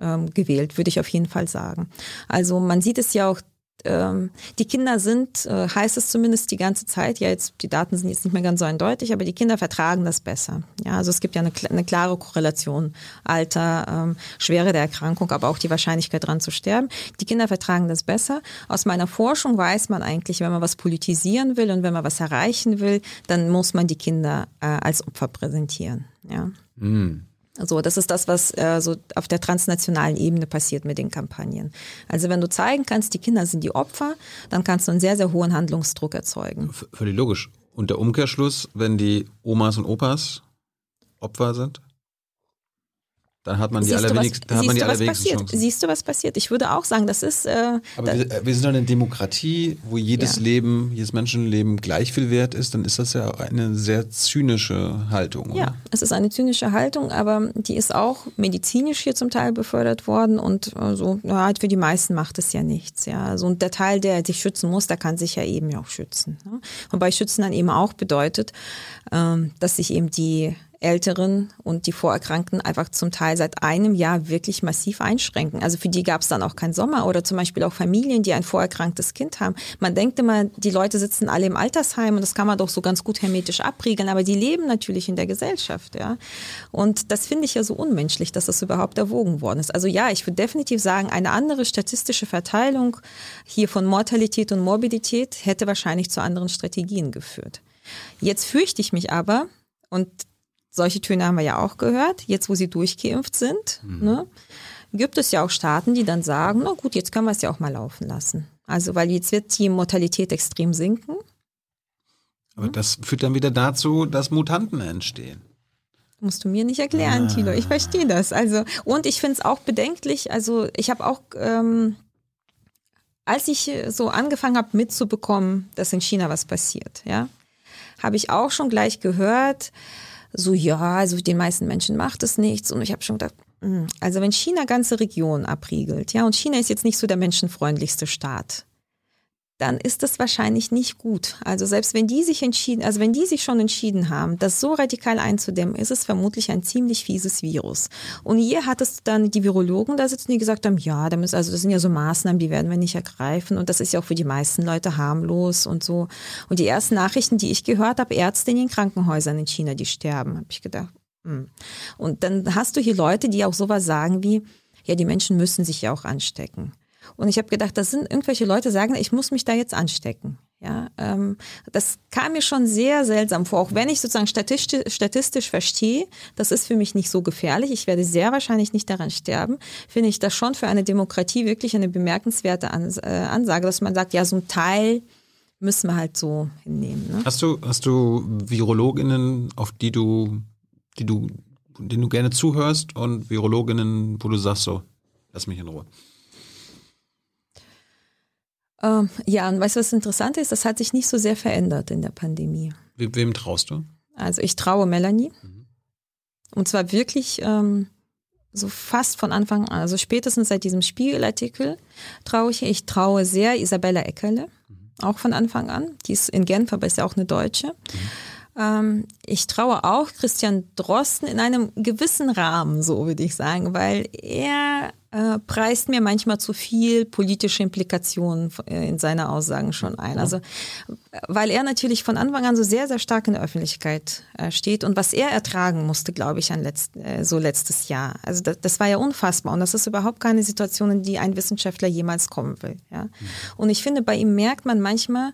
[SPEAKER 2] ähm, gewählt, würde ich auf jeden Fall sagen. Also man sieht es ja auch ähm, die Kinder sind, äh, heißt es zumindest die ganze Zeit, ja jetzt, die Daten sind jetzt nicht mehr ganz so eindeutig, aber die Kinder vertragen das besser. Ja, also es gibt ja eine, eine klare Korrelation, Alter, ähm, Schwere der Erkrankung, aber auch die Wahrscheinlichkeit dran zu sterben. Die Kinder vertragen das besser. Aus meiner Forschung weiß man eigentlich, wenn man was politisieren will und wenn man was erreichen will, dann muss man die Kinder äh, als Opfer präsentieren. Ja.
[SPEAKER 3] Hm.
[SPEAKER 2] So, das ist das, was äh, so auf der transnationalen Ebene passiert mit den Kampagnen. Also wenn du zeigen kannst, die Kinder sind die Opfer, dann kannst du einen sehr, sehr hohen Handlungsdruck erzeugen.
[SPEAKER 3] V völlig logisch. Und der Umkehrschluss, wenn die Omas und Opas Opfer sind? Dann hat man die allerwenigsten, dann hat man die allerwenigsten Chancen.
[SPEAKER 2] Siehst du, was passiert? Ich würde auch sagen, das ist. Äh,
[SPEAKER 3] Aber da, wir, wir, sind eine Demokratie, wo jedes ja. Leben, jedes Menschenleben gleich viel wert ist. Dann ist das ja eine sehr zynische Haltung. Oder?
[SPEAKER 2] Ja, es ist eine zynische Haltung, aber die ist auch medizinisch hier zum Teil befördert worden und äh, so. Ja, für die meisten macht es ja nichts. Ja, also und der Teil, der sich schützen muss, der kann sich ja eben ja auch schützen. Ne? Und bei Schützen dann eben auch bedeutet, ähm, dass sich eben die Älteren und die Vorerkrankten einfach zum Teil seit einem Jahr wirklich massiv einschränken. Also für die gab es dann auch keinen Sommer oder zum Beispiel auch Familien, die ein vorerkranktes Kind haben. Man denkt immer, die Leute sitzen alle im Altersheim und das kann man doch so ganz gut hermetisch abriegeln, aber die leben natürlich in der Gesellschaft, ja. Und das finde ich ja so unmenschlich, dass das überhaupt erwogen worden ist. Also ja, ich würde definitiv sagen, eine andere statistische Verteilung hier von Mortalität und Morbidität hätte wahrscheinlich zu anderen Strategien geführt. Jetzt fürchte ich mich aber, und solche Töne haben wir ja auch gehört, jetzt wo sie durchgeimpft sind, mhm. ne, gibt es ja auch Staaten, die dann sagen, na gut, jetzt können wir es ja auch mal laufen lassen. Also weil jetzt wird die Mortalität extrem sinken.
[SPEAKER 3] Aber das führt dann wieder dazu, dass Mutanten entstehen.
[SPEAKER 2] Musst du mir nicht erklären, ah. Tilo. Ich verstehe das. Also, und ich finde es auch bedenklich. Also, ich habe auch, ähm, als ich so angefangen habe mitzubekommen, dass in China was passiert, ja, habe ich auch schon gleich gehört, so, ja, also den meisten Menschen macht es nichts. Und ich habe schon gedacht, hm, also wenn China ganze Regionen abriegelt, ja, und China ist jetzt nicht so der menschenfreundlichste Staat, dann ist das wahrscheinlich nicht gut. Also selbst wenn die sich entschieden, also wenn die sich schon entschieden haben, das so radikal einzudämmen, ist es vermutlich ein ziemlich fieses Virus. Und hier hattest du dann die Virologen da sitzen, die gesagt haben, ja, da müssen, also das sind ja so Maßnahmen, die werden wir nicht ergreifen. Und das ist ja auch für die meisten Leute harmlos und so. Und die ersten Nachrichten, die ich gehört habe, Ärzte in den Krankenhäusern in China, die sterben, habe ich gedacht. Hm. Und dann hast du hier Leute, die auch sowas sagen wie, ja, die Menschen müssen sich ja auch anstecken. Und ich habe gedacht, das sind irgendwelche Leute, sagen, ich muss mich da jetzt anstecken. Ja, ähm, das kam mir schon sehr seltsam vor, auch wenn ich sozusagen statistisch, statistisch verstehe, das ist für mich nicht so gefährlich, ich werde sehr wahrscheinlich nicht daran sterben, finde ich das schon für eine Demokratie wirklich eine bemerkenswerte äh, Ansage, dass man sagt, ja, so ein Teil müssen wir halt so hinnehmen. Ne?
[SPEAKER 3] Hast du, hast du Virologinnen, auf die du, die du, denen du gerne zuhörst und Virologinnen, wo du sagst so, lass mich in Ruhe?
[SPEAKER 2] Ähm, ja, und weißt du, was interessant ist? Das hat sich nicht so sehr verändert in der Pandemie.
[SPEAKER 3] We wem traust du?
[SPEAKER 2] Also ich traue Melanie. Mhm. Und zwar wirklich ähm, so fast von Anfang an, also spätestens seit diesem Spiegelartikel traue ich. Ich traue sehr Isabella Eckerle, mhm. auch von Anfang an. Die ist in Genf, aber ist ja auch eine Deutsche. Mhm. Ähm, ich traue auch Christian Drosten in einem gewissen Rahmen, so würde ich sagen, weil er äh, preist mir manchmal zu viel politische Implikationen äh, in seine Aussagen schon ein. Also, weil er natürlich von Anfang an so sehr, sehr stark in der Öffentlichkeit äh, steht und was er ertragen musste, glaube ich, an letzt, äh, so letztes Jahr. Also das, das, war ja unfassbar und das ist überhaupt keine Situation, in die ein Wissenschaftler jemals kommen will. Ja? Mhm. Und ich finde, bei ihm merkt man manchmal,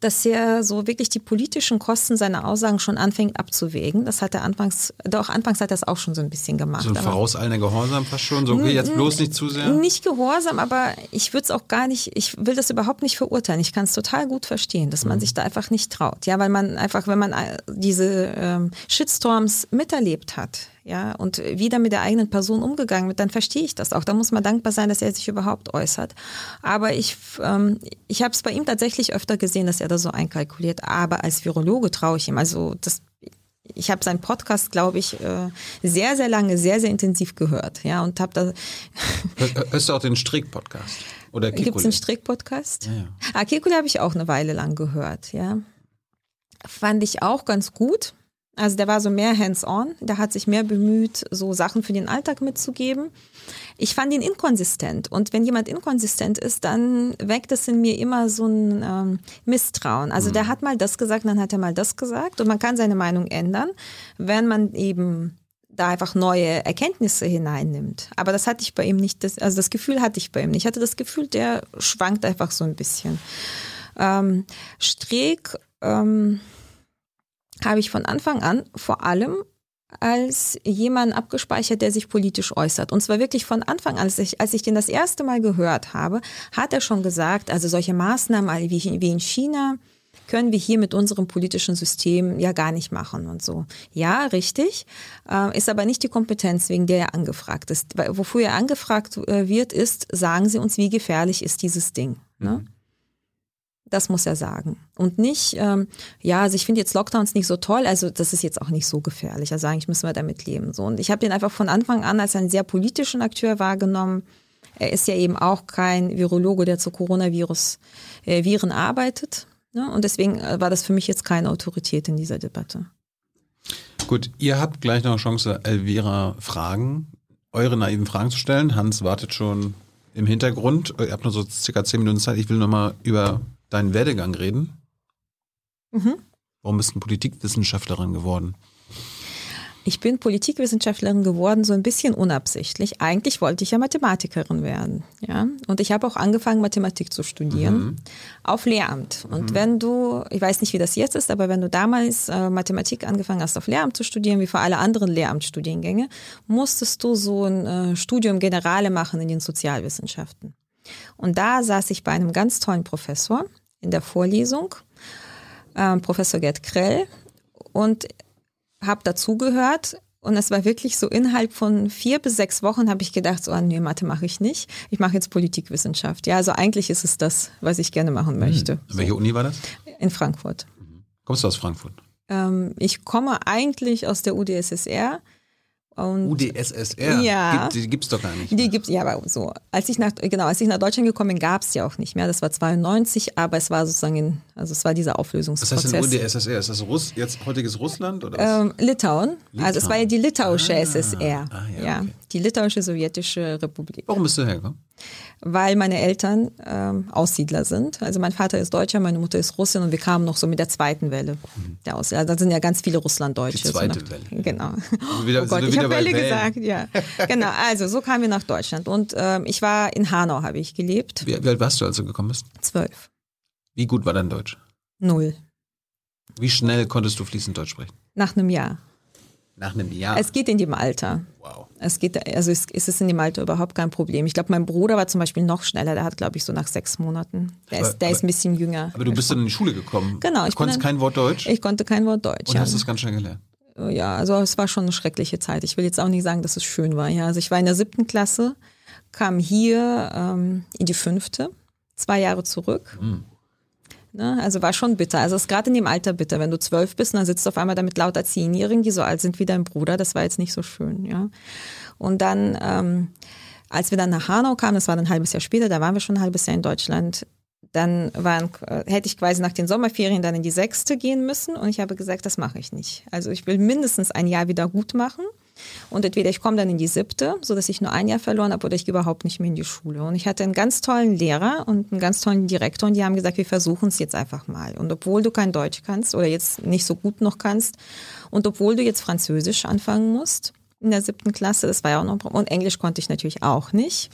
[SPEAKER 2] dass er so wirklich die politischen Kosten seiner Aussagen schon anfängt abzuwägen. Das hat er anfangs, doch anfangs hat er es auch schon so ein bisschen gemacht.
[SPEAKER 3] So ein vorauseilender Gehorsam fast schon, so okay, jetzt bloß nicht zu sehr?
[SPEAKER 2] Nicht Gehorsam, aber ich würde es auch gar nicht, ich will das überhaupt nicht verurteilen. Ich kann es total gut verstehen, dass man mhm. sich da einfach nicht traut. Ja, weil man einfach, wenn man äh, diese ähm, Shitstorms miterlebt hat, ja, und wieder mit der eigenen Person umgegangen wird, dann verstehe ich das auch. Da muss man dankbar sein, dass er sich überhaupt äußert. Aber ich, ähm, ich habe es bei ihm tatsächlich öfter gesehen, dass er da so einkalkuliert. Aber als Virologe traue ich ihm. Also das, ich habe seinen Podcast, glaube ich, äh, sehr, sehr lange, sehr, sehr intensiv gehört. Ja, und habe da.
[SPEAKER 3] Hörst du auch den Strick-Podcast? Oder
[SPEAKER 2] Gibt es einen Strick-Podcast? Ja, ja. Ah, habe ich auch eine Weile lang gehört, ja. Fand ich auch ganz gut. Also der war so mehr hands-on, der hat sich mehr bemüht, so Sachen für den Alltag mitzugeben. Ich fand ihn inkonsistent und wenn jemand inkonsistent ist, dann weckt es in mir immer so ein ähm, Misstrauen. Also mhm. der hat mal das gesagt, dann hat er mal das gesagt und man kann seine Meinung ändern, wenn man eben da einfach neue Erkenntnisse hineinnimmt. Aber das hatte ich bei ihm nicht, das, also das Gefühl hatte ich bei ihm nicht. Ich hatte das Gefühl, der schwankt einfach so ein bisschen. Ähm, Streeck, ähm, habe ich von Anfang an vor allem als jemand abgespeichert, der sich politisch äußert. Und zwar wirklich von Anfang an, als ich, als ich den das erste Mal gehört habe, hat er schon gesagt, also solche Maßnahmen wie, wie in China, können wir hier mit unserem politischen System ja gar nicht machen und so. Ja, richtig, äh, ist aber nicht die Kompetenz, wegen der er angefragt ist. Wofür er angefragt äh, wird, ist, sagen Sie uns, wie gefährlich ist dieses Ding. Ne? Mhm. Das muss er sagen. Und nicht, ähm, ja, also ich finde jetzt Lockdowns nicht so toll, also das ist jetzt auch nicht so gefährlich. Also eigentlich müssen wir damit leben. So. Und ich habe den einfach von Anfang an als einen sehr politischen Akteur wahrgenommen. Er ist ja eben auch kein Virologe, der zu Coronavirus äh, arbeitet. Ne? Und deswegen äh, war das für mich jetzt keine Autorität in dieser Debatte.
[SPEAKER 3] Gut, ihr habt gleich noch eine Chance, Elvira Fragen, eure naiven Fragen zu stellen. Hans wartet schon im Hintergrund. Ihr habt nur so circa zehn Minuten Zeit. Ich will nochmal über deinen Werdegang reden. Mhm. Warum bist du Politikwissenschaftlerin geworden?
[SPEAKER 2] Ich bin Politikwissenschaftlerin geworden, so ein bisschen unabsichtlich. Eigentlich wollte ich ja Mathematikerin werden, ja. Und ich habe auch angefangen, Mathematik zu studieren mhm. auf Lehramt. Und mhm. wenn du, ich weiß nicht, wie das jetzt ist, aber wenn du damals äh, Mathematik angefangen hast, auf Lehramt zu studieren, wie für alle anderen Lehramtsstudiengänge, musstest du so ein äh, Studium Generale machen in den Sozialwissenschaften. Und da saß ich bei einem ganz tollen Professor in der Vorlesung, äh, Professor Gerd Krell, und habe dazugehört und es war wirklich so innerhalb von vier bis sechs Wochen habe ich gedacht, so, ah, nee, Mathe mache ich nicht. Ich mache jetzt Politikwissenschaft. Ja, also eigentlich ist es das, was ich gerne machen hm. möchte.
[SPEAKER 3] Mhm. Welche Uni war das?
[SPEAKER 2] In Frankfurt.
[SPEAKER 3] Kommst du aus Frankfurt?
[SPEAKER 2] Ähm, ich komme eigentlich aus der UdSSR.
[SPEAKER 3] Und UdSSR?
[SPEAKER 2] Ja.
[SPEAKER 3] Gibt, die gibt es doch gar nicht.
[SPEAKER 2] Die gibt's, ja, aber so. Als ich nach, genau, als ich nach Deutschland gekommen bin, gab es ja auch nicht mehr. Das war 92, aber es war sozusagen, in, also es war dieser Auflösungsprozess.
[SPEAKER 3] Was heißt denn UdSSR? Ist das Russ, jetzt heutiges Russland oder
[SPEAKER 2] ähm, Litauen. Litauen. Also es war ja die litauische ah, SSR. Ah, ja, ja. Okay. Die litauische sowjetische Republik.
[SPEAKER 3] Warum bist du hergekommen?
[SPEAKER 2] Weil meine Eltern ähm, Aussiedler sind. Also mein Vater ist Deutscher, meine Mutter ist Russin und wir kamen noch so mit der zweiten Welle mhm. der Aussiedler. Da sind ja ganz viele Russlanddeutsche.
[SPEAKER 3] Die zweite so nach,
[SPEAKER 2] Welle. Genau.
[SPEAKER 3] Wieder,
[SPEAKER 2] oh Gott, ich habe Welle gesagt, ja. genau, also so kamen wir nach Deutschland und ähm, ich war in Hanau, habe ich gelebt.
[SPEAKER 3] Wie, wie alt warst du, als du gekommen bist?
[SPEAKER 2] Zwölf.
[SPEAKER 3] Wie gut war dein Deutsch?
[SPEAKER 2] Null.
[SPEAKER 3] Wie schnell konntest du fließend Deutsch sprechen?
[SPEAKER 2] Nach einem Jahr.
[SPEAKER 3] Nach einem Jahr?
[SPEAKER 2] Es geht in dem Alter.
[SPEAKER 3] Wow.
[SPEAKER 2] Es geht, also ist, ist es in dem Alter überhaupt kein Problem. Ich glaube, mein Bruder war zum Beispiel noch schneller. Der hat, glaube ich, so nach sechs Monaten. Der, aber, ist, der aber, ist ein bisschen jünger.
[SPEAKER 3] Aber du bist dann in die Schule gekommen.
[SPEAKER 2] Genau.
[SPEAKER 3] Du konntest kein Wort Deutsch?
[SPEAKER 2] Ich konnte kein Wort Deutsch.
[SPEAKER 3] Und ja. hast es ganz schnell gelernt?
[SPEAKER 2] Ja, also es war schon eine schreckliche Zeit. Ich will jetzt auch nicht sagen, dass es schön war. Ja, also ich war in der siebten Klasse, kam hier ähm, in die fünfte, zwei Jahre zurück. Mhm. Ne? Also war schon bitter. Also es ist gerade in dem Alter bitter, wenn du zwölf bist und dann sitzt du auf einmal da mit lauter Zehnjährigen, die so alt sind wie dein Bruder. Das war jetzt nicht so schön, ja. Und dann, ähm, als wir dann nach Hanau kamen, das war dann ein halbes Jahr später, da waren wir schon ein halbes Jahr in Deutschland, dann waren, hätte ich quasi nach den Sommerferien dann in die sechste gehen müssen und ich habe gesagt, das mache ich nicht. Also ich will mindestens ein Jahr wieder gut machen und entweder ich komme dann in die siebte, so dass ich nur ein Jahr verloren habe, oder ich gehe überhaupt nicht mehr in die Schule. Und ich hatte einen ganz tollen Lehrer und einen ganz tollen Direktor und die haben gesagt, wir versuchen es jetzt einfach mal. Und obwohl du kein Deutsch kannst oder jetzt nicht so gut noch kannst und obwohl du jetzt Französisch anfangen musst, in der siebten Klasse, das war ja auch noch, und Englisch konnte ich natürlich auch nicht.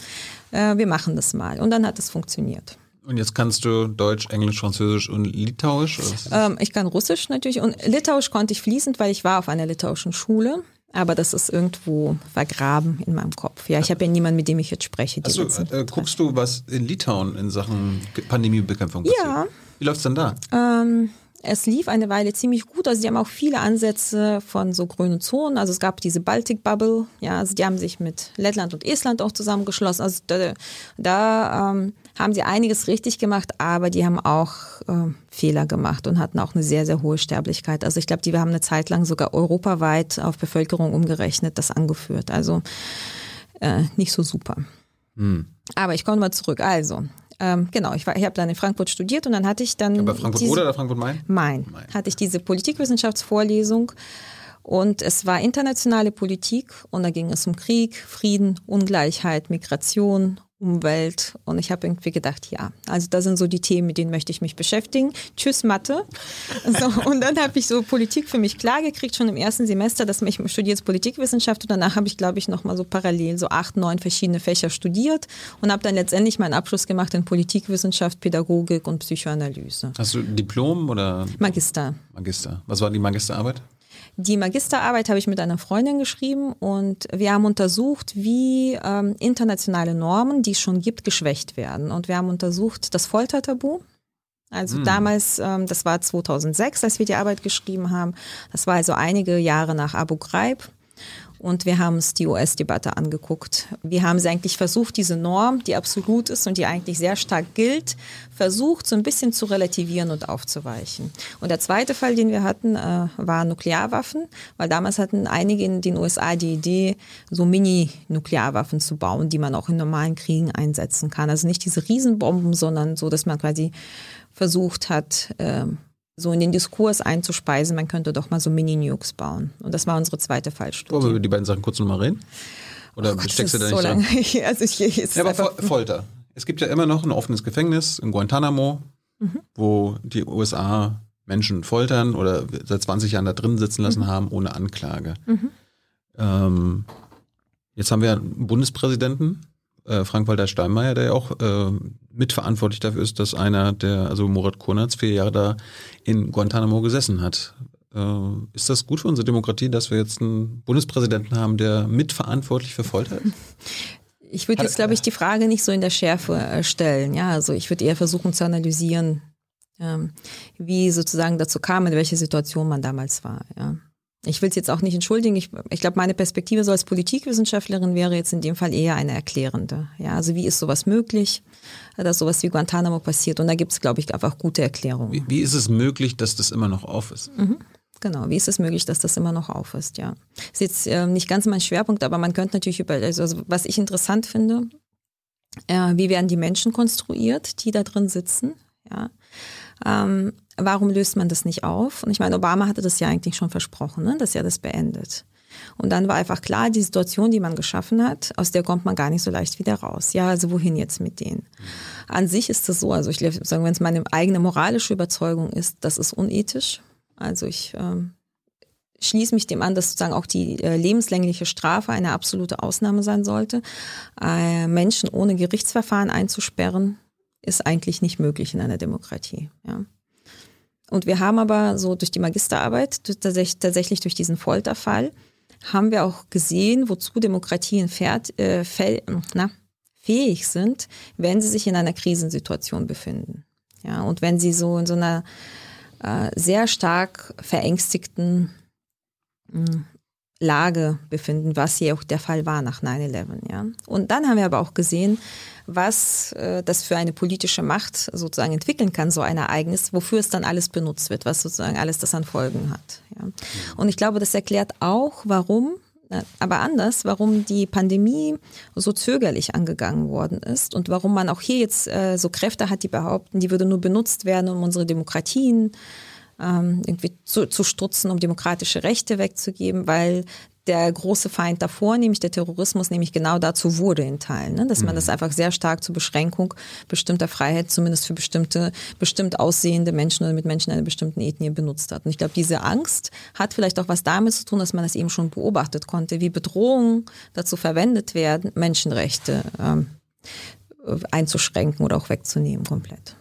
[SPEAKER 2] Äh, wir machen das mal. Und dann hat es funktioniert.
[SPEAKER 3] Und jetzt kannst du Deutsch, Englisch, Französisch und Litauisch?
[SPEAKER 2] Ähm, ich kann Russisch natürlich und Litauisch konnte ich fließend, weil ich war auf einer litauischen Schule. Aber das ist irgendwo vergraben in meinem Kopf. Ja, ich habe ja niemanden, mit dem ich jetzt spreche.
[SPEAKER 3] Also äh, guckst du, was in Litauen in Sachen Pandemiebekämpfung passiert?
[SPEAKER 2] Ja.
[SPEAKER 3] Wie läuft's denn da?
[SPEAKER 2] Ähm, es lief eine Weile ziemlich gut. Also sie haben auch viele Ansätze von so grünen Zonen. Also es gab diese Baltic Bubble. Ja, also die haben sich mit Lettland und Estland auch zusammengeschlossen. Also da, da ähm, haben sie einiges richtig gemacht, aber die haben auch äh, Fehler gemacht und hatten auch eine sehr, sehr hohe Sterblichkeit. Also ich glaube, die haben eine Zeit lang sogar europaweit auf Bevölkerung umgerechnet, das angeführt. Also äh, nicht so super. Hm. Aber ich komme mal zurück. Also, ähm, genau, ich, ich habe dann in Frankfurt studiert und dann hatte ich dann.
[SPEAKER 3] Aber Frankfurt diese, oder Frankfurt-Main?
[SPEAKER 2] Main. Main. Hatte ich diese Politikwissenschaftsvorlesung und es war internationale Politik und da ging es um Krieg, Frieden, Ungleichheit, Migration, Umwelt und ich habe irgendwie gedacht, ja, also das sind so die Themen, mit denen möchte ich mich beschäftigen. Tschüss Mathe. So, und dann habe ich so Politik für mich klar gekriegt, schon im ersten Semester, dass ich studiere jetzt Politikwissenschaft und danach habe ich, glaube ich, nochmal so parallel so acht, neun verschiedene Fächer studiert und habe dann letztendlich meinen Abschluss gemacht in Politikwissenschaft, Pädagogik und Psychoanalyse.
[SPEAKER 3] Hast du Diplom oder?
[SPEAKER 2] Magister.
[SPEAKER 3] Magister. Was war die Magisterarbeit?
[SPEAKER 2] Die Magisterarbeit habe ich mit einer Freundin geschrieben und wir haben untersucht, wie ähm, internationale Normen, die es schon gibt, geschwächt werden. Und wir haben untersucht das Foltertabu. Also hm. damals, ähm, das war 2006, als wir die Arbeit geschrieben haben. Das war also einige Jahre nach Abu Ghraib. Und wir haben uns die US-Debatte angeguckt. Wir haben sie eigentlich versucht, diese Norm, die absolut ist und die eigentlich sehr stark gilt, versucht, so ein bisschen zu relativieren und aufzuweichen. Und der zweite Fall, den wir hatten, äh, war Nuklearwaffen, weil damals hatten einige in den USA die Idee, so Mini-Nuklearwaffen zu bauen, die man auch in normalen Kriegen einsetzen kann. Also nicht diese Riesenbomben, sondern so, dass man quasi versucht hat, äh, so in den Diskurs einzuspeisen, man könnte doch mal so Mini-Nukes bauen. Und das war unsere zweite Fallstudie.
[SPEAKER 1] Wollen wir über die beiden Sachen kurz nochmal reden? Oder oh Gott, steckst du da nicht so lange?
[SPEAKER 2] also ich,
[SPEAKER 1] ja, aber Folter. Es gibt ja immer noch ein offenes Gefängnis in Guantanamo, mhm. wo die USA Menschen foltern oder seit 20 Jahren da drin sitzen lassen mhm. haben, ohne Anklage. Mhm. Ähm, jetzt haben wir einen Bundespräsidenten, äh, Frank-Walter Steinmeier, der ja auch äh, mitverantwortlich dafür ist, dass einer, der, also Murat Konatz, vier Jahre da in Guantanamo gesessen hat. Äh, ist das gut für unsere Demokratie, dass wir jetzt einen Bundespräsidenten haben, der mitverantwortlich für Folter ist?
[SPEAKER 2] Ich würde jetzt, glaube ich, die Frage nicht so in der Schärfe äh, stellen. Ja, also ich würde eher versuchen zu analysieren, ähm, wie sozusagen dazu kam, in welcher Situation man damals war. Ja. Ich will es jetzt auch nicht entschuldigen. Ich, ich glaube, meine Perspektive so als Politikwissenschaftlerin wäre jetzt in dem Fall eher eine erklärende. Ja, also wie ist sowas möglich, dass sowas wie Guantanamo passiert? Und da gibt es, glaube ich, einfach gute Erklärungen.
[SPEAKER 1] Wie, wie, ist es möglich, dass das immer noch auf ist?
[SPEAKER 2] Mhm. Genau, wie ist es möglich, dass das immer noch auf ist, ja. Ist jetzt äh, nicht ganz mein Schwerpunkt, aber man könnte natürlich über, also, also was ich interessant finde, äh, wie werden die Menschen konstruiert, die da drin sitzen, ja. Ähm, warum löst man das nicht auf? Und ich meine, Obama hatte das ja eigentlich schon versprochen, ne, dass er das beendet. Und dann war einfach klar, die Situation, die man geschaffen hat, aus der kommt man gar nicht so leicht wieder raus. Ja, also wohin jetzt mit denen? An sich ist das so, also ich sagen, wenn es meine eigene moralische Überzeugung ist, das ist unethisch. Also ich ähm, schließe mich dem an, dass sozusagen auch die äh, lebenslängliche Strafe eine absolute Ausnahme sein sollte. Äh, Menschen ohne Gerichtsverfahren einzusperren, ist eigentlich nicht möglich in einer Demokratie. Ja. Und wir haben aber so durch die Magisterarbeit, tatsächlich durch diesen Folterfall, haben wir auch gesehen, wozu Demokratien fährt, äh, na, fähig sind, wenn sie sich in einer Krisensituation befinden. Ja, und wenn sie so in so einer äh, sehr stark verängstigten hm, Lage befinden, was hier auch der Fall war nach 9-11. Ja. Und dann haben wir aber auch gesehen, was äh, das für eine politische Macht sozusagen entwickeln kann, so ein Ereignis, wofür es dann alles benutzt wird, was sozusagen alles das an Folgen hat. Ja. Und ich glaube, das erklärt auch, warum, äh, aber anders, warum die Pandemie so zögerlich angegangen worden ist und warum man auch hier jetzt äh, so Kräfte hat, die behaupten, die würde nur benutzt werden, um unsere Demokratien ähm, irgendwie zu, zu stutzen, um demokratische Rechte wegzugeben, weil der große Feind davor, nämlich der Terrorismus, nämlich genau dazu wurde in Teilen, ne? dass man mhm. das einfach sehr stark zur Beschränkung bestimmter Freiheit, zumindest für bestimmte, bestimmt aussehende Menschen oder mit Menschen einer bestimmten Ethnie benutzt hat. Und ich glaube, diese Angst hat vielleicht auch was damit zu tun, dass man das eben schon beobachtet konnte, wie Bedrohungen dazu verwendet werden, Menschenrechte ähm, einzuschränken oder auch wegzunehmen komplett.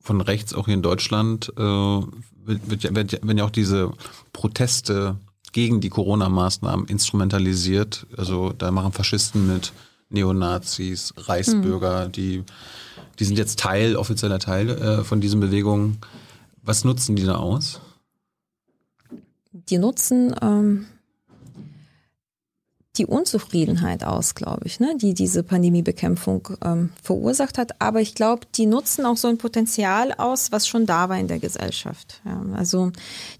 [SPEAKER 1] Von rechts auch hier in Deutschland äh, wird, wird, werden ja auch diese Proteste gegen die Corona-Maßnahmen instrumentalisiert. Also da machen Faschisten mit Neonazis, Reichsbürger, mhm. die, die sind jetzt Teil, offizieller Teil äh, von diesen Bewegungen. Was nutzen die da aus?
[SPEAKER 2] Die nutzen ähm, die Unzufriedenheit aus, glaube ich, ne, die diese Pandemiebekämpfung ähm, verursacht hat. Aber ich glaube, die nutzen auch so ein Potenzial aus, was schon da war in der Gesellschaft. Ja, also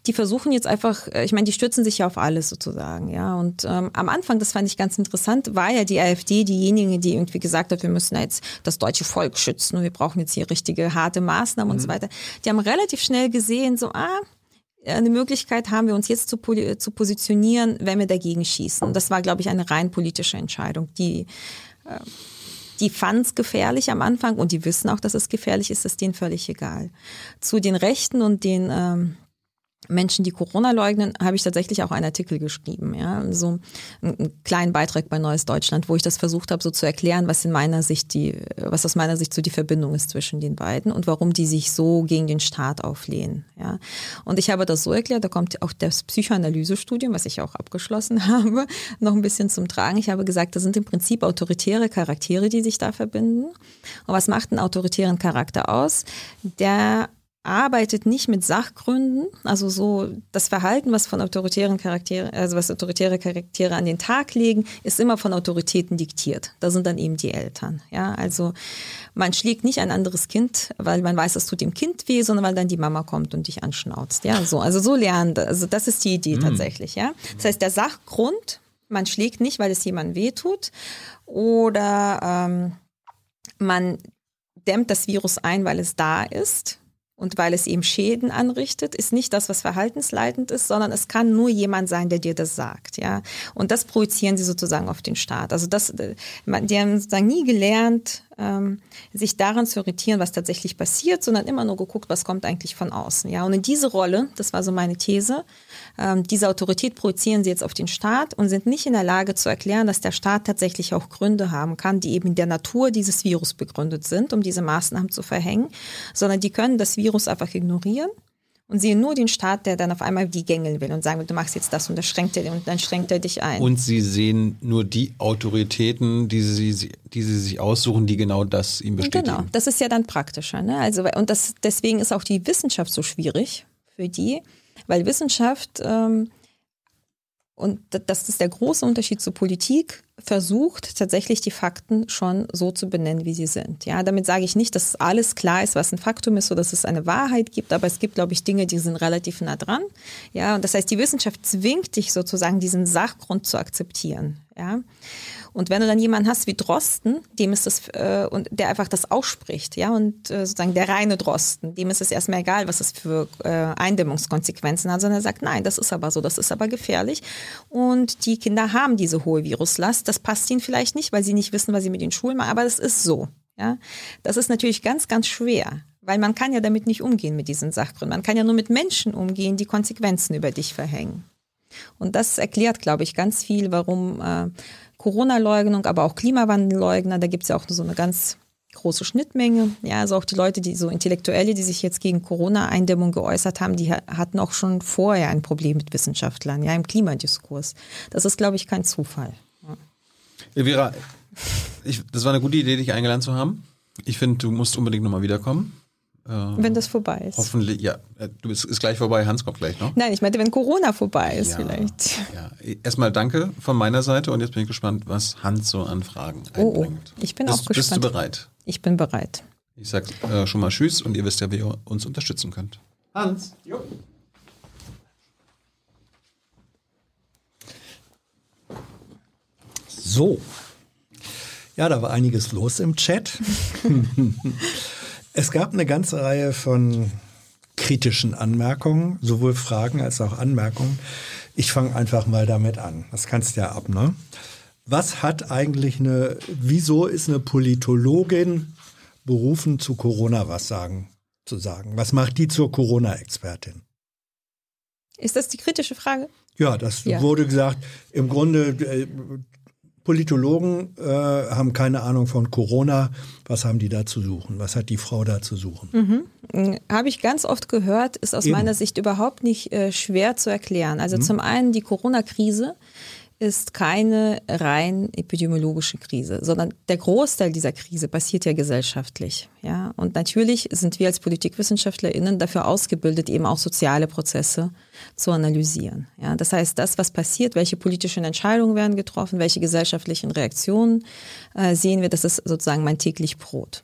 [SPEAKER 2] die versuchen jetzt einfach, äh, ich meine, die stürzen sich ja auf alles sozusagen, ja. Und ähm, am Anfang, das fand ich ganz interessant, war ja die AfD diejenige, die irgendwie gesagt hat, wir müssen jetzt das deutsche Volk schützen und wir brauchen jetzt hier richtige harte Maßnahmen mhm. und so mhm. weiter. Die haben relativ schnell gesehen, so ah eine Möglichkeit haben wir uns jetzt zu, zu positionieren, wenn wir dagegen schießen. Und das war, glaube ich, eine rein politische Entscheidung. Die, äh, die fanden es gefährlich am Anfang und die wissen auch, dass es gefährlich ist, ist denen völlig egal. Zu den Rechten und den ähm, Menschen, die Corona leugnen, habe ich tatsächlich auch einen Artikel geschrieben, ja, so einen kleinen Beitrag bei Neues Deutschland, wo ich das versucht habe, so zu erklären, was in meiner Sicht die, was aus meiner Sicht so die Verbindung ist zwischen den beiden und warum die sich so gegen den Staat auflehnen, ja. Und ich habe das so erklärt, da kommt auch das Psychoanalysestudium, was ich auch abgeschlossen habe, noch ein bisschen zum Tragen. Ich habe gesagt, das sind im Prinzip autoritäre Charaktere, die sich da verbinden. Und was macht einen autoritären Charakter aus? Der arbeitet nicht mit Sachgründen, also so das Verhalten, was von autoritären Charaktere, also was autoritäre Charaktere an den Tag legen, ist immer von Autoritäten diktiert. Da sind dann eben die Eltern. Ja, also man schlägt nicht ein anderes Kind, weil man weiß, es tut dem Kind weh, sondern weil dann die Mama kommt und dich anschnauzt. Ja, so also so lernen. Also das ist die Idee mhm. tatsächlich. Ja, das heißt der Sachgrund, man schlägt nicht, weil es jemandem weh tut, oder ähm, man dämmt das Virus ein, weil es da ist und weil es ihm Schäden anrichtet, ist nicht das, was verhaltensleitend ist, sondern es kann nur jemand sein, der dir das sagt, ja. Und das projizieren sie sozusagen auf den Staat. Also das, äh, die haben sozusagen nie gelernt, ähm, sich daran zu orientieren, was tatsächlich passiert, sondern immer nur geguckt, was kommt eigentlich von außen, ja. Und in diese Rolle, das war so meine These, ähm, diese Autorität projizieren sie jetzt auf den Staat und sind nicht in der Lage zu erklären, dass der Staat tatsächlich auch Gründe haben kann, die eben in der Natur dieses Virus begründet sind, um diese Maßnahmen zu verhängen, sondern die können das Virus einfach ignorieren und sehen nur den Staat, der dann auf einmal die gängeln will und sagen, du machst jetzt das und das schränkt er und dann schränkt er dich ein.
[SPEAKER 3] Und sie sehen nur die Autoritäten, die sie, die sie sich aussuchen, die genau das ihm bestätigen. Genau,
[SPEAKER 2] das ist ja dann praktischer. Ne? Also, und das, deswegen ist auch die Wissenschaft so schwierig für die, weil Wissenschaft, ähm, und das ist der große Unterschied zur Politik, versucht tatsächlich die Fakten schon so zu benennen, wie sie sind. Ja, damit sage ich nicht, dass alles klar ist, was ein Faktum ist, oder dass es eine Wahrheit gibt, aber es gibt, glaube ich, Dinge, die sind relativ nah dran. Ja, und das heißt, die Wissenschaft zwingt dich sozusagen, diesen Sachgrund zu akzeptieren. Ja. Und wenn du dann jemanden hast wie Drosten, dem ist das, äh, und der einfach das ausspricht, ja, und äh, sozusagen der reine Drosten, dem ist es erstmal egal, was es für äh, Eindämmungskonsequenzen hat, sondern er sagt, nein, das ist aber so, das ist aber gefährlich. Und die Kinder haben diese hohe Viruslast. Das passt ihnen vielleicht nicht, weil sie nicht wissen, was sie mit den Schulen machen, aber das ist so. Ja, das ist natürlich ganz, ganz schwer, weil man kann ja damit nicht umgehen mit diesen Sachgründen. Man kann ja nur mit Menschen umgehen, die Konsequenzen über dich verhängen. Und das erklärt, glaube ich, ganz viel, warum äh, Corona-Leugnung, aber auch Klimawandelleugner, da gibt es ja auch so eine ganz große Schnittmenge. Ja, also auch die Leute, die so Intellektuelle, die sich jetzt gegen Corona-Eindämmung geäußert haben, die hatten auch schon vorher ein Problem mit Wissenschaftlern, ja, im Klimadiskurs. Das ist, glaube ich, kein Zufall.
[SPEAKER 3] Ja. Vera, ich, das war eine gute Idee, dich eingeladen zu haben. Ich finde, du musst unbedingt nochmal wiederkommen.
[SPEAKER 2] Äh, wenn das vorbei ist.
[SPEAKER 3] Hoffentlich, ja. Äh, du bist ist gleich vorbei, Hans kommt gleich noch.
[SPEAKER 2] Nein, ich meinte, wenn Corona vorbei ist, ja, vielleicht.
[SPEAKER 3] Ja. Erstmal danke von meiner Seite und jetzt bin ich gespannt, was Hans so an Fragen oh, einbringt.
[SPEAKER 2] Oh, ich bin
[SPEAKER 3] bist,
[SPEAKER 2] auch gespannt.
[SPEAKER 3] Bist du bereit?
[SPEAKER 2] Ich bin bereit.
[SPEAKER 3] Ich sag äh, schon mal Tschüss und ihr wisst ja, wie ihr uns unterstützen könnt.
[SPEAKER 1] Hans. Jo.
[SPEAKER 4] So. Ja, da war einiges los im Chat. Es gab eine ganze Reihe von kritischen Anmerkungen, sowohl Fragen als auch Anmerkungen. Ich fange einfach mal damit an. Das kannst du ja ab, ne? Was hat eigentlich eine, wieso ist eine Politologin berufen, zu Corona was sagen, zu sagen? Was macht die zur Corona-Expertin?
[SPEAKER 2] Ist das die kritische Frage?
[SPEAKER 4] Ja, das ja. wurde gesagt. Im Grunde äh, Politologen äh, haben keine Ahnung von Corona. Was haben die da zu suchen? Was hat die Frau da zu suchen?
[SPEAKER 2] Mhm. Habe ich ganz oft gehört, ist aus Eben. meiner Sicht überhaupt nicht äh, schwer zu erklären. Also mhm. zum einen die Corona-Krise ist keine rein epidemiologische Krise, sondern der Großteil dieser Krise passiert ja gesellschaftlich. Ja, und natürlich sind wir als PolitikwissenschaftlerInnen dafür ausgebildet, eben auch soziale Prozesse zu analysieren. Ja, das heißt, das, was passiert, welche politischen Entscheidungen werden getroffen, welche gesellschaftlichen Reaktionen äh, sehen wir, das ist sozusagen mein täglich Brot.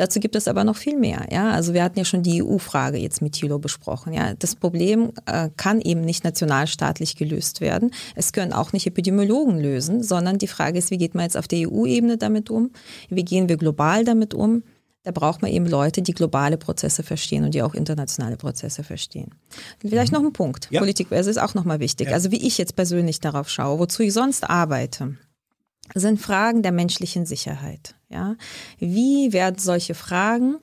[SPEAKER 2] Dazu gibt es aber noch viel mehr. Ja, also wir hatten ja schon die EU-Frage jetzt mit Thilo besprochen. Ja, das Problem äh, kann eben nicht nationalstaatlich gelöst werden. Es können auch nicht Epidemiologen lösen, sondern die Frage ist, wie geht man jetzt auf der EU-Ebene damit um? Wie gehen wir global damit um? Da braucht man eben Leute, die globale Prozesse verstehen und die auch internationale Prozesse verstehen. Vielleicht mhm. noch ein Punkt. Ja. Politik, ist auch nochmal wichtig. Ja. Also wie ich jetzt persönlich darauf schaue, wozu ich sonst arbeite sind Fragen der menschlichen Sicherheit. Ja, wie werden solche Fragen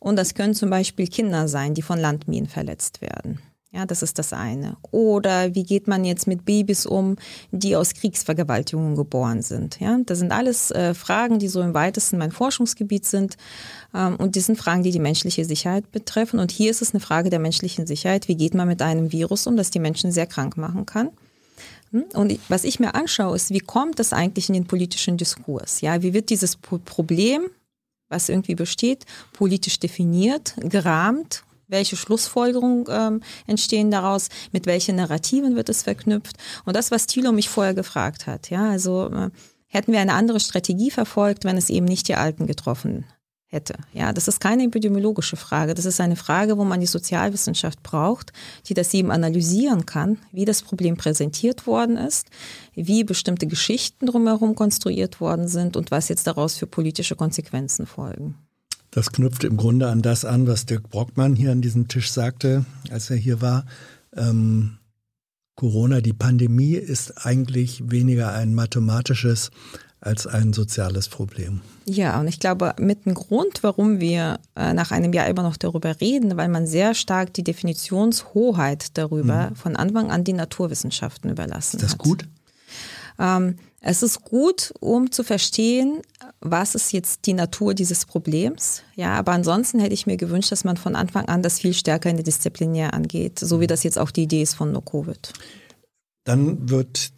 [SPEAKER 2] und das können zum Beispiel Kinder sein, die von Landminen verletzt werden. Ja, das ist das eine. Oder wie geht man jetzt mit Babys um, die aus Kriegsvergewaltigungen geboren sind? Ja, das sind alles äh, Fragen, die so im weitesten mein Forschungsgebiet sind. Ähm, und die sind Fragen, die die menschliche Sicherheit betreffen. Und hier ist es eine Frage der menschlichen Sicherheit. Wie geht man mit einem Virus um, das die Menschen sehr krank machen kann? Und was ich mir anschaue, ist, wie kommt das eigentlich in den politischen Diskurs? Ja, wie wird dieses Problem, was irgendwie besteht, politisch definiert, gerahmt welche Schlussfolgerungen ähm, entstehen daraus, mit welchen Narrativen wird es verknüpft. Und das, was Thilo mich vorher gefragt hat, ja, also äh, hätten wir eine andere Strategie verfolgt, wenn es eben nicht die Alten getroffen hätte. Ja, das ist keine epidemiologische Frage. Das ist eine Frage, wo man die Sozialwissenschaft braucht, die das eben analysieren kann, wie das Problem präsentiert worden ist, wie bestimmte Geschichten drumherum konstruiert worden sind und was jetzt daraus für politische Konsequenzen folgen.
[SPEAKER 4] Das knüpft im Grunde an das an, was Dirk Brockmann hier an diesem Tisch sagte, als er hier war. Ähm, Corona, die Pandemie ist eigentlich weniger ein mathematisches als ein soziales Problem.
[SPEAKER 2] Ja, und ich glaube, mit dem Grund, warum wir äh, nach einem Jahr immer noch darüber reden, weil man sehr stark die Definitionshoheit darüber mhm. von Anfang an die Naturwissenschaften überlassen
[SPEAKER 4] hat. Ist das
[SPEAKER 2] hat.
[SPEAKER 4] gut?
[SPEAKER 2] Ähm, es ist gut, um zu verstehen, was ist jetzt die Natur dieses Problems. Ja, aber ansonsten hätte ich mir gewünscht, dass man von Anfang an das viel stärker in der Disziplinär angeht, so wie das jetzt auch die Idee ist von No Covid.
[SPEAKER 4] Dann wird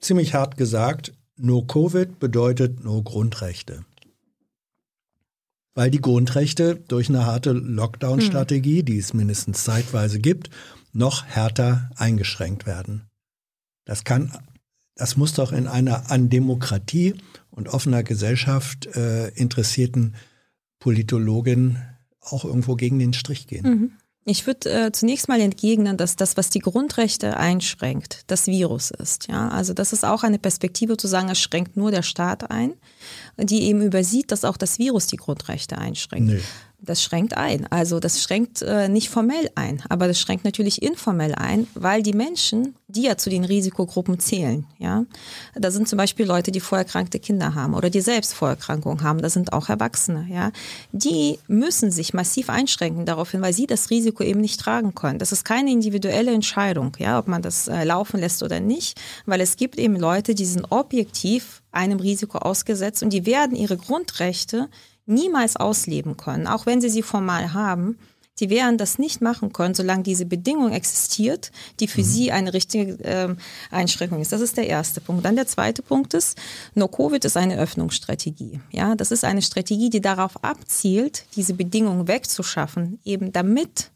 [SPEAKER 4] ziemlich hart gesagt, No Covid bedeutet No Grundrechte. Weil die Grundrechte durch eine harte Lockdown-Strategie, hm. die es mindestens zeitweise gibt, noch härter eingeschränkt werden. Das kann das muss doch in einer an Demokratie und offener Gesellschaft äh, interessierten Politologin auch irgendwo gegen den Strich gehen. Mhm.
[SPEAKER 2] Ich würde äh, zunächst mal entgegnen, dass das, was die Grundrechte einschränkt, das Virus ist. Ja, also das ist auch eine Perspektive zu sagen, es schränkt nur der Staat ein, die eben übersieht, dass auch das Virus die Grundrechte einschränkt. Nee. Das schränkt ein. Also das schränkt äh, nicht formell ein, aber das schränkt natürlich informell ein, weil die Menschen, die ja zu den Risikogruppen zählen, ja, da sind zum Beispiel Leute, die vorerkrankte Kinder haben oder die selbst Vorerkrankungen haben, da sind auch Erwachsene, ja, die müssen sich massiv einschränken daraufhin, weil sie das Risiko eben nicht tragen können. Das ist keine individuelle Entscheidung, ja, ob man das äh, laufen lässt oder nicht, weil es gibt eben Leute, die sind objektiv einem Risiko ausgesetzt und die werden ihre Grundrechte niemals ausleben können, auch wenn sie sie formal haben. Sie werden das nicht machen können, solange diese Bedingung existiert, die für mhm. sie eine richtige äh, Einschränkung ist. Das ist der erste Punkt. Dann der zweite Punkt ist, No-Covid ist eine Öffnungsstrategie. Ja, das ist eine Strategie, die darauf abzielt, diese Bedingungen wegzuschaffen, eben damit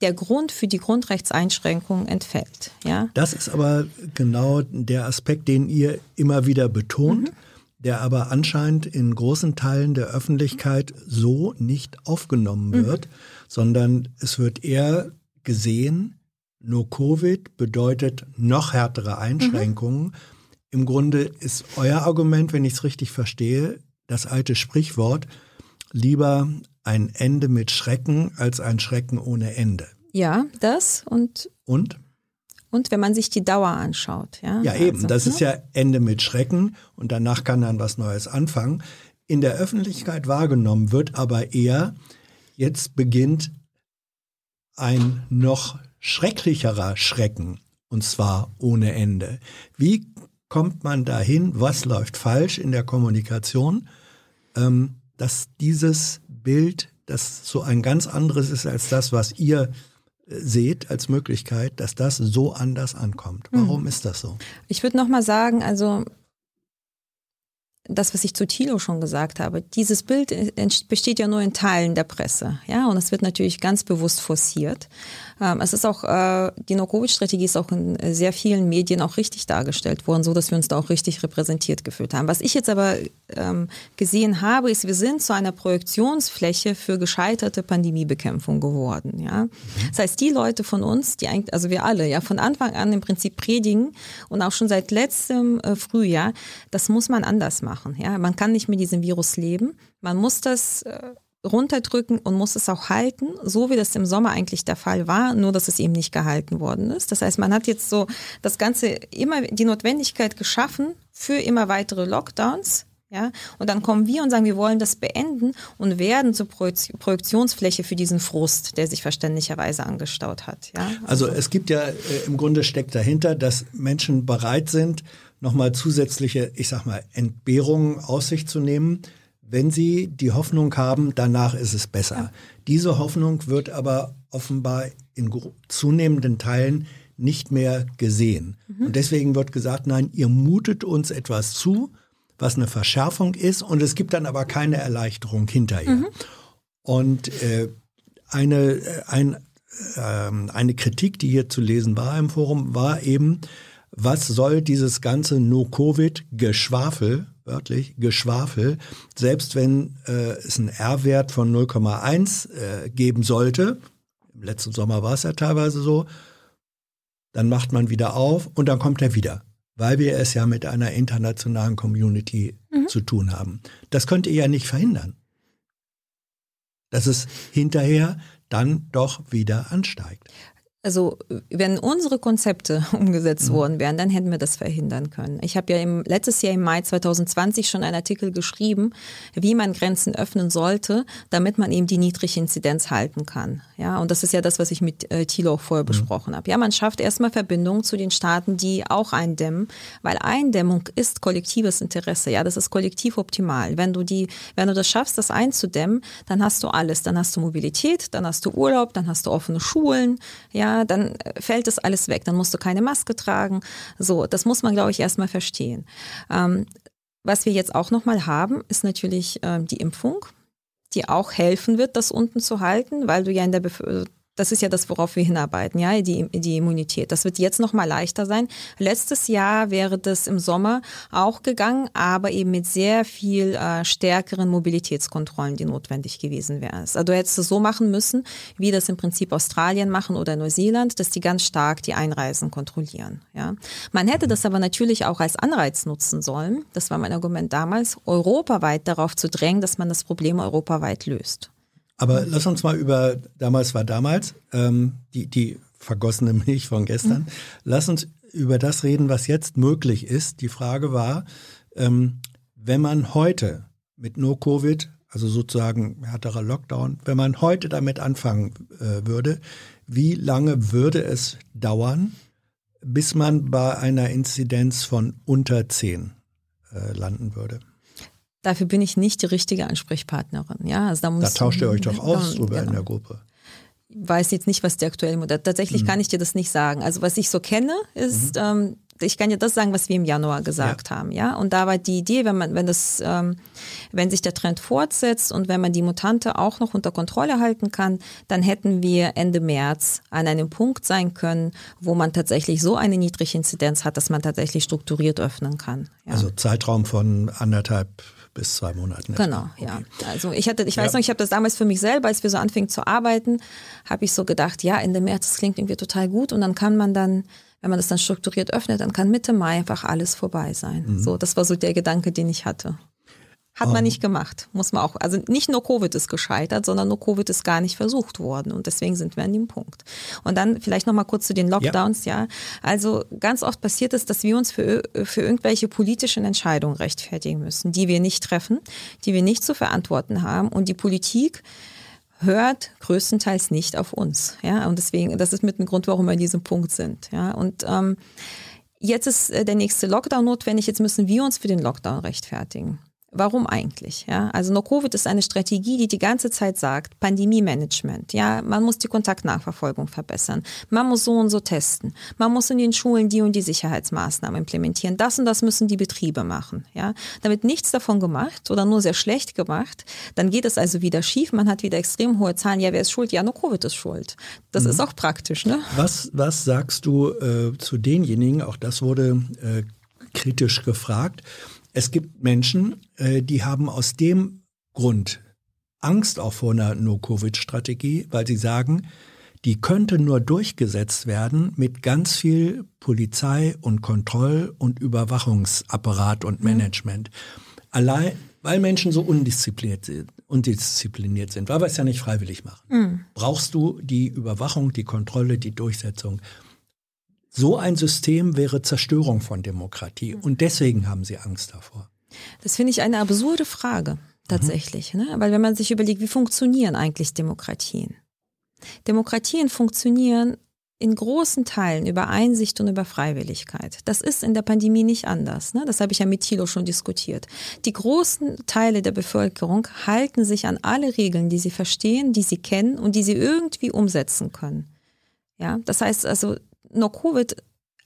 [SPEAKER 2] der Grund für die Grundrechtseinschränkung entfällt. Ja?
[SPEAKER 4] Das ist aber genau der Aspekt, den ihr immer wieder betont. Mhm der aber anscheinend in großen Teilen der Öffentlichkeit so nicht aufgenommen mhm. wird, mhm. sondern es wird eher gesehen, nur Covid bedeutet noch härtere Einschränkungen. Mhm. Im Grunde ist euer Argument, wenn ich es richtig verstehe, das alte Sprichwort, lieber ein Ende mit Schrecken als ein Schrecken ohne Ende.
[SPEAKER 2] Ja, das und.
[SPEAKER 4] Und?
[SPEAKER 2] Und wenn man sich die Dauer anschaut. Ja,
[SPEAKER 4] ja eben, also, das ist ja Ende mit Schrecken und danach kann dann was Neues anfangen. In der Öffentlichkeit wahrgenommen wird aber eher, jetzt beginnt ein noch schrecklicherer Schrecken und zwar ohne Ende. Wie kommt man dahin, was läuft falsch in der Kommunikation, ähm, dass dieses Bild, das so ein ganz anderes ist als das, was ihr seht als Möglichkeit, dass das so anders ankommt. Warum hm. ist das so?
[SPEAKER 2] Ich würde noch mal sagen, also das, was ich zu Thilo schon gesagt habe, dieses Bild besteht ja nur in Teilen der Presse, ja, und es wird natürlich ganz bewusst forciert. Ähm, es ist auch, äh, die No-Covid-Strategie ist auch in sehr vielen Medien auch richtig dargestellt worden, so dass wir uns da auch richtig repräsentiert gefühlt haben. Was ich jetzt aber ähm, gesehen habe, ist, wir sind zu einer Projektionsfläche für gescheiterte Pandemiebekämpfung geworden, ja. Das heißt, die Leute von uns, die eigentlich, also wir alle, ja, von Anfang an im Prinzip predigen und auch schon seit letztem äh, Frühjahr, das muss man anders machen, ja. Man kann nicht mit diesem Virus leben. Man muss das äh, runterdrücken und muss es auch halten, so wie das im Sommer eigentlich der Fall war, nur dass es eben nicht gehalten worden ist. Das heißt, man hat jetzt so das Ganze immer die Notwendigkeit geschaffen für immer weitere Lockdowns, Ja, und dann kommen wir und sagen, wir wollen das beenden und werden zur Projektionsfläche für diesen Frust, der sich verständlicherweise angestaut hat. Ja,
[SPEAKER 4] also, also es gibt ja äh, im Grunde steckt dahinter, dass Menschen bereit sind, nochmal zusätzliche, ich sag mal, Entbehrungen aus sich zu nehmen, wenn sie die Hoffnung haben, danach ist es besser. Ja. Diese Hoffnung wird aber offenbar in zunehmenden Teilen nicht mehr gesehen. Mhm. Und deswegen wird gesagt, nein, ihr mutet uns etwas zu, was eine Verschärfung ist, und es gibt dann aber keine Erleichterung hinterher. Mhm. Und äh, eine, äh, ein, äh, eine Kritik, die hier zu lesen war im Forum, war eben, was soll dieses ganze No-Covid-Geschwafel, wörtlich Geschwafel, selbst wenn äh, es einen R-Wert von 0,1 äh, geben sollte, im letzten Sommer war es ja teilweise so, dann macht man wieder auf und dann kommt er wieder, weil wir es ja mit einer internationalen Community mhm. zu tun haben. Das könnt ihr ja nicht verhindern, dass es hinterher dann doch wieder ansteigt
[SPEAKER 2] also wenn unsere Konzepte umgesetzt mhm. worden wären, dann hätten wir das verhindern können. Ich habe ja im, letztes Jahr im Mai 2020 schon einen Artikel geschrieben, wie man Grenzen öffnen sollte, damit man eben die niedrige Inzidenz halten kann. Ja, und das ist ja das, was ich mit äh, Thilo auch vorher mhm. besprochen habe. Ja, man schafft erstmal Verbindungen zu den Staaten, die auch eindämmen, weil Eindämmung ist kollektives Interesse. Ja, das ist kollektiv optimal. Wenn du die, wenn du das schaffst, das einzudämmen, dann hast du alles. Dann hast du Mobilität, dann hast du Urlaub, dann hast du offene Schulen. Ja, dann fällt das alles weg. Dann musst du keine Maske tragen. So, das muss man, glaube ich, erstmal verstehen. Ähm, was wir jetzt auch nochmal haben, ist natürlich ähm, die Impfung, die auch helfen wird, das unten zu halten, weil du ja in der Bevölkerung das ist ja das, worauf wir hinarbeiten, ja, die, die Immunität. Das wird jetzt noch mal leichter sein. Letztes Jahr wäre das im Sommer auch gegangen, aber eben mit sehr viel äh, stärkeren Mobilitätskontrollen, die notwendig gewesen wären. Also du hättest es so machen müssen, wie das im Prinzip Australien machen oder Neuseeland, dass die ganz stark die Einreisen kontrollieren. Ja, man hätte das aber natürlich auch als Anreiz nutzen sollen. Das war mein Argument damals, europaweit darauf zu drängen, dass man das Problem europaweit löst.
[SPEAKER 4] Aber lass uns mal über, damals war damals, ähm, die, die vergossene Milch von gestern, mhm. lass uns über das reden, was jetzt möglich ist. Die Frage war, ähm, wenn man heute mit No-Covid, also sozusagen härterer Lockdown, wenn man heute damit anfangen äh, würde, wie lange würde es dauern, bis man bei einer Inzidenz von unter 10 äh, landen würde?
[SPEAKER 2] Dafür bin ich nicht die richtige Ansprechpartnerin. Ja,
[SPEAKER 4] also da, muss, da tauscht ihr euch doch aus drüber genau. in der Gruppe.
[SPEAKER 2] Ich weiß jetzt nicht, was der aktuelle Modell. Tatsächlich mhm. kann ich dir das nicht sagen. Also was ich so kenne, ist, mhm. ähm, ich kann dir das sagen, was wir im Januar gesagt ja. haben, ja. Und da war die Idee, wenn man, wenn das, ähm, wenn sich der Trend fortsetzt und wenn man die Mutante auch noch unter Kontrolle halten kann, dann hätten wir Ende März an einem Punkt sein können, wo man tatsächlich so eine niedrige Inzidenz hat, dass man tatsächlich strukturiert öffnen kann.
[SPEAKER 4] Ja. Also Zeitraum von anderthalb bis zwei Monaten.
[SPEAKER 2] Genau, okay. ja. Also ich hatte, ich weiß ja. noch, ich habe das damals für mich selber, als wir so anfingen zu arbeiten, habe ich so gedacht, ja, Ende März, das klingt irgendwie total gut und dann kann man dann, wenn man das dann strukturiert öffnet, dann kann Mitte Mai einfach alles vorbei sein. Mhm. So, das war so der Gedanke, den ich hatte. Hat man nicht gemacht, muss man auch. Also nicht nur Covid ist gescheitert, sondern nur Covid ist gar nicht versucht worden. Und deswegen sind wir an dem Punkt. Und dann vielleicht nochmal kurz zu den Lockdowns, ja. ja. Also ganz oft passiert es, dass wir uns für, für irgendwelche politischen Entscheidungen rechtfertigen müssen, die wir nicht treffen, die wir nicht zu verantworten haben. Und die Politik hört größtenteils nicht auf uns. Ja. Und deswegen, das ist mit dem Grund, warum wir an diesem Punkt sind. Ja. Und ähm, jetzt ist äh, der nächste Lockdown notwendig. Jetzt müssen wir uns für den Lockdown rechtfertigen. Warum eigentlich? Ja, also No-Covid ist eine Strategie, die die ganze Zeit sagt, Pandemie-Management. Ja, man muss die Kontaktnachverfolgung verbessern. Man muss so und so testen. Man muss in den Schulen die und die Sicherheitsmaßnahmen implementieren. Das und das müssen die Betriebe machen. Ja, damit nichts davon gemacht oder nur sehr schlecht gemacht, dann geht es also wieder schief. Man hat wieder extrem hohe Zahlen. Ja, wer ist schuld? Ja, No-Covid ist schuld. Das mhm. ist auch praktisch, ne?
[SPEAKER 4] Was, was sagst du äh, zu denjenigen, auch das wurde äh, kritisch gefragt, es gibt Menschen, äh, die haben aus dem Grund Angst auch vor einer No-Covid-Strategie, weil sie sagen, die könnte nur durchgesetzt werden mit ganz viel Polizei und Kontroll- und Überwachungsapparat und mhm. Management. Allein, weil Menschen so undiszipliniert sind, undiszipliniert sind, weil wir es ja nicht freiwillig machen, mhm. brauchst du die Überwachung, die Kontrolle, die Durchsetzung. So ein System wäre Zerstörung von Demokratie und deswegen haben sie Angst davor.
[SPEAKER 2] Das finde ich eine absurde Frage tatsächlich, mhm. ne? weil wenn man sich überlegt, wie funktionieren eigentlich Demokratien? Demokratien funktionieren in großen Teilen über Einsicht und über Freiwilligkeit. Das ist in der Pandemie nicht anders. Ne? Das habe ich ja mit Thilo schon diskutiert. Die großen Teile der Bevölkerung halten sich an alle Regeln, die sie verstehen, die sie kennen und die sie irgendwie umsetzen können. Ja, das heißt also, No-Covid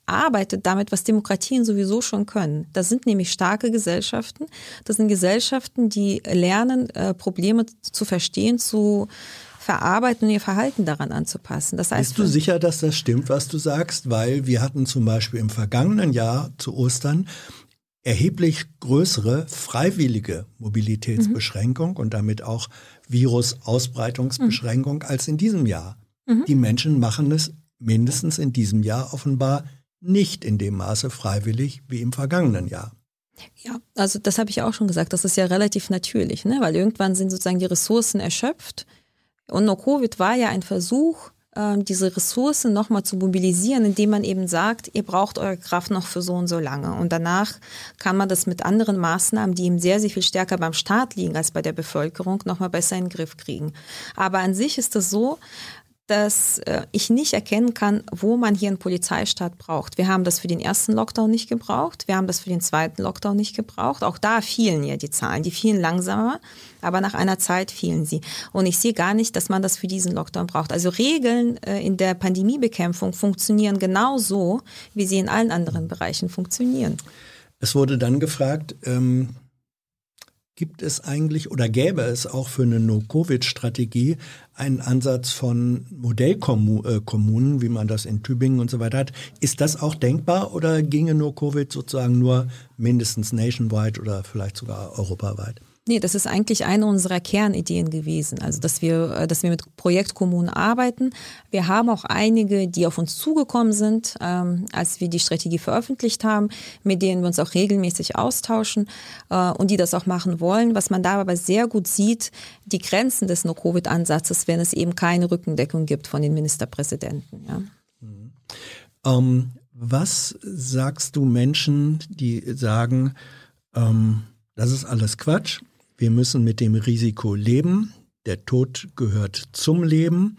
[SPEAKER 2] arbeitet damit, was Demokratien sowieso schon können. Das sind nämlich starke Gesellschaften. Das sind Gesellschaften, die lernen, äh, Probleme zu verstehen, zu verarbeiten und ihr Verhalten daran anzupassen. Das heißt,
[SPEAKER 4] Bist du sicher, dass das stimmt, was du sagst? Weil wir hatten zum Beispiel im vergangenen Jahr zu Ostern erheblich größere freiwillige Mobilitätsbeschränkung mhm. und damit auch Virusausbreitungsbeschränkung mhm. als in diesem Jahr. Mhm. Die Menschen machen es mindestens in diesem Jahr offenbar nicht in dem Maße freiwillig wie im vergangenen Jahr.
[SPEAKER 2] Ja, also das habe ich auch schon gesagt, das ist ja relativ natürlich, ne? weil irgendwann sind sozusagen die Ressourcen erschöpft und No-Covid war ja ein Versuch, ähm, diese Ressourcen nochmal zu mobilisieren, indem man eben sagt, ihr braucht eure Kraft noch für so und so lange. Und danach kann man das mit anderen Maßnahmen, die eben sehr, sehr viel stärker beim Staat liegen als bei der Bevölkerung, nochmal besser in den Griff kriegen. Aber an sich ist es so, dass äh, ich nicht erkennen kann, wo man hier einen Polizeistaat braucht. Wir haben das für den ersten Lockdown nicht gebraucht, wir haben das für den zweiten Lockdown nicht gebraucht. Auch da fielen ja die Zahlen, die fielen langsamer, aber nach einer Zeit fielen sie. Und ich sehe gar nicht, dass man das für diesen Lockdown braucht. Also Regeln äh, in der Pandemiebekämpfung funktionieren genauso, wie sie in allen anderen Bereichen funktionieren.
[SPEAKER 4] Es wurde dann gefragt, ähm Gibt es eigentlich oder gäbe es auch für eine No-Covid-Strategie einen Ansatz von Modellkommunen, wie man das in Tübingen und so weiter hat? Ist das auch denkbar oder ginge No-Covid sozusagen nur mindestens nationwide oder vielleicht sogar europaweit?
[SPEAKER 2] Nee, das ist eigentlich eine unserer Kernideen gewesen. Also, dass wir, äh, dass wir mit Projektkommunen arbeiten. Wir haben auch einige, die auf uns zugekommen sind, ähm, als wir die Strategie veröffentlicht haben, mit denen wir uns auch regelmäßig austauschen äh, und die das auch machen wollen. Was man da aber sehr gut sieht, die Grenzen des No-Covid-Ansatzes, wenn es eben keine Rückendeckung gibt von den Ministerpräsidenten. Ja.
[SPEAKER 4] Mhm. Ähm, was sagst du Menschen, die sagen, ähm, das ist alles Quatsch? Wir müssen mit dem Risiko leben. Der Tod gehört zum Leben.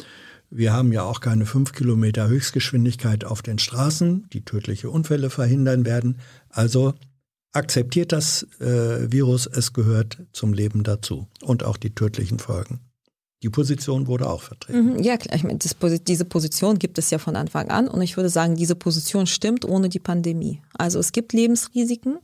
[SPEAKER 4] Wir haben ja auch keine fünf Kilometer Höchstgeschwindigkeit auf den Straßen, die tödliche Unfälle verhindern werden. Also akzeptiert das äh, Virus, es gehört zum Leben dazu und auch die tödlichen Folgen. Die Position wurde auch vertreten.
[SPEAKER 2] Mhm, ja, klar. Ich meine, das, diese Position gibt es ja von Anfang an und ich würde sagen, diese Position stimmt ohne die Pandemie. Also es gibt Lebensrisiken,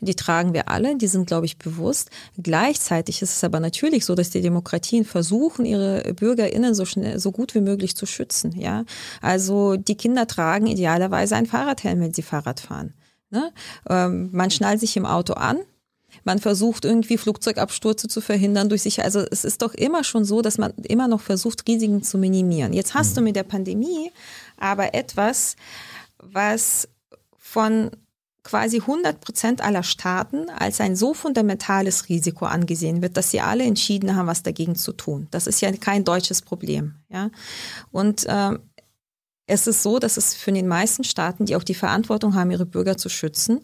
[SPEAKER 2] die tragen wir alle, die sind, glaube ich, bewusst. Gleichzeitig ist es aber natürlich so, dass die Demokratien versuchen, ihre BürgerInnen so schnell, so gut wie möglich zu schützen. Ja, also die Kinder tragen idealerweise ein Fahrradhelm, wenn sie Fahrrad fahren. Ne? Ähm, man schnallt sich im Auto an, man versucht irgendwie Flugzeugabstürze zu verhindern durch sich. Also es ist doch immer schon so, dass man immer noch versucht, Risiken zu minimieren. Jetzt hast mhm. du mit der Pandemie aber etwas, was von quasi 100 Prozent aller Staaten als ein so fundamentales Risiko angesehen wird, dass sie alle entschieden haben, was dagegen zu tun. Das ist ja kein deutsches Problem. Ja? Und ähm, es ist so, dass es für den meisten Staaten, die auch die Verantwortung haben, ihre Bürger zu schützen,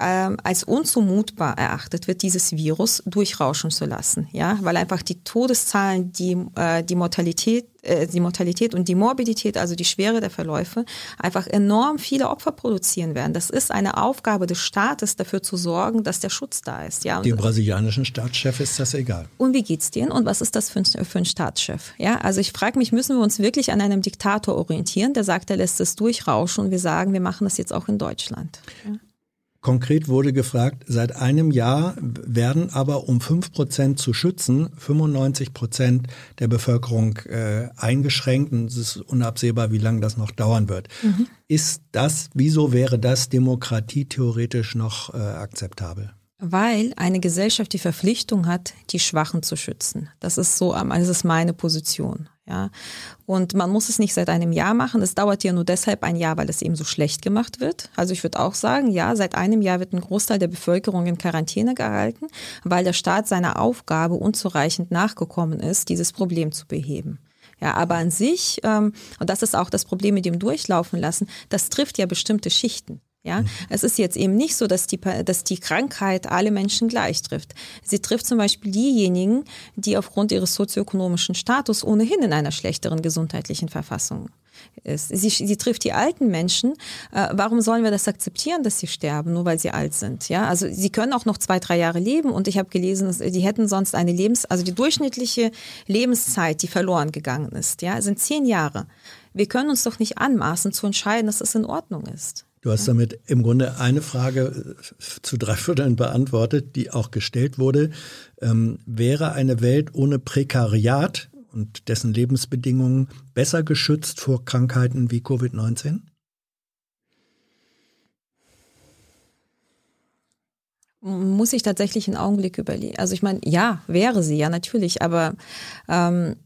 [SPEAKER 2] ähm, als unzumutbar erachtet wird, dieses Virus durchrauschen zu lassen, ja, weil einfach die Todeszahlen, die, äh, die Mortalität, äh, die Mortalität und die Morbidität, also die Schwere der Verläufe, einfach enorm viele Opfer produzieren werden. Das ist eine Aufgabe des Staates, dafür zu sorgen, dass der Schutz da ist, ja.
[SPEAKER 4] Dem brasilianischen Staatschef ist das egal.
[SPEAKER 2] Und wie geht's denen und was ist das für ein, für ein Staatschef, ja? Also ich frage mich, müssen wir uns wirklich an einem Diktator orientieren, der sagt, er lässt es durchrauschen und wir sagen, wir machen das jetzt auch in Deutschland. Ja?
[SPEAKER 4] Konkret wurde gefragt, seit einem Jahr werden aber, um fünf Prozent zu schützen, 95 Prozent der Bevölkerung äh, eingeschränkt. Und es ist unabsehbar, wie lange das noch dauern wird. Mhm. Ist das, wieso wäre das demokratietheoretisch noch äh, akzeptabel?
[SPEAKER 2] Weil eine Gesellschaft die Verpflichtung hat, die Schwachen zu schützen. Das ist so, das ist meine Position. Ja. Und man muss es nicht seit einem Jahr machen. Es dauert ja nur deshalb ein Jahr, weil es eben so schlecht gemacht wird. Also ich würde auch sagen, ja, seit einem Jahr wird ein Großteil der Bevölkerung in Quarantäne gehalten, weil der Staat seiner Aufgabe unzureichend nachgekommen ist, dieses Problem zu beheben. Ja, aber an sich, ähm, und das ist auch das Problem mit dem Durchlaufen lassen, das trifft ja bestimmte Schichten. Ja, mhm. es ist jetzt eben nicht so, dass die, dass die Krankheit alle Menschen gleich trifft. Sie trifft zum Beispiel diejenigen, die aufgrund ihres sozioökonomischen Status ohnehin in einer schlechteren gesundheitlichen Verfassung ist. Sie, sie trifft die alten Menschen. Äh, warum sollen wir das akzeptieren, dass sie sterben, nur weil sie alt sind? Ja, also sie können auch noch zwei, drei Jahre leben und ich habe gelesen, dass die hätten sonst eine Lebens, also die durchschnittliche Lebenszeit, die verloren gegangen ist, ja, sind zehn Jahre. Wir können uns doch nicht anmaßen zu entscheiden, dass es in Ordnung ist.
[SPEAKER 4] Du hast damit im Grunde eine Frage äh, zu drei Vierteln beantwortet, die auch gestellt wurde. Ähm, wäre eine Welt ohne Prekariat und dessen Lebensbedingungen besser geschützt vor Krankheiten wie Covid-19?
[SPEAKER 2] Muss ich tatsächlich einen Augenblick überlegen. Also ich meine, ja, wäre sie, ja natürlich, aber ähm,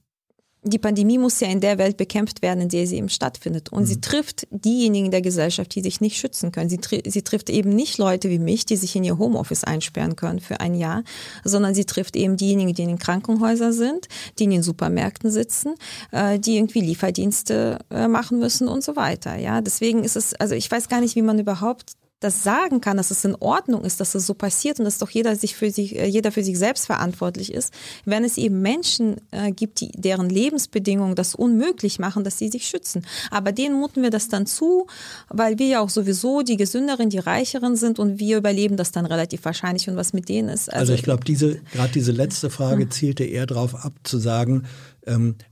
[SPEAKER 2] die Pandemie muss ja in der Welt bekämpft werden, in der sie eben stattfindet. Und mhm. sie trifft diejenigen der Gesellschaft, die sich nicht schützen können. Sie, sie, trifft eben nicht Leute wie mich, die sich in ihr Homeoffice einsperren können für ein Jahr, sondern sie trifft eben diejenigen, die in den Krankenhäusern sind, die in den Supermärkten sitzen, äh, die irgendwie Lieferdienste äh, machen müssen und so weiter. Ja, deswegen ist es, also ich weiß gar nicht, wie man überhaupt das sagen kann, dass es in Ordnung ist, dass es so passiert und dass doch jeder sich für sich, äh, jeder für sich selbst verantwortlich ist, wenn es eben Menschen äh, gibt, die, deren Lebensbedingungen das unmöglich machen, dass sie sich schützen. Aber denen muten wir das dann zu, weil wir ja auch sowieso die Gesünderen, die Reicheren sind und wir überleben das dann relativ wahrscheinlich und was mit denen ist.
[SPEAKER 4] Also, also ich glaube, diese, gerade diese letzte Frage hm. zielte eher darauf ab, zu sagen,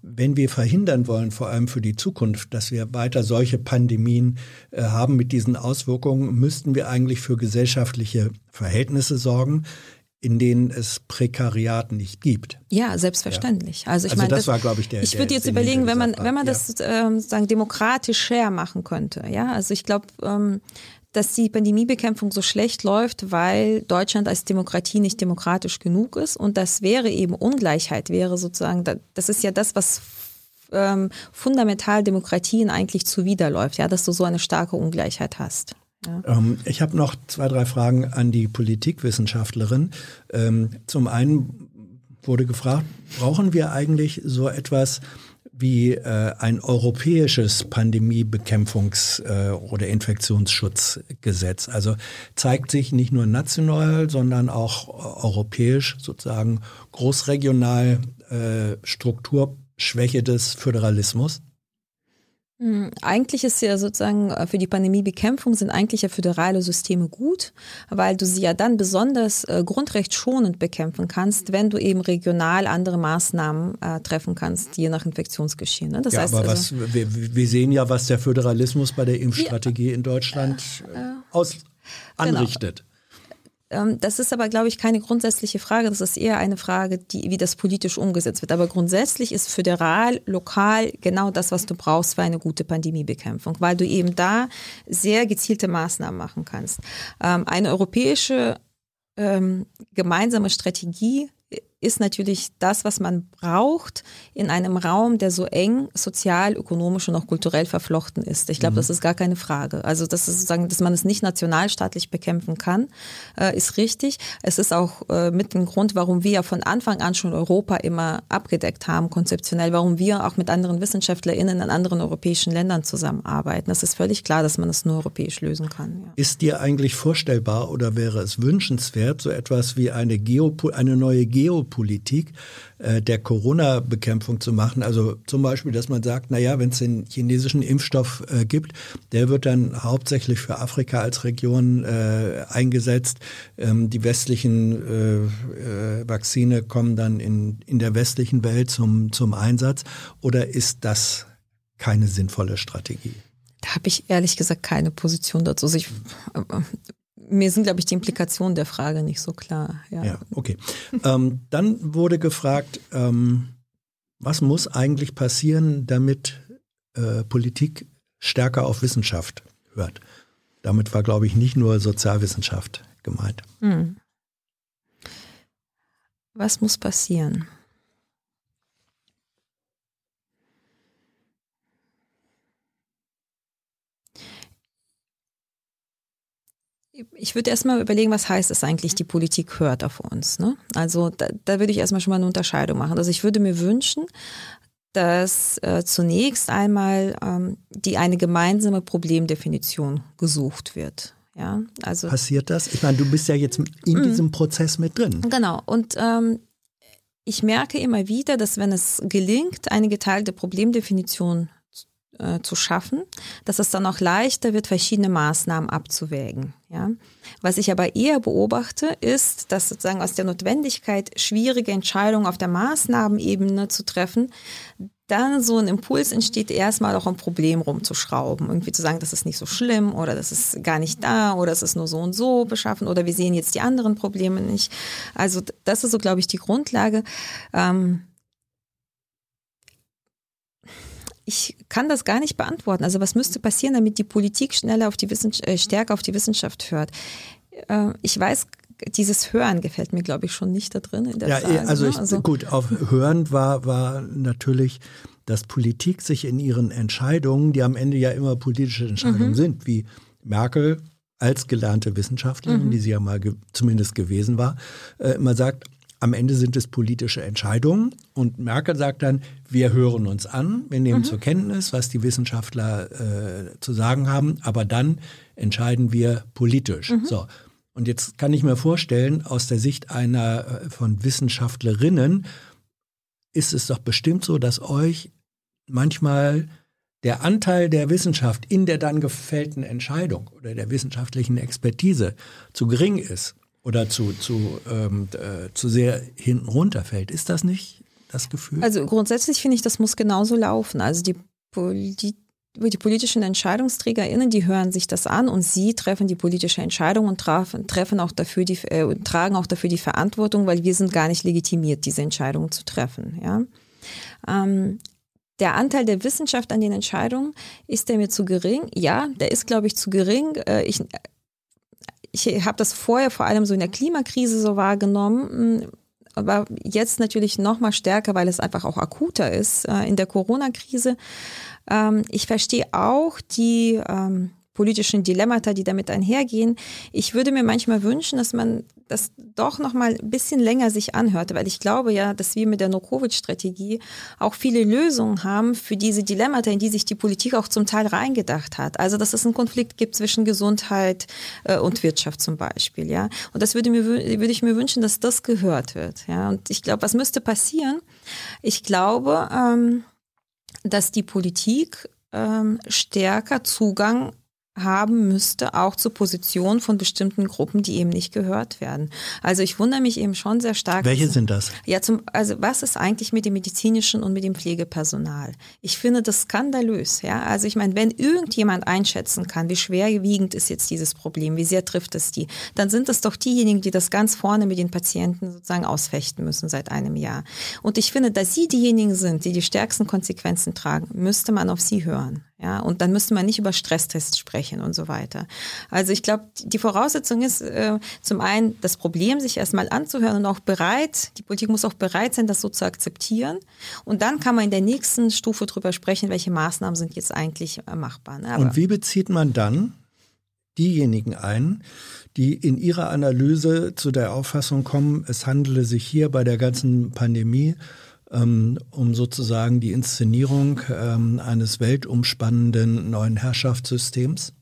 [SPEAKER 4] wenn wir verhindern wollen, vor allem für die Zukunft, dass wir weiter solche Pandemien äh, haben mit diesen Auswirkungen, müssten wir eigentlich für gesellschaftliche Verhältnisse sorgen, in denen es Prekariat nicht gibt.
[SPEAKER 2] Ja, selbstverständlich.
[SPEAKER 4] Ja. Also ich also meine, das, das, war, glaube ich, der.
[SPEAKER 2] Ich würde jetzt überlegen, wenn man, wenn man das ähm, sozusagen demokratisch share machen könnte. Ja, also ich glaube, ähm, dass die Pandemiebekämpfung so schlecht läuft, weil Deutschland als Demokratie nicht demokratisch genug ist. Und das wäre eben Ungleichheit, wäre sozusagen, das ist ja das, was ähm, fundamental Demokratien eigentlich zuwiderläuft, ja, dass du so eine starke Ungleichheit hast.
[SPEAKER 4] Ja. Ähm, ich habe noch zwei, drei Fragen an die Politikwissenschaftlerin. Ähm, zum einen wurde gefragt, brauchen wir eigentlich so etwas wie äh, ein europäisches Pandemiebekämpfungs- äh, oder Infektionsschutzgesetz. Also zeigt sich nicht nur national, sondern auch europäisch sozusagen großregional äh, Strukturschwäche des Föderalismus.
[SPEAKER 2] Hm, eigentlich ist ja sozusagen äh, für die Pandemiebekämpfung sind eigentlich ja föderale Systeme gut, weil du sie ja dann besonders äh, grundrechtsschonend bekämpfen kannst, wenn du eben regional andere Maßnahmen äh, treffen kannst, je nach Infektionsgeschehen. Ne?
[SPEAKER 4] Das ja, heißt aber also, was, wir, wir, sehen ja, was der Föderalismus bei der Impfstrategie ja, in Deutschland äh, äh aus, genau. anrichtet. Genau.
[SPEAKER 2] Ähm, das ist aber, glaube ich, keine grundsätzliche Frage. Das ist eher eine Frage, die, wie das politisch umgesetzt wird. Aber grundsätzlich ist föderal, lokal genau das, was du brauchst für eine gute Pandemiebekämpfung, weil du eben da sehr gezielte Maßnahmen machen kannst. Ähm, eine europäische ähm, gemeinsame Strategie ist natürlich das, was man braucht in einem Raum, der so eng sozial, ökonomisch und auch kulturell verflochten ist. Ich glaube, mhm. das ist gar keine Frage. Also, das ist sozusagen, dass man es nicht nationalstaatlich bekämpfen kann, äh, ist richtig. Es ist auch äh, mit dem Grund, warum wir ja von Anfang an schon Europa immer abgedeckt haben, konzeptionell, warum wir auch mit anderen WissenschaftlerInnen in anderen europäischen Ländern zusammenarbeiten. Das ist völlig klar, dass man es nur europäisch lösen kann.
[SPEAKER 4] Ja. Ist dir eigentlich vorstellbar oder wäre es wünschenswert, so etwas wie eine, Geopo eine neue Geopolitik Politik äh, der Corona-Bekämpfung zu machen. Also zum Beispiel, dass man sagt, naja, wenn es den chinesischen Impfstoff äh, gibt, der wird dann hauptsächlich für Afrika als Region äh, eingesetzt. Ähm, die westlichen äh, äh, Vakzine kommen dann in, in der westlichen Welt zum, zum Einsatz. Oder ist das keine sinnvolle Strategie?
[SPEAKER 2] Da habe ich ehrlich gesagt keine Position dazu. Also ich mir sind, glaube ich, die Implikationen der Frage nicht so klar.
[SPEAKER 4] Ja, ja okay. ähm, dann wurde gefragt, ähm, was muss eigentlich passieren, damit äh, Politik stärker auf Wissenschaft hört? Damit war, glaube ich, nicht nur Sozialwissenschaft gemeint. Hm.
[SPEAKER 2] Was muss passieren? Ich würde erstmal überlegen, was heißt es eigentlich, die Politik hört auf uns. Ne? Also da, da würde ich erstmal schon mal eine Unterscheidung machen. Also ich würde mir wünschen, dass äh, zunächst einmal ähm, die eine gemeinsame Problemdefinition gesucht wird. Ja, also
[SPEAKER 4] passiert das? Ich meine, du bist ja jetzt in mm. diesem Prozess mit drin.
[SPEAKER 2] Genau. Und ähm, ich merke immer wieder, dass wenn es gelingt, eine geteilte Problemdefinition äh, zu schaffen, dass es dann auch leichter wird, verschiedene Maßnahmen abzuwägen. Ja? Was ich aber eher beobachte, ist, dass sozusagen aus der Notwendigkeit, schwierige Entscheidungen auf der Maßnahmenebene zu treffen, dann so ein Impuls entsteht, erstmal auch ein Problem rumzuschrauben. Irgendwie zu sagen, das ist nicht so schlimm oder das ist gar nicht da oder es ist nur so und so beschaffen oder wir sehen jetzt die anderen Probleme nicht. Also das ist so, glaube ich, die Grundlage. Ähm ich kann das gar nicht beantworten. Also was müsste passieren, damit die Politik schneller auf die Wissenschaft, äh, stärker auf die Wissenschaft hört? Äh, ich weiß dieses Hören gefällt mir, glaube ich, schon nicht da drin. In der
[SPEAKER 4] ja, Phase, also, ne? ich, also gut, auf Hören war, war natürlich, dass Politik sich in ihren Entscheidungen, die am Ende ja immer politische Entscheidungen mhm. sind, wie Merkel als gelernte Wissenschaftlerin, mhm. die sie ja mal ge zumindest gewesen war, äh, immer sagt, am Ende sind es politische Entscheidungen. Und Merkel sagt dann, wir hören uns an, wir nehmen mhm. zur Kenntnis, was die Wissenschaftler äh, zu sagen haben, aber dann entscheiden wir politisch. Mhm. So. Und jetzt kann ich mir vorstellen, aus der Sicht einer äh, von Wissenschaftlerinnen ist es doch bestimmt so, dass euch manchmal der Anteil der Wissenschaft in der dann gefällten Entscheidung oder der wissenschaftlichen Expertise zu gering ist oder zu, zu, ähm, äh, zu sehr hinten runterfällt. Ist das nicht das Gefühl?
[SPEAKER 2] Also grundsätzlich finde ich, das muss genauso laufen. Also die, die die politischen EntscheidungsträgerInnen, die hören sich das an und sie treffen die politische Entscheidung und trafen, treffen auch dafür die, äh, tragen auch dafür die Verantwortung, weil wir sind gar nicht legitimiert, diese Entscheidung zu treffen. Ja? Ähm, der Anteil der Wissenschaft an den Entscheidungen, ist der mir zu gering? Ja, der ist, glaube ich, zu gering. Äh, ich ich habe das vorher vor allem so in der Klimakrise so wahrgenommen aber jetzt natürlich noch mal stärker, weil es einfach auch akuter ist äh, in der Corona-Krise. Ähm, ich verstehe auch die ähm, politischen Dilemmata, die damit einhergehen. Ich würde mir manchmal wünschen, dass man das doch noch mal ein bisschen länger sich anhört, weil ich glaube ja, dass wir mit der No-Covid-Strategie auch viele Lösungen haben für diese Dilemmata, in die sich die Politik auch zum Teil reingedacht hat. Also, dass es einen Konflikt gibt zwischen Gesundheit äh, und Wirtschaft zum Beispiel, ja. Und das würde mir, würde ich mir wünschen, dass das gehört wird, ja. Und ich glaube, was müsste passieren? Ich glaube, ähm, dass die Politik ähm, stärker Zugang haben müsste, auch zur Position von bestimmten Gruppen, die eben nicht gehört werden. Also ich wundere mich eben schon sehr stark.
[SPEAKER 4] Welche sind das?
[SPEAKER 2] Ja, zum, also was ist eigentlich mit dem medizinischen und mit dem Pflegepersonal? Ich finde das skandalös. Ja, also ich meine, wenn irgendjemand einschätzen kann, wie schwerwiegend ist jetzt dieses Problem, wie sehr trifft es die, dann sind es doch diejenigen, die das ganz vorne mit den Patienten sozusagen ausfechten müssen seit einem Jahr. Und ich finde, dass sie diejenigen sind, die die stärksten Konsequenzen tragen, müsste man auf sie hören. Ja, und dann müsste man nicht über Stresstests sprechen und so weiter. Also ich glaube, die Voraussetzung ist äh, zum einen das Problem, sich erstmal anzuhören und auch bereit, die Politik muss auch bereit sein, das so zu akzeptieren. Und dann kann man in der nächsten Stufe drüber sprechen, welche Maßnahmen sind jetzt eigentlich äh, machbar.
[SPEAKER 4] Ne? und wie bezieht man dann diejenigen ein, die in ihrer Analyse zu der Auffassung kommen, es handele sich hier bei der ganzen Pandemie ähm, um sozusagen die Inszenierung ähm, eines weltumspannenden neuen Herrschaftssystems.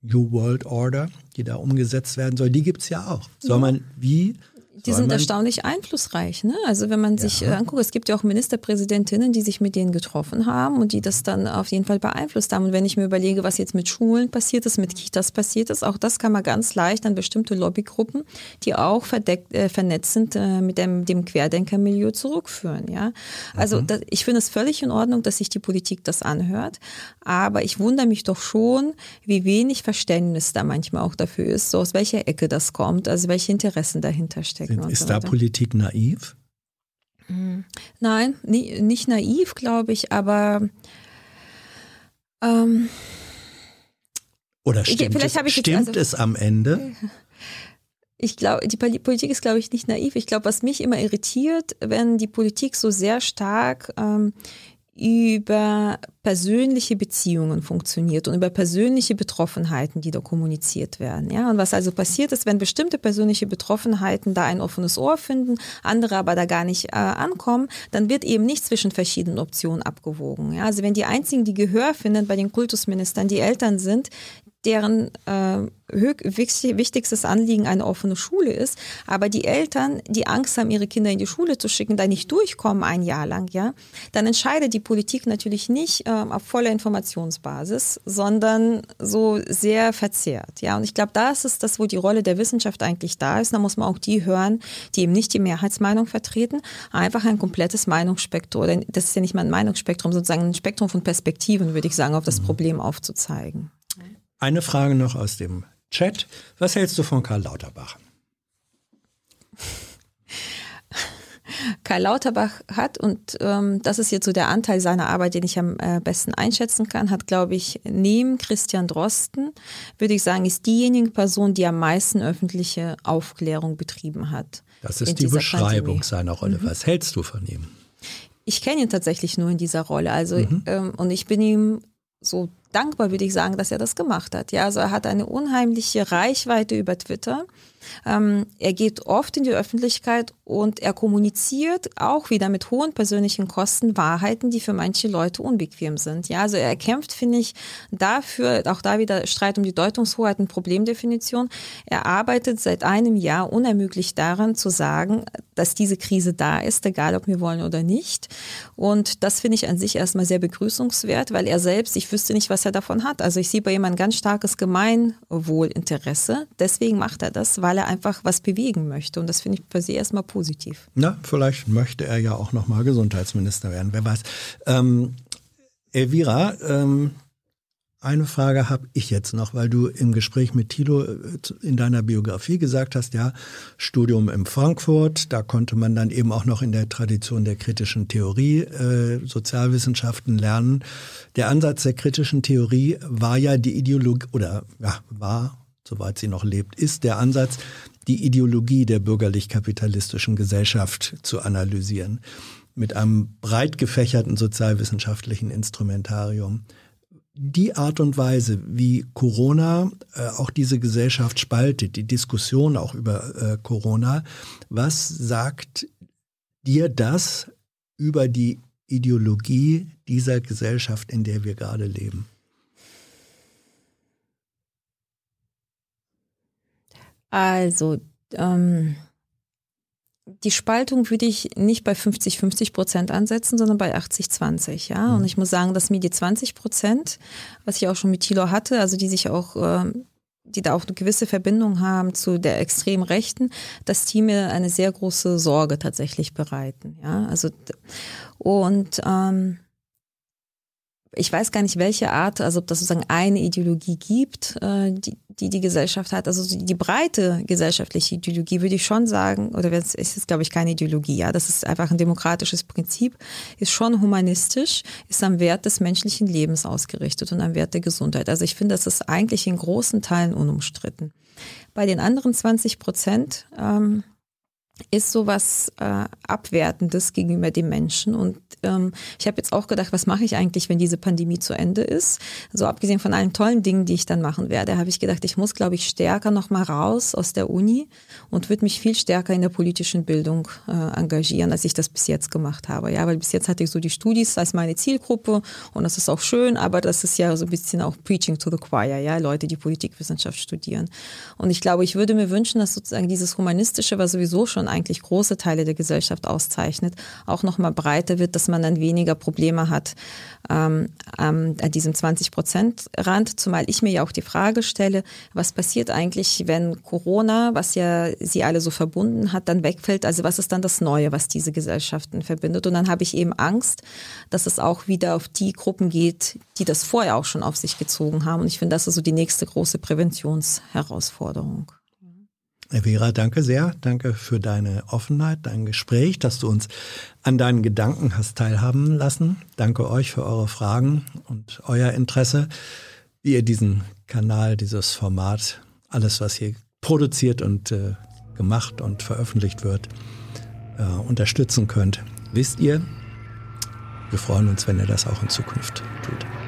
[SPEAKER 4] New World Order, die da umgesetzt werden soll, die gibt es ja auch. Soll man wie
[SPEAKER 2] die sind erstaunlich einflussreich. Ne? Also wenn man sich ja. anguckt, es gibt ja auch Ministerpräsidentinnen, die sich mit denen getroffen haben und die das dann auf jeden Fall beeinflusst haben. Und wenn ich mir überlege, was jetzt mit Schulen passiert ist, mit Kitas passiert ist, auch das kann man ganz leicht an bestimmte Lobbygruppen, die auch verdeckt, äh, vernetzt sind, äh, mit dem, dem Querdenkermilieu zurückführen. Ja? Also mhm. das, ich finde es völlig in Ordnung, dass sich die Politik das anhört. Aber ich wundere mich doch schon, wie wenig Verständnis da manchmal auch dafür ist, so aus welcher Ecke das kommt, also welche Interessen dahinter stecken.
[SPEAKER 4] Ist so da Politik naiv?
[SPEAKER 2] Hm. Nein, nie, nicht naiv, glaube ich, aber ähm,
[SPEAKER 4] oder stimmt, vielleicht es, ich stimmt also, es am Ende?
[SPEAKER 2] Ich glaube, die Politik ist, glaube ich, nicht naiv. Ich glaube, was mich immer irritiert, wenn die Politik so sehr stark ähm, über persönliche Beziehungen funktioniert und über persönliche Betroffenheiten, die da kommuniziert werden. Ja, und was also passiert ist, wenn bestimmte persönliche Betroffenheiten da ein offenes Ohr finden, andere aber da gar nicht äh, ankommen, dann wird eben nicht zwischen verschiedenen Optionen abgewogen. Ja, also wenn die einzigen, die Gehör finden bei den Kultusministern, die Eltern sind, deren äh, wichtigstes Anliegen eine offene Schule ist, aber die Eltern, die Angst haben, ihre Kinder in die Schule zu schicken, da nicht durchkommen ein Jahr lang, ja, dann entscheidet die Politik natürlich nicht äh, auf voller Informationsbasis, sondern so sehr verzerrt, ja. Und ich glaube, das ist das, wo die Rolle der Wissenschaft eigentlich da ist. Da muss man auch die hören, die eben nicht die Mehrheitsmeinung vertreten, einfach ein komplettes Meinungsspektrum, oder das ist ja nicht mal ein Meinungsspektrum, sozusagen ein Spektrum von Perspektiven, würde ich sagen, auf das mhm. Problem aufzuzeigen.
[SPEAKER 4] Eine Frage noch aus dem Chat. Was hältst du von Karl Lauterbach?
[SPEAKER 2] Karl Lauterbach hat, und ähm, das ist jetzt so der Anteil seiner Arbeit, den ich am äh, besten einschätzen kann, hat, glaube ich, neben Christian Drosten, würde ich sagen, ist diejenige Person, die am meisten öffentliche Aufklärung betrieben hat.
[SPEAKER 4] Das ist die Beschreibung Pandemie. seiner Rolle. Mhm. Was hältst du von ihm?
[SPEAKER 2] Ich kenne ihn tatsächlich nur in dieser Rolle. Also, mhm. ähm, und ich bin ihm so dankbar, würde ich sagen, dass er das gemacht hat. Ja, also er hat eine unheimliche Reichweite über Twitter. Ähm, er geht oft in die Öffentlichkeit und er kommuniziert auch wieder mit hohen persönlichen Kosten Wahrheiten, die für manche Leute unbequem sind. Ja, also er kämpft, finde ich, dafür, auch da wieder Streit um die Deutungshoheit und Problemdefinition. Er arbeitet seit einem Jahr unermüdlich daran zu sagen, dass diese Krise da ist, egal ob wir wollen oder nicht. Und das finde ich an sich erstmal sehr begrüßungswert, weil er selbst, ich wüsste nicht, was er davon hat. Also ich sehe bei ihm ein ganz starkes Gemeinwohlinteresse. Deswegen macht er das, weil er einfach was bewegen möchte. Und das finde ich per se erstmal positiv.
[SPEAKER 4] Na, vielleicht möchte er ja auch nochmal Gesundheitsminister werden, wer weiß. Ähm, Elvira, ähm, eine Frage habe ich jetzt noch, weil du im Gespräch mit Thilo äh, in deiner Biografie gesagt hast, ja, Studium in Frankfurt, da konnte man dann eben auch noch in der Tradition der kritischen Theorie äh, Sozialwissenschaften lernen. Der Ansatz der kritischen Theorie war ja die Ideologie, oder ja, war, soweit sie noch lebt, ist der Ansatz, die Ideologie der bürgerlich-kapitalistischen Gesellschaft zu analysieren mit einem breit gefächerten sozialwissenschaftlichen Instrumentarium die Art und Weise, wie Corona äh, auch diese Gesellschaft spaltet, die Diskussion auch über äh, Corona, was sagt dir das über die Ideologie dieser Gesellschaft, in der wir gerade leben?
[SPEAKER 2] Also, ähm, die Spaltung würde ich nicht bei 50, 50 Prozent ansetzen, sondern bei 80, 20. Ja? Mhm. Und ich muss sagen, dass mir die 20 Prozent, was ich auch schon mit Thilo hatte, also die sich auch, ähm, die da auch eine gewisse Verbindung haben zu der extremen Rechten, dass die mir eine sehr große Sorge tatsächlich bereiten. Ja, also, und, ähm, ich weiß gar nicht, welche Art, also ob das sozusagen eine Ideologie gibt, äh, die, die die Gesellschaft hat. Also die breite gesellschaftliche Ideologie würde ich schon sagen, oder es ist, glaube ich, keine Ideologie, ja, das ist einfach ein demokratisches Prinzip, ist schon humanistisch, ist am Wert des menschlichen Lebens ausgerichtet und am Wert der Gesundheit. Also ich finde, das ist eigentlich in großen Teilen unumstritten. Bei den anderen 20 Prozent ähm, ist sowas äh, Abwertendes gegenüber dem Menschen. Und ähm, ich habe jetzt auch gedacht, was mache ich eigentlich, wenn diese Pandemie zu Ende ist? So abgesehen von allen tollen Dingen, die ich dann machen werde, habe ich gedacht, ich muss, glaube ich, stärker nochmal raus aus der Uni und würde mich viel stärker in der politischen Bildung äh, engagieren, als ich das bis jetzt gemacht habe. Ja, weil bis jetzt hatte ich so die Studis als meine Zielgruppe und das ist auch schön, aber das ist ja so ein bisschen auch Preaching to the Choir, ja, Leute, die Politikwissenschaft studieren. Und ich glaube, ich würde mir wünschen, dass sozusagen dieses Humanistische, was sowieso schon eigentlich große Teile der Gesellschaft auszeichnet, auch noch mal breiter wird, dass man dann weniger Probleme hat ähm, an diesem 20-Prozent-Rand. Zumal ich mir ja auch die Frage stelle, was passiert eigentlich, wenn Corona, was ja sie alle so verbunden hat, dann wegfällt? Also was ist dann das Neue, was diese Gesellschaften verbindet? Und dann habe ich eben Angst, dass es auch wieder auf die Gruppen geht, die das vorher auch schon auf sich gezogen haben. Und ich finde, das ist so die nächste große Präventionsherausforderung.
[SPEAKER 4] Vera, danke sehr. Danke für deine Offenheit, dein Gespräch, dass du uns an deinen Gedanken hast teilhaben lassen. Danke euch für eure Fragen und euer Interesse, wie ihr diesen Kanal, dieses Format, alles, was hier produziert und äh, gemacht und veröffentlicht wird, äh, unterstützen könnt. Wisst ihr, Wir freuen uns, wenn ihr das auch in Zukunft tut.